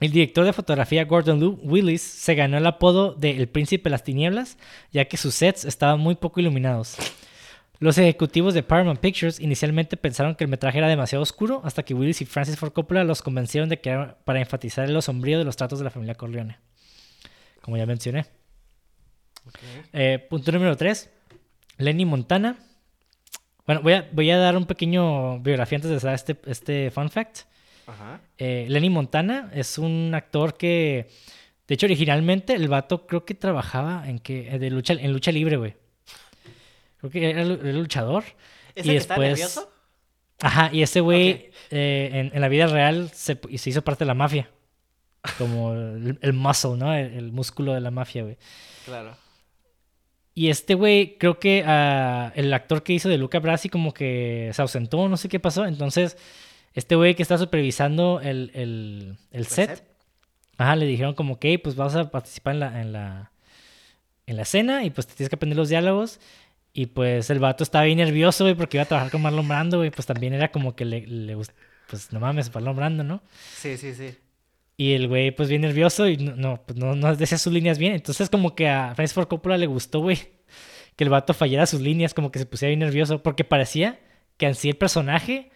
El director de fotografía Gordon Lou Willis se ganó el apodo de El Príncipe de las Tinieblas, ya que sus sets estaban muy poco iluminados. Los ejecutivos de Paramount Pictures inicialmente pensaron que el metraje era demasiado oscuro, hasta que Willis y Francis Ford Coppola los convencieron de que era para enfatizar lo sombrío de los tratos de la familia Corleone. Como ya mencioné. Eh, punto número 3. Lenny Montana. Bueno, voy a, voy a dar un pequeño biografía antes de dar este, este fun fact. Ajá. Eh, Lenny Montana es un actor que, de hecho, originalmente el vato creo que trabajaba en que eh, de lucha, en lucha libre, güey. Creo que era, era luchador. ¿Es Y el que está después- nervioso? Ajá, y ese güey eh, en, en la vida real se, hizo parte de la mafia. Como el, el muscle, ¿no? El, el músculo de la mafia, güey. Claro. Y este güey, creo que ah, el actor que hizo de Luca Brasi como que se ausentó, no sé qué pasó. Entonces, este güey que está supervisando el, el, el set, set? ajá, le dijeron como que, pues vas a participar en la, en la, en la escena y pues te tienes que aprender los diálogos. Y pues el vato estaba bien nervioso, güey, porque iba a trabajar con Marlon Brando, güey. Pues también era como que le, le pues no mames, Marlon Brando, ¿no? Sí, sí, sí. Y el güey, pues bien nervioso y no, no, pues, no, no decía sus líneas bien. Entonces, como que a Francis Ford Coppola le gustó, güey, que el vato fallara sus líneas, como que se pusiera bien nervioso, porque parecía que en sí el personaje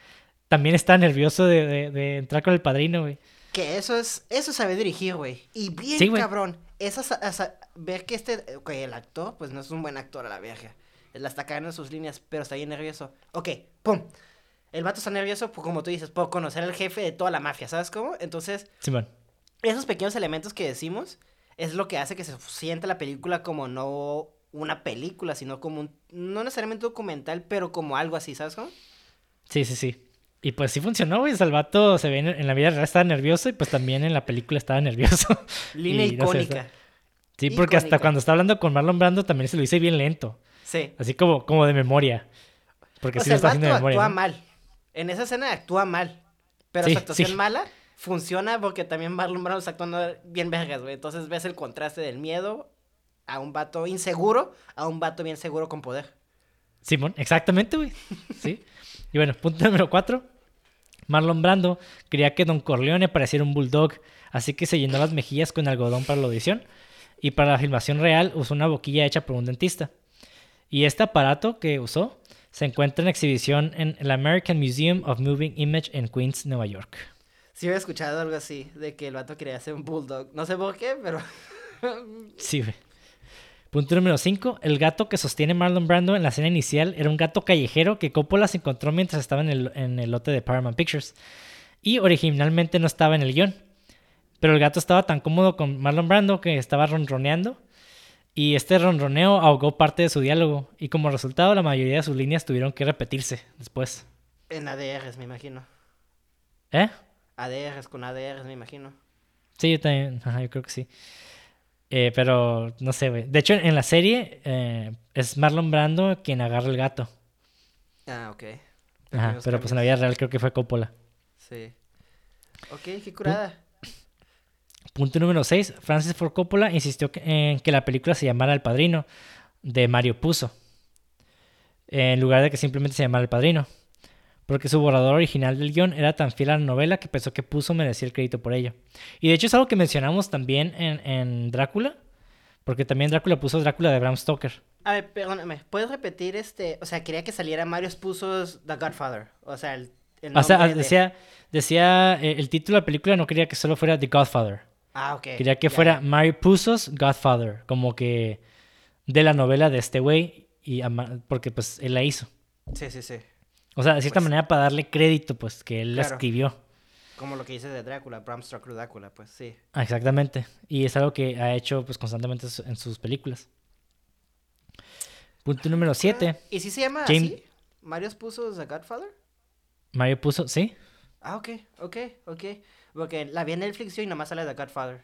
también estaba nervioso de, de- de entrar con el padrino, güey. Que eso es, eso es saber dirigir, güey. Y bien Sí, cabrón. Esa, sa- sa- ver que este, que el actor, pues no es un buen actor a la verga. La está cagando en sus líneas, pero está bien nervioso. Ok, pum. El vato está nervioso, pues, como tú dices, por conocer al jefe de toda la mafia, ¿sabes cómo? Entonces, Simón. esos pequeños elementos que decimos es lo que hace que se sienta la película como no una película, sino como un, no necesariamente documental, pero como algo así, ¿sabes cómo? Sí, sí, sí. Y pues sí funcionó, güey. El vato se ve en, en la vida real estaba nervioso y pues también en la película estaba nervioso. Línea Y no sé, icónica. Sí, porque hasta cuando está hablando con Marlon Brando también se lo dice bien lento. Sí. Así como, como de memoria. Porque o sí sea, lo está haciendo de memoria. actúa ¿no? mal. En esa escena actúa mal. Pero Sí, su actuación sí. mala funciona porque también Marlon Brando está actuando bien vergas, güey. Entonces ves el contraste del miedo a un vato inseguro a un vato bien seguro con poder. Simón, exactamente, güey. Sí. Y bueno, punto número cuatro. Marlon Brando quería que Don Corleone pareciera un bulldog, así que se llenó las mejillas con algodón para la audición. Y para la filmación real usó una boquilla hecha por un dentista. Y este aparato que usó se encuentra en exhibición en el American Museum of Moving Image en Queens, Nueva York. Sí había escuchado algo así, de que el vato quería hacer un bulldog. No sé por qué, pero... Sí, güey. Punto número 5. El gato que sostiene Marlon Brando en la escena inicial era un gato callejero que Coppola se encontró mientras estaba en el, en el lote de Paramount Pictures. Y originalmente no estaba en el guion. Pero el gato estaba tan cómodo con Marlon Brando que estaba ronroneando. Y este ronroneo ahogó parte de su diálogo. Y como resultado, la mayoría de sus líneas tuvieron que repetirse después. En ADRs, me imagino. ¿Eh? ADRs con ADRs, me imagino. Sí, yo también. Ajá, yo creo que sí. Eh, pero no sé, güey. De hecho, en la serie eh, es Marlon Brando quien agarra el gato. Ah, ok. Ajá, pero pues en la vida real creo que fue Coppola. Sí. Ok, qué curada. Punto número 6. Francis Ford Coppola insistió en que la película se llamara El Padrino, de Mario Puzo, en lugar de que simplemente se llamara El Padrino, porque su borrador original del guion era tan fiel a la novela que pensó que Puzo merecía el crédito por ello. Y de hecho es algo que mencionamos también en, en Drácula, porque también Drácula puso Drácula de Bram Stoker. A ver, perdóname, ¿puedes repetir este? O sea, quería que saliera Mario Puzo's The Godfather. O sea, el, el O sea, de- decía, decía eh, el título de la película no quería que solo fuera The Godfather. Ah, ok. Quería que fuera Mario Puzo's Godfather, como que de la novela de este güey, y porque pues él la hizo. Sí, sí, sí. O sea, de cierta Pues- manera para darle crédito, pues que él la Claro. escribió. Como lo que dices de Drácula, Bram Stoker Drácula, pues sí. Ah, exactamente. Y es algo que ha hecho pues constantemente en sus películas. Punto número 7. ¿Y si se llama James- así? ¿Mario Puzo's The Godfather? Mario Puzo, ¿sí? Ah, ok, ok, ok. Porque la vi en Netflix y nomás sale The Godfather.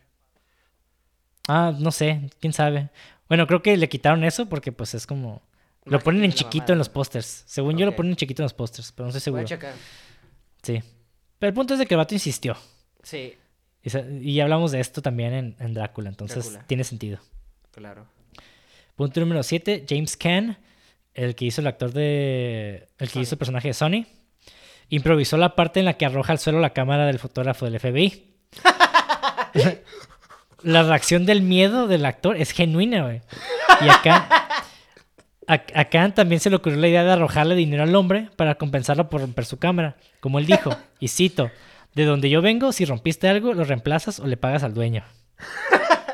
Ah, no sé, quién sabe. Bueno, creo que le quitaron eso porque pues es como... Lo ponen en chiquito en los pósters. Según yo lo ponen en chiquito en los pósters, pero no estoy Voy seguro. a checar. Sí. Pero el punto es de que el vato insistió. Sí, Y, hablamos de esto también en, en Drácula, entonces Drácula. tiene sentido. claro. Punto número 7, James Caan, el que hizo el actor de... El que Sony. hizo el personaje de Sony, improvisó la parte en la que arroja al suelo la cámara del fotógrafo del FBI. la reacción del miedo del actor es genuina, güey. Y acá... A, Caan también se le ocurrió la idea de arrojarle dinero al hombre para compensarlo por romper su cámara. Como él dijo, y cito, de donde yo vengo, si rompiste algo, lo reemplazas o le pagas al dueño.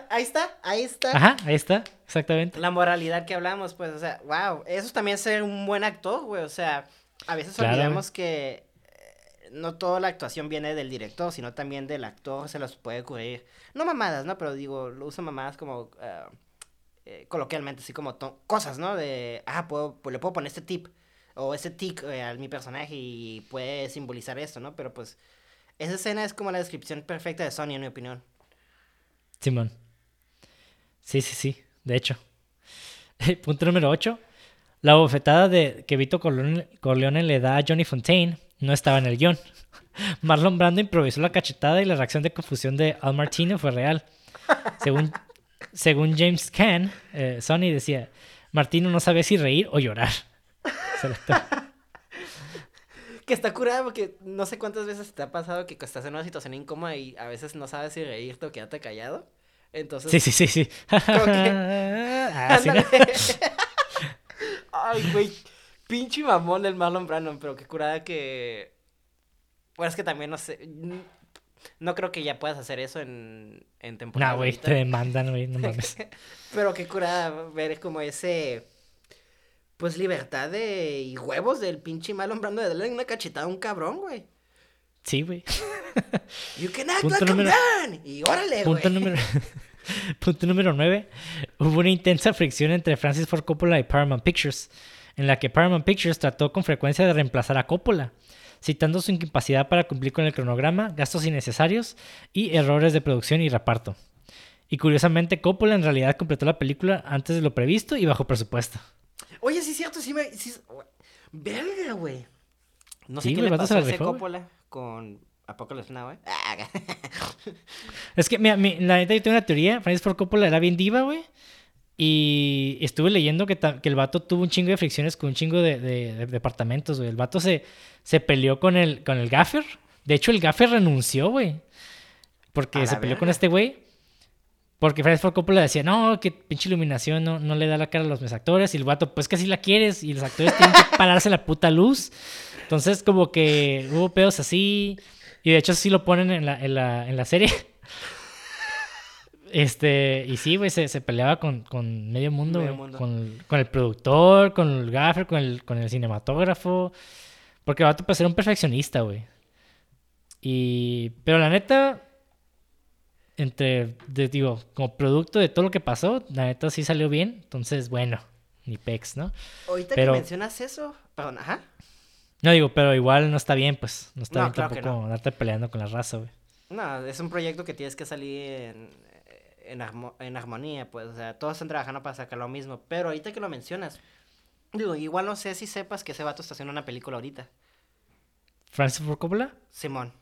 Ahí está, ahí está. Ajá, ahí está, exactamente. La moralidad que hablamos, pues, o sea, wow, eso es también ser un buen actor, güey, o sea, a veces Claro, olvidamos que eh, no toda la actuación viene del director, sino también del actor, se los puede ocurrir, no mamadas, ¿no? Pero digo, lo uso mamadas como, ah, eh, coloquialmente, así como cosas, ¿no? De, ah, puedo, pues, le puedo poner este tip, o este tic eh, a mi personaje y puede simbolizar esto, ¿no? Pero pues, esa escena es como la descripción perfecta de Sony, en mi opinión. Simón. Sí, sí, sí, de hecho. Punto número 8. La bofetada de que Vito Corleone, Corleone le da a Johnny Fontaine no estaba en el guion. Marlon Brando improvisó la cachetada y la reacción de confusión de Al Martino fue real. Según, según James Caan, eh, Sony decía, Martino no sabía si reír o llorar. Que está curada porque no sé cuántas veces te ha pasado que estás en una situación incómoda y a veces no sabes si reírte o quedarte callado. Entonces, Sí, sí, sí, sí. Ah, sí, ¿no? ándale. Ay, güey. Pinche mamón del Marlon Brandon, pero qué curada que. Bueno, es que también no sé. No creo que ya puedas hacer eso en, en temporada. No, güey, te demandan, güey, no mames. Pero qué curada ver como ese. Pues libertad de. y huevos del pinche Marlon Brando de darle una cachetada a un cabrón, güey. Sí, güey. You can act Punto like número- a man. Y órale, Punto güey. número, punto número 9. Hubo una intensa fricción entre Francis Ford Coppola y Paramount Pictures, en la que Paramount Pictures trató con frecuencia de reemplazar a Coppola, citando su incapacidad para cumplir con el cronograma, gastos innecesarios y errores de producción y reparto. Y curiosamente, Coppola en realidad completó la película antes de lo previsto y bajo presupuesto. Oye, sí es cierto, sí me. Sí, verga, güey. No sé Sí, qué le pasó se a ese. Coppola con Apocalypse Now, eh. Ah, Es que, mira, mi- la neta, yo tengo una teoría. Francis Ford Coppola era bien diva, güey. Y estuve leyendo que, el vato tuvo un chingo de fricciones con un chingo de, de- de departamentos, güey. El vato se, se peleó con el, con el gaffer. De hecho, el gaffer renunció, güey. Porque se peleó con este güey. Porque Francis Ford Coppola decía, no, que pinche iluminación no, no le da la cara a los actores. Y el vato, pues que así la quieres. Y los actores tienen que pararse la puta luz. Entonces, como que hubo pedos así. Y de hecho, sí lo ponen en la, en la, en la serie. Este, y sí, güey, se, se peleaba con, con medio mundo, Medio mundo. Con, el- con el productor, con el gaffer, con el, con el cinematógrafo. Porque el vato pues era un perfeccionista, güey. Y... Pero la neta, entre, de- digo, como producto de todo lo que pasó, la neta sí salió bien. Entonces, bueno, ni pex, ¿no? Ahorita Pero- que mencionas eso. Perdón, ajá. No digo, pero igual no está bien, pues. No está No, bien claro tampoco darte peleando con la raza, güey. No, es un proyecto que tienes que salir en, en, armo- en armonía, pues, o sea, todos están trabajando para sacar lo mismo. Pero ahorita que lo mencionas, digo, igual no sé si sepas que ese vato está haciendo una película ahorita. ¿Francis Ford Coppola? Simón.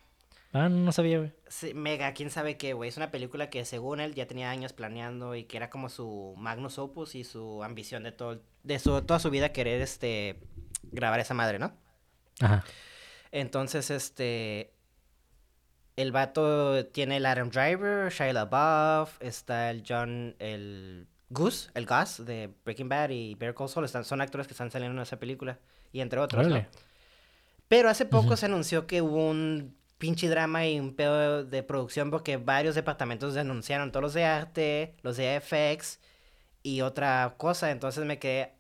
Ah, no, sabía, güey. Sí, mega, quién sabe qué, güey. Es una película que según él ya tenía años planeando y que era como su magnus opus y su ambición de todo, de su, toda su vida querer, este, grabar esa madre, ¿no? Ajá. Entonces, este, el vato tiene el Adam Driver, Shia LaBeouf, está el John, el Goose, el Gus de Breaking Bad y Better Call Saul, están, son actores que están saliendo en esa película y entre otros, ¿no? Pero hace poco se anunció que hubo un pinche drama y un pedo de producción porque varios departamentos denunciaron, todos los de arte, los de FX y otra cosa. Entonces me quedé,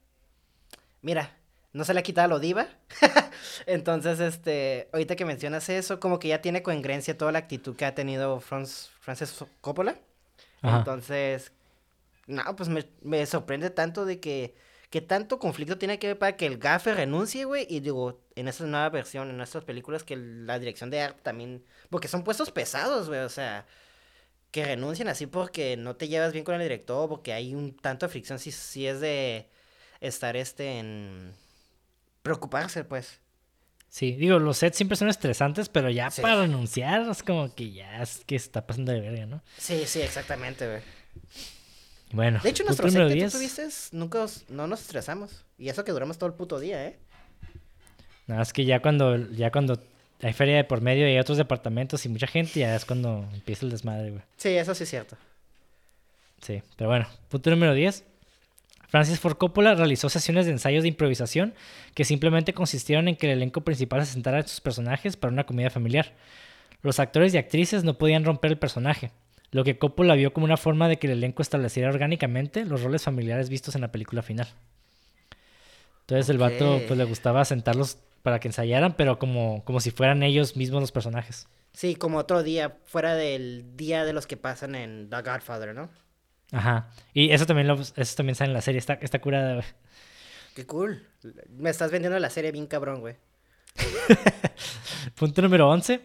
mira, no se le ha quitado lo diva. Entonces, este, ahorita que mencionas eso, como que ya tiene congruencia toda la actitud que ha tenido Franz, Francis Coppola. Ajá. Entonces, no, pues me, me sorprende tanto de que, que tanto conflicto tiene que ver para que el gafe renuncie, güey. Y digo, en esta nueva versión, en estas películas, que la dirección de arte también. Porque son puestos pesados, güey. O sea, que renuncien así porque no te llevas bien con el director, porque hay un tanto de fricción si, si es de estar este en. Preocuparse, pues. Sí, digo, los sets siempre son estresantes, pero ya Sí. para renunciar es como que ya es que está pasando de verga, ¿no? Sí, sí, exactamente, güey. Bueno, De hecho, nuestro set que 10. tú tuviste, nunca os- no nos estresamos. Y eso que duramos todo el puto día, ¿eh? Nada, es que ya cuando, ya cuando hay feria de por medio y hay otros departamentos y mucha gente, ya es cuando empieza el desmadre, güey. Sí, eso sí es cierto. Sí, pero bueno, punto número 10. Francis Ford Coppola realizó sesiones de ensayos de improvisación que simplemente consistieron en que el elenco principal se sentara en sus personajes para una comida familiar. Los actores y actrices no podían romper el personaje, lo que Coppola vio como una forma de que el elenco estableciera orgánicamente los roles familiares vistos en la película final. Entonces el vato pues le gustaba sentarlos para que ensayaran, pero como, como si fueran ellos mismos los personajes. Sí, como otro día, fuera del día de los que pasan en The Godfather, ¿no? Ajá. Y eso también lo, eso también sale en la serie, está, está curada, güey. Qué cool. Me estás vendiendo la serie bien cabrón, güey. Punto número 11.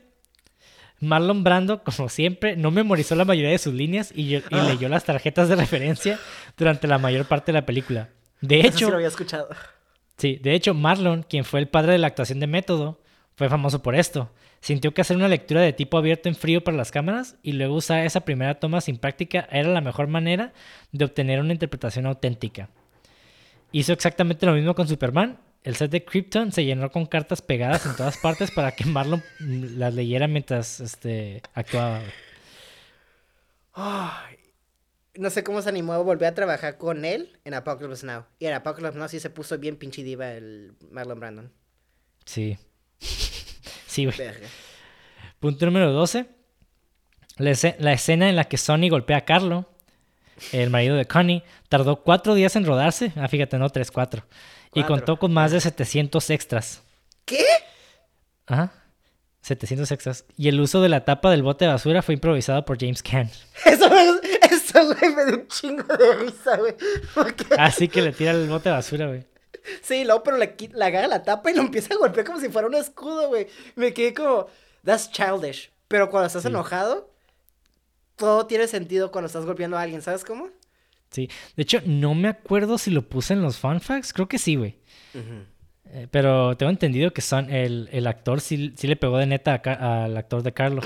Marlon Brando, como siempre, no memorizó la mayoría de sus líneas y, Ah. leyó las tarjetas de referencia durante la mayor parte de la película. De Eso sí hecho, lo había escuchado. sí, de hecho, Marlon, quien fue el padre de la actuación de método, fue famoso por esto. Sintió que hacer una lectura de tipo abierto en frío para las cámaras y luego usar esa primera toma sin práctica era la mejor manera de obtener una interpretación auténtica. Hizo exactamente lo mismo con Superman. El set de Krypton se llenó con cartas pegadas en todas partes para que Marlon las leyera mientras este, actuaba. no sé cómo se animó a volver a trabajar con él en Apocalypse Now. Y en Apocalypse Now sí se puso bien pinche diva el Marlon Brandon. Sí. Sí, güey. Verga. Punto número 12. La, esce- la escena en la que Sonny golpea a Carlo, el marido de Connie, tardó cuatro días en rodarse. Ah, fíjate, no, tres, cuatro. Y Cuatro. contó con más de 700 extras. ¿Qué? Ajá. 700 extras. Y el uso de la tapa del bote de basura fue improvisado por James Caan. Eso, eso, güey, me dio un chingo de risa, güey. Porque- Así que le tira el bote de basura, güey. Sí, luego, pero le, le agarra la tapa y lo empieza a golpear como si fuera un escudo, güey. Me quedé como, that's childish. Pero cuando estás Sí. enojado, todo tiene sentido cuando estás golpeando a alguien, ¿sabes cómo? Sí. De hecho, no me acuerdo si lo puse en los fun facts. Creo que sí, güey. Eh, pero tengo entendido que son el, el actor sí, sí le pegó de neta a al actor de Carlos.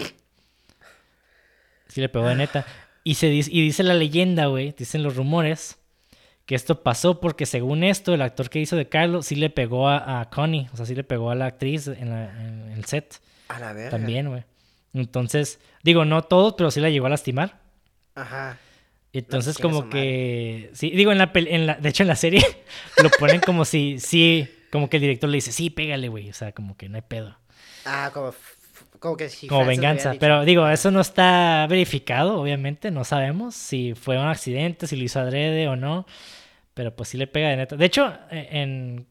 Sí le pegó de neta. Y, se dice, y dice la leyenda, güey, dicen los rumores, que esto pasó porque según esto, el actor que hizo de Carlos sí le pegó a, a Connie. O sea, sí le pegó a la actriz en, la- en el set A la verga. también, güey. Entonces, digo, no todos, pero sí la llegó a lastimar. Ajá. Entonces, como que. Sí, digo, en la, en la. De hecho, en la serie lo ponen como si. Sí, como que el director le dice, sí, pégale, güey. O sea, como que no hay pedo. Ah, como, como que si Como venganza. Pero digo, eso no está verificado, obviamente. No sabemos si fue un accidente, si lo hizo adrede o no. Pero pues sí le pega de neta. De hecho, eh, en.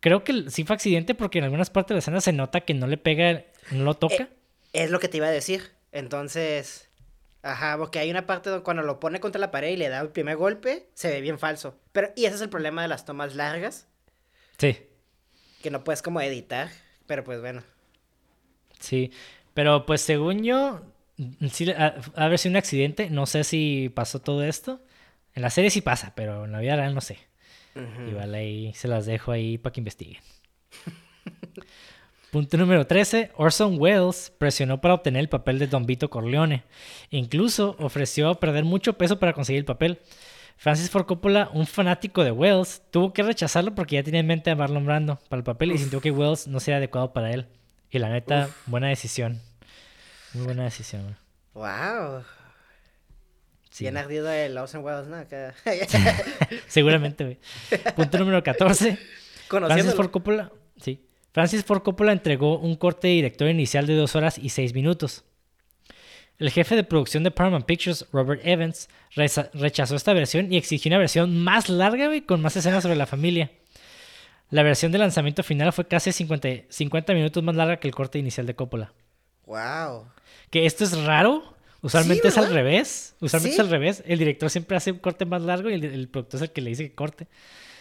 Creo que sí fue accidente porque en algunas partes de la escena se nota que no le pega, no lo toca. Es lo que te iba a decir. Entonces, ajá, porque hay una parte donde cuando lo pone contra la pared y le da el primer golpe, se ve bien falso. Pero, y ese es el problema de las tomas largas, Sí. que no puedes como editar, Pero pues bueno. Sí, pero pues según yo, sí, a, a ver si un accidente, no sé si pasó todo esto. En la serie sí pasa, pero en la vida real no sé. Ujú. Igual ahí se las dejo ahí para que investiguen. Punto número 13. Orson Welles presionó para obtener el papel de Don Vito Corleone. Incluso ofreció perder mucho peso para conseguir el papel. Francis Ford Coppola, un fanático de Welles, tuvo que rechazarlo porque ya tenía en mente a Marlon Brando para el papel y sintió que Welles no sería adecuado para él. Y la neta, buena decisión. Muy buena decisión. güey. Wow. Sí. Bien ardido el Orson Welles, ¿no? Seguramente, güey. Punto número 14. Francis. Ford Coppola, sí. Francis Ford Coppola entregó un corte de director inicial de 2 horas y 6 minutos. El jefe de producción de Paramount Pictures, Robert Evans, rechazó esta versión y exigió una versión más larga güey, con más escenas sobre la familia. La versión de lanzamiento final fue casi 50, 50 minutos más larga que el corte inicial de Coppola. Wow. Que esto es raro. Usualmente es al revés. Usualmente Sí. es al revés. El director siempre hace un corte más largo y el, el productor es el que le dice que corte.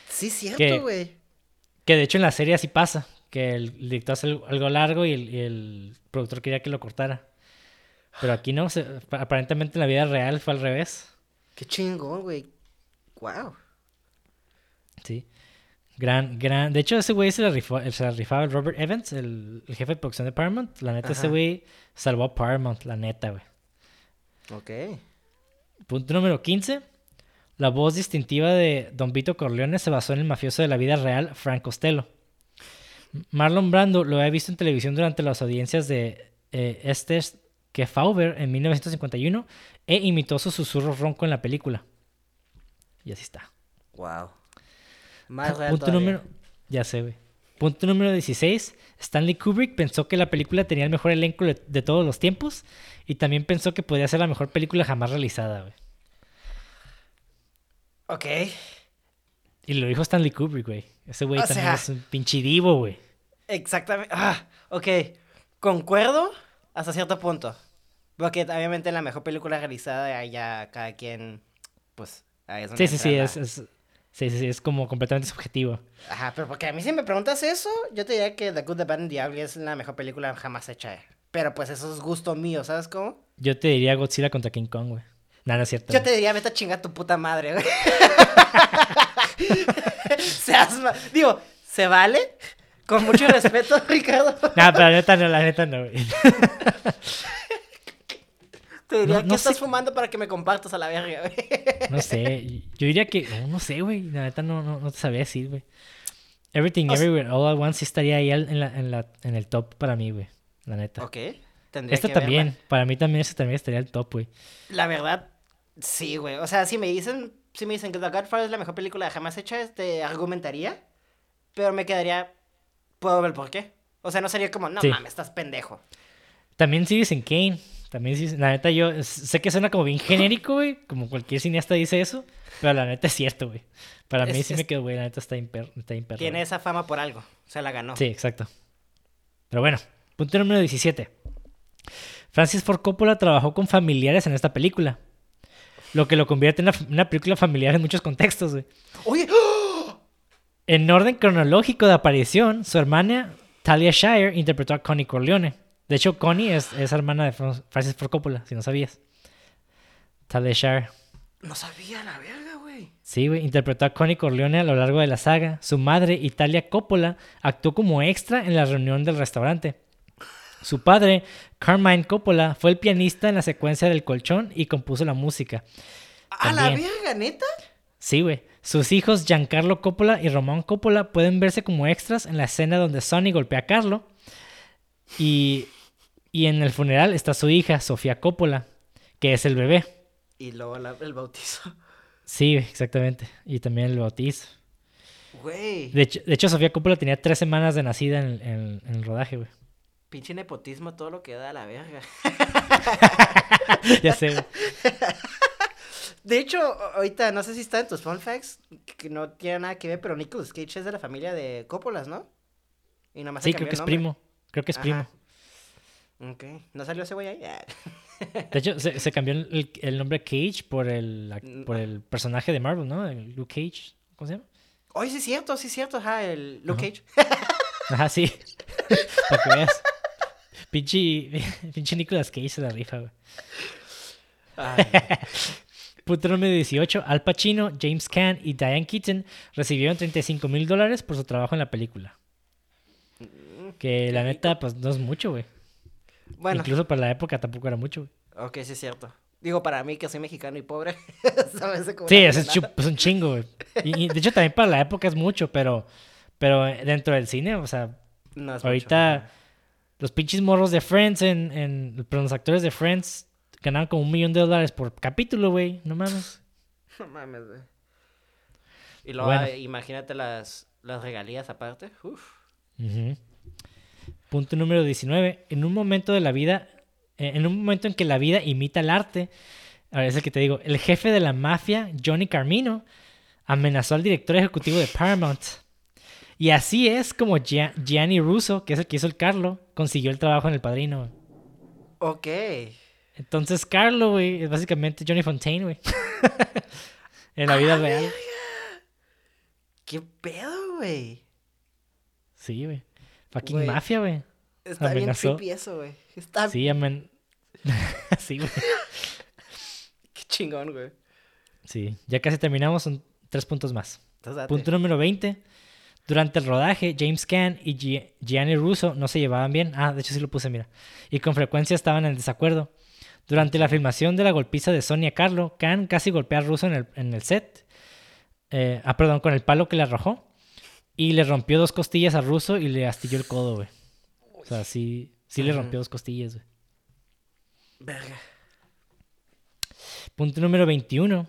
Sí, cierto, güey. Que de hecho en la serie así pasa, que el director hace algo- algo largo y el, y el productor quería que lo cortara. Pero aquí no, se- aparentemente en la vida real fue al revés. Qué chingón, güey. Wow. Sí. Gran, gran. De hecho, ese güey se la rifó, se la rifaba el Robert Evans, el, el jefe de producción de Paramount. La neta, ese güey salvó a Paramount, la neta, güey. Ok. Punto número 15. La voz distintiva de Don Vito Corleone se basó en el mafioso de la vida real, Frank Costello. Marlon Brando lo había visto en televisión durante las audiencias de eh, Estes que Fauber en 1951 e imitó su susurro ronco en la película. Y así está. Wow. Más real Punto todavía. número... Ya sé, güey. Punto número 16. Stanley Kubrick pensó que la película tenía el mejor elenco de, todos los tiempos y también pensó que podía ser la mejor película jamás realizada, güey. Ok. Y lo dijo Stanley Kubrick, güey. Ese güey O también sea- es un pinche divo, güey. Exactamente. Ah, ok. Concuerdo hasta cierto punto. Porque obviamente la mejor película realizada ya cada quien, pues, ahí es donde Sí, sí, sí, es- sí, sí, sí, es como completamente subjetivo. Ajá, pero porque a mí si me preguntas eso, yo te diría que The Good, The Bad and the Ugly es la mejor película jamás hecha. eh. Pero pues eso es gusto mío, ¿sabes cómo? Yo te diría Godzilla contra King Kong, güey. No, no es cierto. Yo te diría, vete a chingar tu puta madre, güey. Seas Digo, ¿se vale? Con mucho respeto, Ricardo. No, pero la neta no, la neta no, güey. Te diría, No- ¿qué no estás fumando para que me compartas a la verga, güey? No sé. Yo diría que. No, no sé, güey. La neta no, no, no te sabía decir, güey. Everything O sea- Everywhere All at Once sí estaría ahí en, la, en, la, en el top para mí, güey. La neta. Ok. Tendría Esta que verla. también. Para mí también ese también estaría el top, güey. La verdad, sí, güey. O sea, si me dicen, si me dicen que The Godfather es la mejor película jamás hecha, te argumentaría. Pero me quedaría. Puedo ver por qué. O sea, no sería como, no Sí. mames, estás pendejo. También Citizen Kane. También La neta yo sé que suena como bien genérico, güey. Como cualquier cineasta dice eso. Pero la neta es cierto, güey. Para mí sí es- me quedo, güey. La neta está imper, está imperro, Tiene güey. esa fama por algo. Se la ganó. Sí, exacto. Pero bueno, punto número 17. Francis Ford Coppola trabajó con familiares en esta película. Lo que lo convierte en una, una película familiar en muchos contextos, güey. Oye, En orden cronológico de aparición, su hermana Talia Shire interpretó a Connie Corleone. De hecho, Connie es, es hermana de Fran- Francis Ford Coppola, si no sabías. Talia Shire. no sabía la verga, güey. Sí, güey, interpretó a Connie Corleone a lo largo de la saga. Su madre, Italia Coppola, actuó como extra en la reunión del restaurante. Su padre, Carmine Coppola, fue el pianista en la secuencia del colchón y compuso la música. A la verga, neta. Sí, güey. Sus hijos Giancarlo Coppola y Román Coppola pueden verse como extras en la escena donde Sonny golpea a Carlo. Y, y en el funeral está su hija, Sofía Coppola, que es el bebé. Y luego la- el bautizo. Sí, exactamente. Y también el bautizo. Güey. De hecho, de hecho, Sofía Coppola tenía tres semanas de nacida en, en- en el rodaje, güey. Pinche nepotismo, todo lo que da a la verga. ya sé, güey. De hecho, ahorita no sé si está en tus fun facts, que no tiene nada que ver, pero Nicolas Cage es de la familia de Coppolas, ¿no? Y nomás Sí, creo que es primo. Creo que es primo. Ok. ¿No salió ese güey ahí? Ah. De hecho, se, se cambió el, el nombre Cage por el, la- Mm. por el personaje de Marvel, ¿no? El Luke Cage. ¿Cómo se llama? Oye, sí es cierto, sí es cierto, ajá, el Luke Ajá. Cage. Ajá, sí. Para que veas. Pinche, pinche Nicolas Cage se la rifa, güey. Punto número 18. Al Pacino, James Caan y Diane Keaton recibieron 35 mil dólares por su trabajo en la película. Que la neta, pues no es mucho, güey. Bueno, Incluso para la época tampoco era mucho, ok, sí es cierto. Digo, para mí que soy mexicano y pobre, Sí, es, un chingo, güey. Y, y de hecho también para la época es mucho, pero, pero dentro del cine, o sea, No es mucho. ahorita los pinches morros de Friends, en, en, pero los actores de Friends ganaban como un millón de dólares por capítulo, güey. No mames. No mames, güey. Y luego, Bueno. imagínate las, las regalías aparte. Uf. Ujú. Punto número 19. En un momento de la vida, eh, en un momento en que la vida imita el arte, ahora es el que te digo, el jefe de la mafia, Johnny Carmino, amenazó al director ejecutivo de Paramount. Y así es como Gia- Gianni Russo, que es el que hizo el Carlo, consiguió el trabajo en El Padrino. Ok. Entonces Carlo, güey, es básicamente Johnny Fontaine, güey. en la vida Ah, real. ¿Qué pedo, güey? Sí, güey. Fucking mafia, güey. Está Amenazó. bien creepy eso, güey. Está Sí, amen... sí, güey. Qué chingón, güey. Sí, ya casi terminamos, son tres puntos más. Entonces. Punto número 20. Durante el rodaje, James Caan y Gi- Gianni Russo no se llevaban bien. Ah, de hecho sí lo puse, mira. Y con frecuencia estaban en desacuerdo. Durante la filmación de la golpiza de Sonia Carlo, Caan casi golpea a Russo en el, en el set. Eh, ah, perdón, con el palo que le arrojó. Y le rompió dos costillas a Russo y le astilló el codo, güey. O sea, sí, sí le rompió dos costillas, güey. Verga. Punto número 21.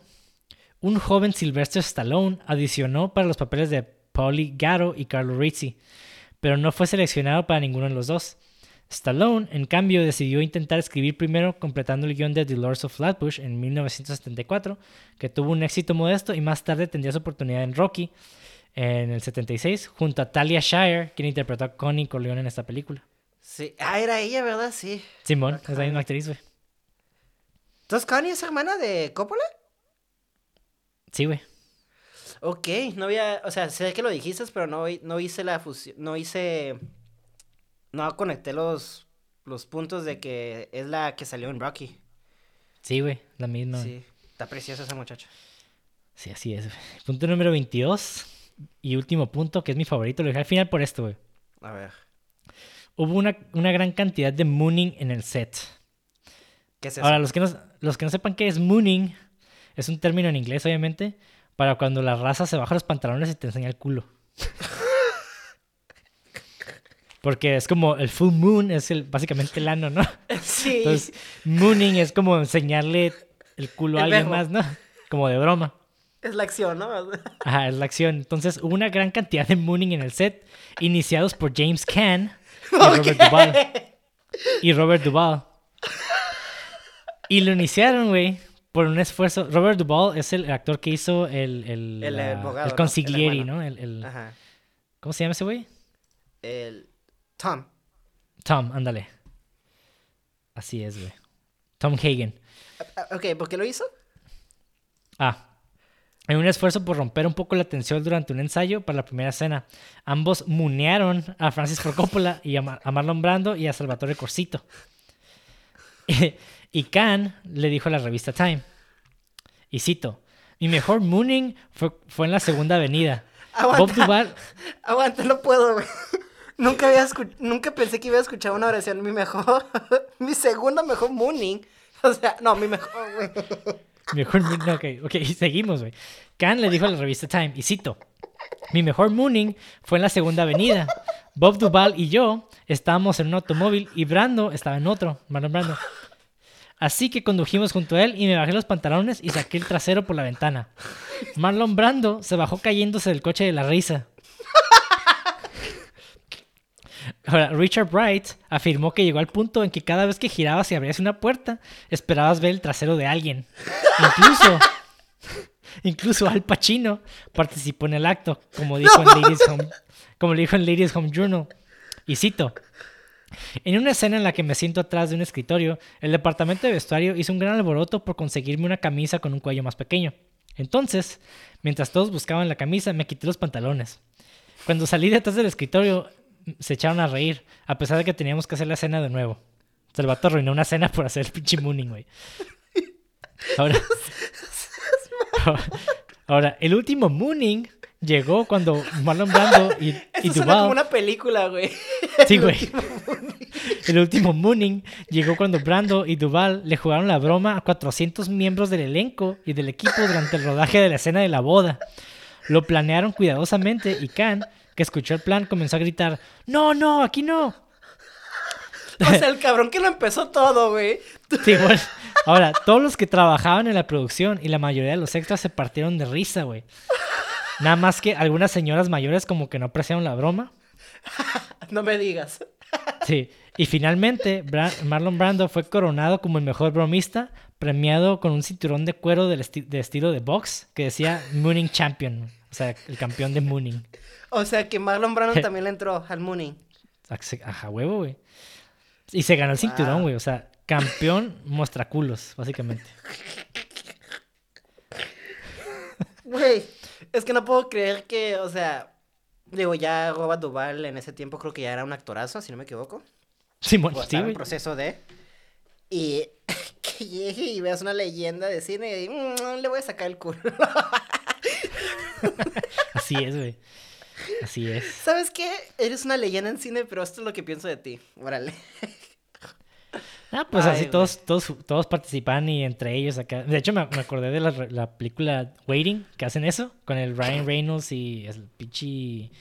Un joven Sylvester Stallone adicionó para los papeles de Pauli Garo y Carlo Rizzi, pero no fue seleccionado para ninguno de los dos. Stallone, en cambio, decidió intentar escribir primero completando el guion de The Lords of Flatbush en 1974, que tuvo un éxito modesto y más tarde tendría su oportunidad en Rocky en el 76, junto a Talia Shire, quien interpretó a Connie Corleone en esta película. Sí. Ah, era ella, ¿verdad? Sí. Simón, Ah, es la misma actriz, güey. Entonces, Connie es hermana de Coppola. Sí, güey. Ok, no había, o sea, sé que lo dijiste, pero no, no hice la fusión, no hice, no conecté los, los puntos de que es la que salió en Rocky. Sí, güey, la misma. Sí, está preciosa esa muchacha. Sí, así es. güey. Punto número 22 y último punto, que es mi favorito, lo dejé al final por esto, güey. A ver, Hubo una, una gran cantidad de mooning en el set. ¿qué es eso? Ahora, los que, no, los que no sepan qué es mooning, es un término en inglés, obviamente, para cuando la raza se baja los pantalones y te enseña el culo. Porque es como el full moon, es el, básicamente el ano, ¿no? sí, Entonces, mooning es como enseñarle el culo a alguien verbo. más, ¿no? Como de broma. Es la acción, ¿no? Ajá, es la acción. Entonces hubo una gran cantidad de mooning en el set, iniciados por James Caan y Robert Duvall. Y Robert Duvall. Y lo iniciaron, güey, por un esfuerzo. Robert Duvall es el actor que hizo el, el, El la- abogado, el ¿no? consiglieri, El ¿no? El, el- Ajá, ¿Cómo se llama ese güey? el Tom. Tom, ándale. Así es, güey. Tom Hagen. Ah, Ok, ¿por qué lo hizo? Ah. En un esfuerzo por romper un poco la tensión durante un ensayo para la primera escena, ambos munearon a Francis Ford Coppola y a, Mar- a Marlon Brando y a Salvatore Corsito. y Khan le dijo a la revista Time, y cito, mi mejor mooning fue, fue en la segunda avenida. Bob Aguanta, Duvall, aguanta, no puedo, güey. Nunca había nunca pensé que iba a escuchar una oración. Mi mejor, mi segunda mejor mooning. O sea, no, mi mejor, güey. Mejor mooning, ok, ok, seguimos, güey. Khan le dijo a la revista Time, y cito, mi mejor mooning fue en la segunda avenida. Bob Duvall y yo estábamos en un automóvil y Brando estaba en otro, Marlon Brando. Así que condujimos junto a él y me bajé los pantalones y saqué el trasero por la ventana. Marlon Brando se bajó cayéndose del coche de la risa. Ahora, Richard Bright afirmó que llegó al punto en que cada vez que girabas y abrías una puerta, esperabas ver el trasero de alguien. Incluso, incluso Al Pacino participó en el acto, como dijo, en Ladies Home, como dijo en Ladies Home Journal. Y cito. En una escena en la que me siento atrás de un escritorio, el departamento de vestuario hizo un gran alboroto por conseguirme una camisa con un cuello más pequeño. Entonces, mientras todos buscaban la camisa, me quité los pantalones. Cuando salí detrás del escritorio, se echaron a reír, a pesar de que teníamos que hacer la escena de nuevo. O sea, el vato arruinó una escena por hacer el pinche mooning, güey. Ahora, ahora, el último mooning llegó cuando Marlon Brando y, y Eso suena como una película, güey. Sí, güey. El último Mooning llegó cuando Brando y Duval le jugaron la broma a 400 miembros del elenco y del equipo durante el rodaje de la escena de la boda. Lo planearon cuidadosamente y Khan, que escuchó el plan, comenzó a gritar, no, no, aquí no. O sea, el cabrón que lo empezó todo, güey. Sí, bueno. Ahora, todos los que trabajaban en la producción y la mayoría de los extras se partieron de risa, güey. Nada más que algunas señoras mayores como que no apreciaron la broma. No me digas. Sí. Y finalmente, Bra- Marlon Brando fue coronado como el mejor bromista, premiado con un cinturón de cuero del esti- de estilo de box que decía Mooning Champion. O sea, el campeón de Mooning. O sea, que Marlon Brando también le entró al Mooning. Ajá, huevo, güey. Y se ganó el cinturón, Wow. güey. O sea, campeón mostraculos, básicamente. Güey, es que no puedo creer que, o sea, digo, ya Robert Duval en ese tiempo creo que ya era un actorazo, si no me equivoco. Simón, sí, en proceso de. Y que llegue y veas una leyenda de cine y "Mm, le voy a sacar el culo. Así es, güey. Así es. ¿Sabes qué? Eres una leyenda en cine, pero esto es lo que pienso de ti. Órale. Ah, pues Ay, así todos, todos, todos participan y entre ellos acá. De hecho, me, me acordé de la, la película Waiting, que hacen eso, con el Ryan Reynolds y el pinche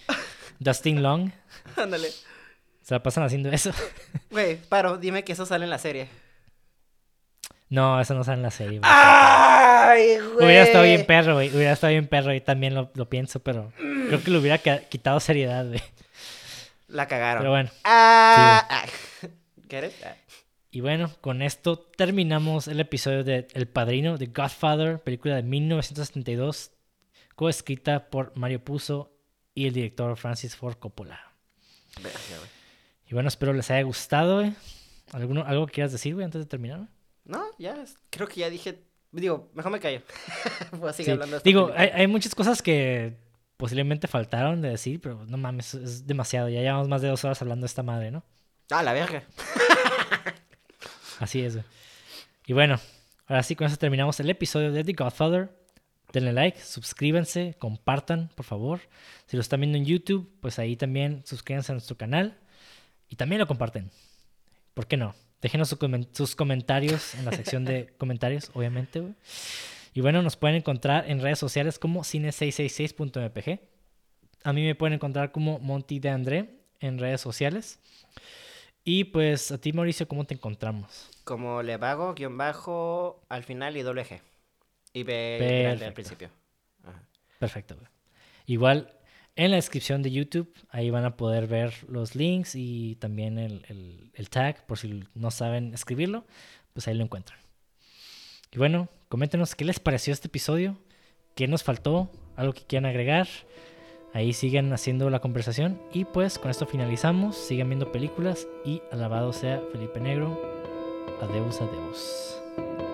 Dustin Long. Ándale. Se la pasan haciendo eso. Güey, paro, dime que eso sale en la serie. No, eso no sale en la serie, güey. ¡Ay, güey! Hubiera estado bien perro, güey. Hubiera estado bien perro y también lo, lo pienso, pero creo que le hubiera quitado seriedad, güey. La cagaron. Pero bueno. Ah, ah. ¿Get it? Ah. Y bueno, con esto terminamos el episodio de El Padrino, de Godfather, película de 1972, coescrita por Mario Puzo y el director Francis Ford Coppola. Verga, güey. Y bueno, espero les haya gustado, güey. ¿Alguno, ¿Algo que quieras decir, güey, antes de terminar? güey? No, ya, creo que ya dije. Digo, mejor me callo. Voy a seguir Sí. hablando de esta Digo, hay, hay muchas cosas que posiblemente faltaron de decir, pero no mames, es demasiado. Ya llevamos más de dos horas hablando de esta madre, ¿no? Ah, la verga. Así es, güey. Y bueno, ahora sí, con eso terminamos el episodio de The Godfather. Denle like, suscríbanse, compartan, por favor. Si lo están viendo en YouTube, pues ahí también suscríbanse a nuestro canal y también lo comparten. ¿Por qué no? Déjenos su comen- sus comentarios en la sección de comentarios, obviamente, güey. Y bueno, nos pueden encontrar en redes sociales como cine666.mpg. A mí me pueden encontrar como Monty de André en redes sociales. Y pues a ti, Mauricio, ¿cómo te encontramos? Como le vago, guion bajo, al final y doble G. Y B grande al principio. Ajá. Perfecto, güey. Igual en la descripción de YouTube, ahí van a poder ver los links y también el, tag, por si no saben escribirlo, pues ahí lo encuentran. Y bueno, coméntenos qué les pareció este episodio, qué nos faltó, algo que quieran agregar. Ahí siguen haciendo la conversación. Y pues con esto finalizamos. Sigan viendo películas y alabado sea Felipe Negro. Adeus, adeus.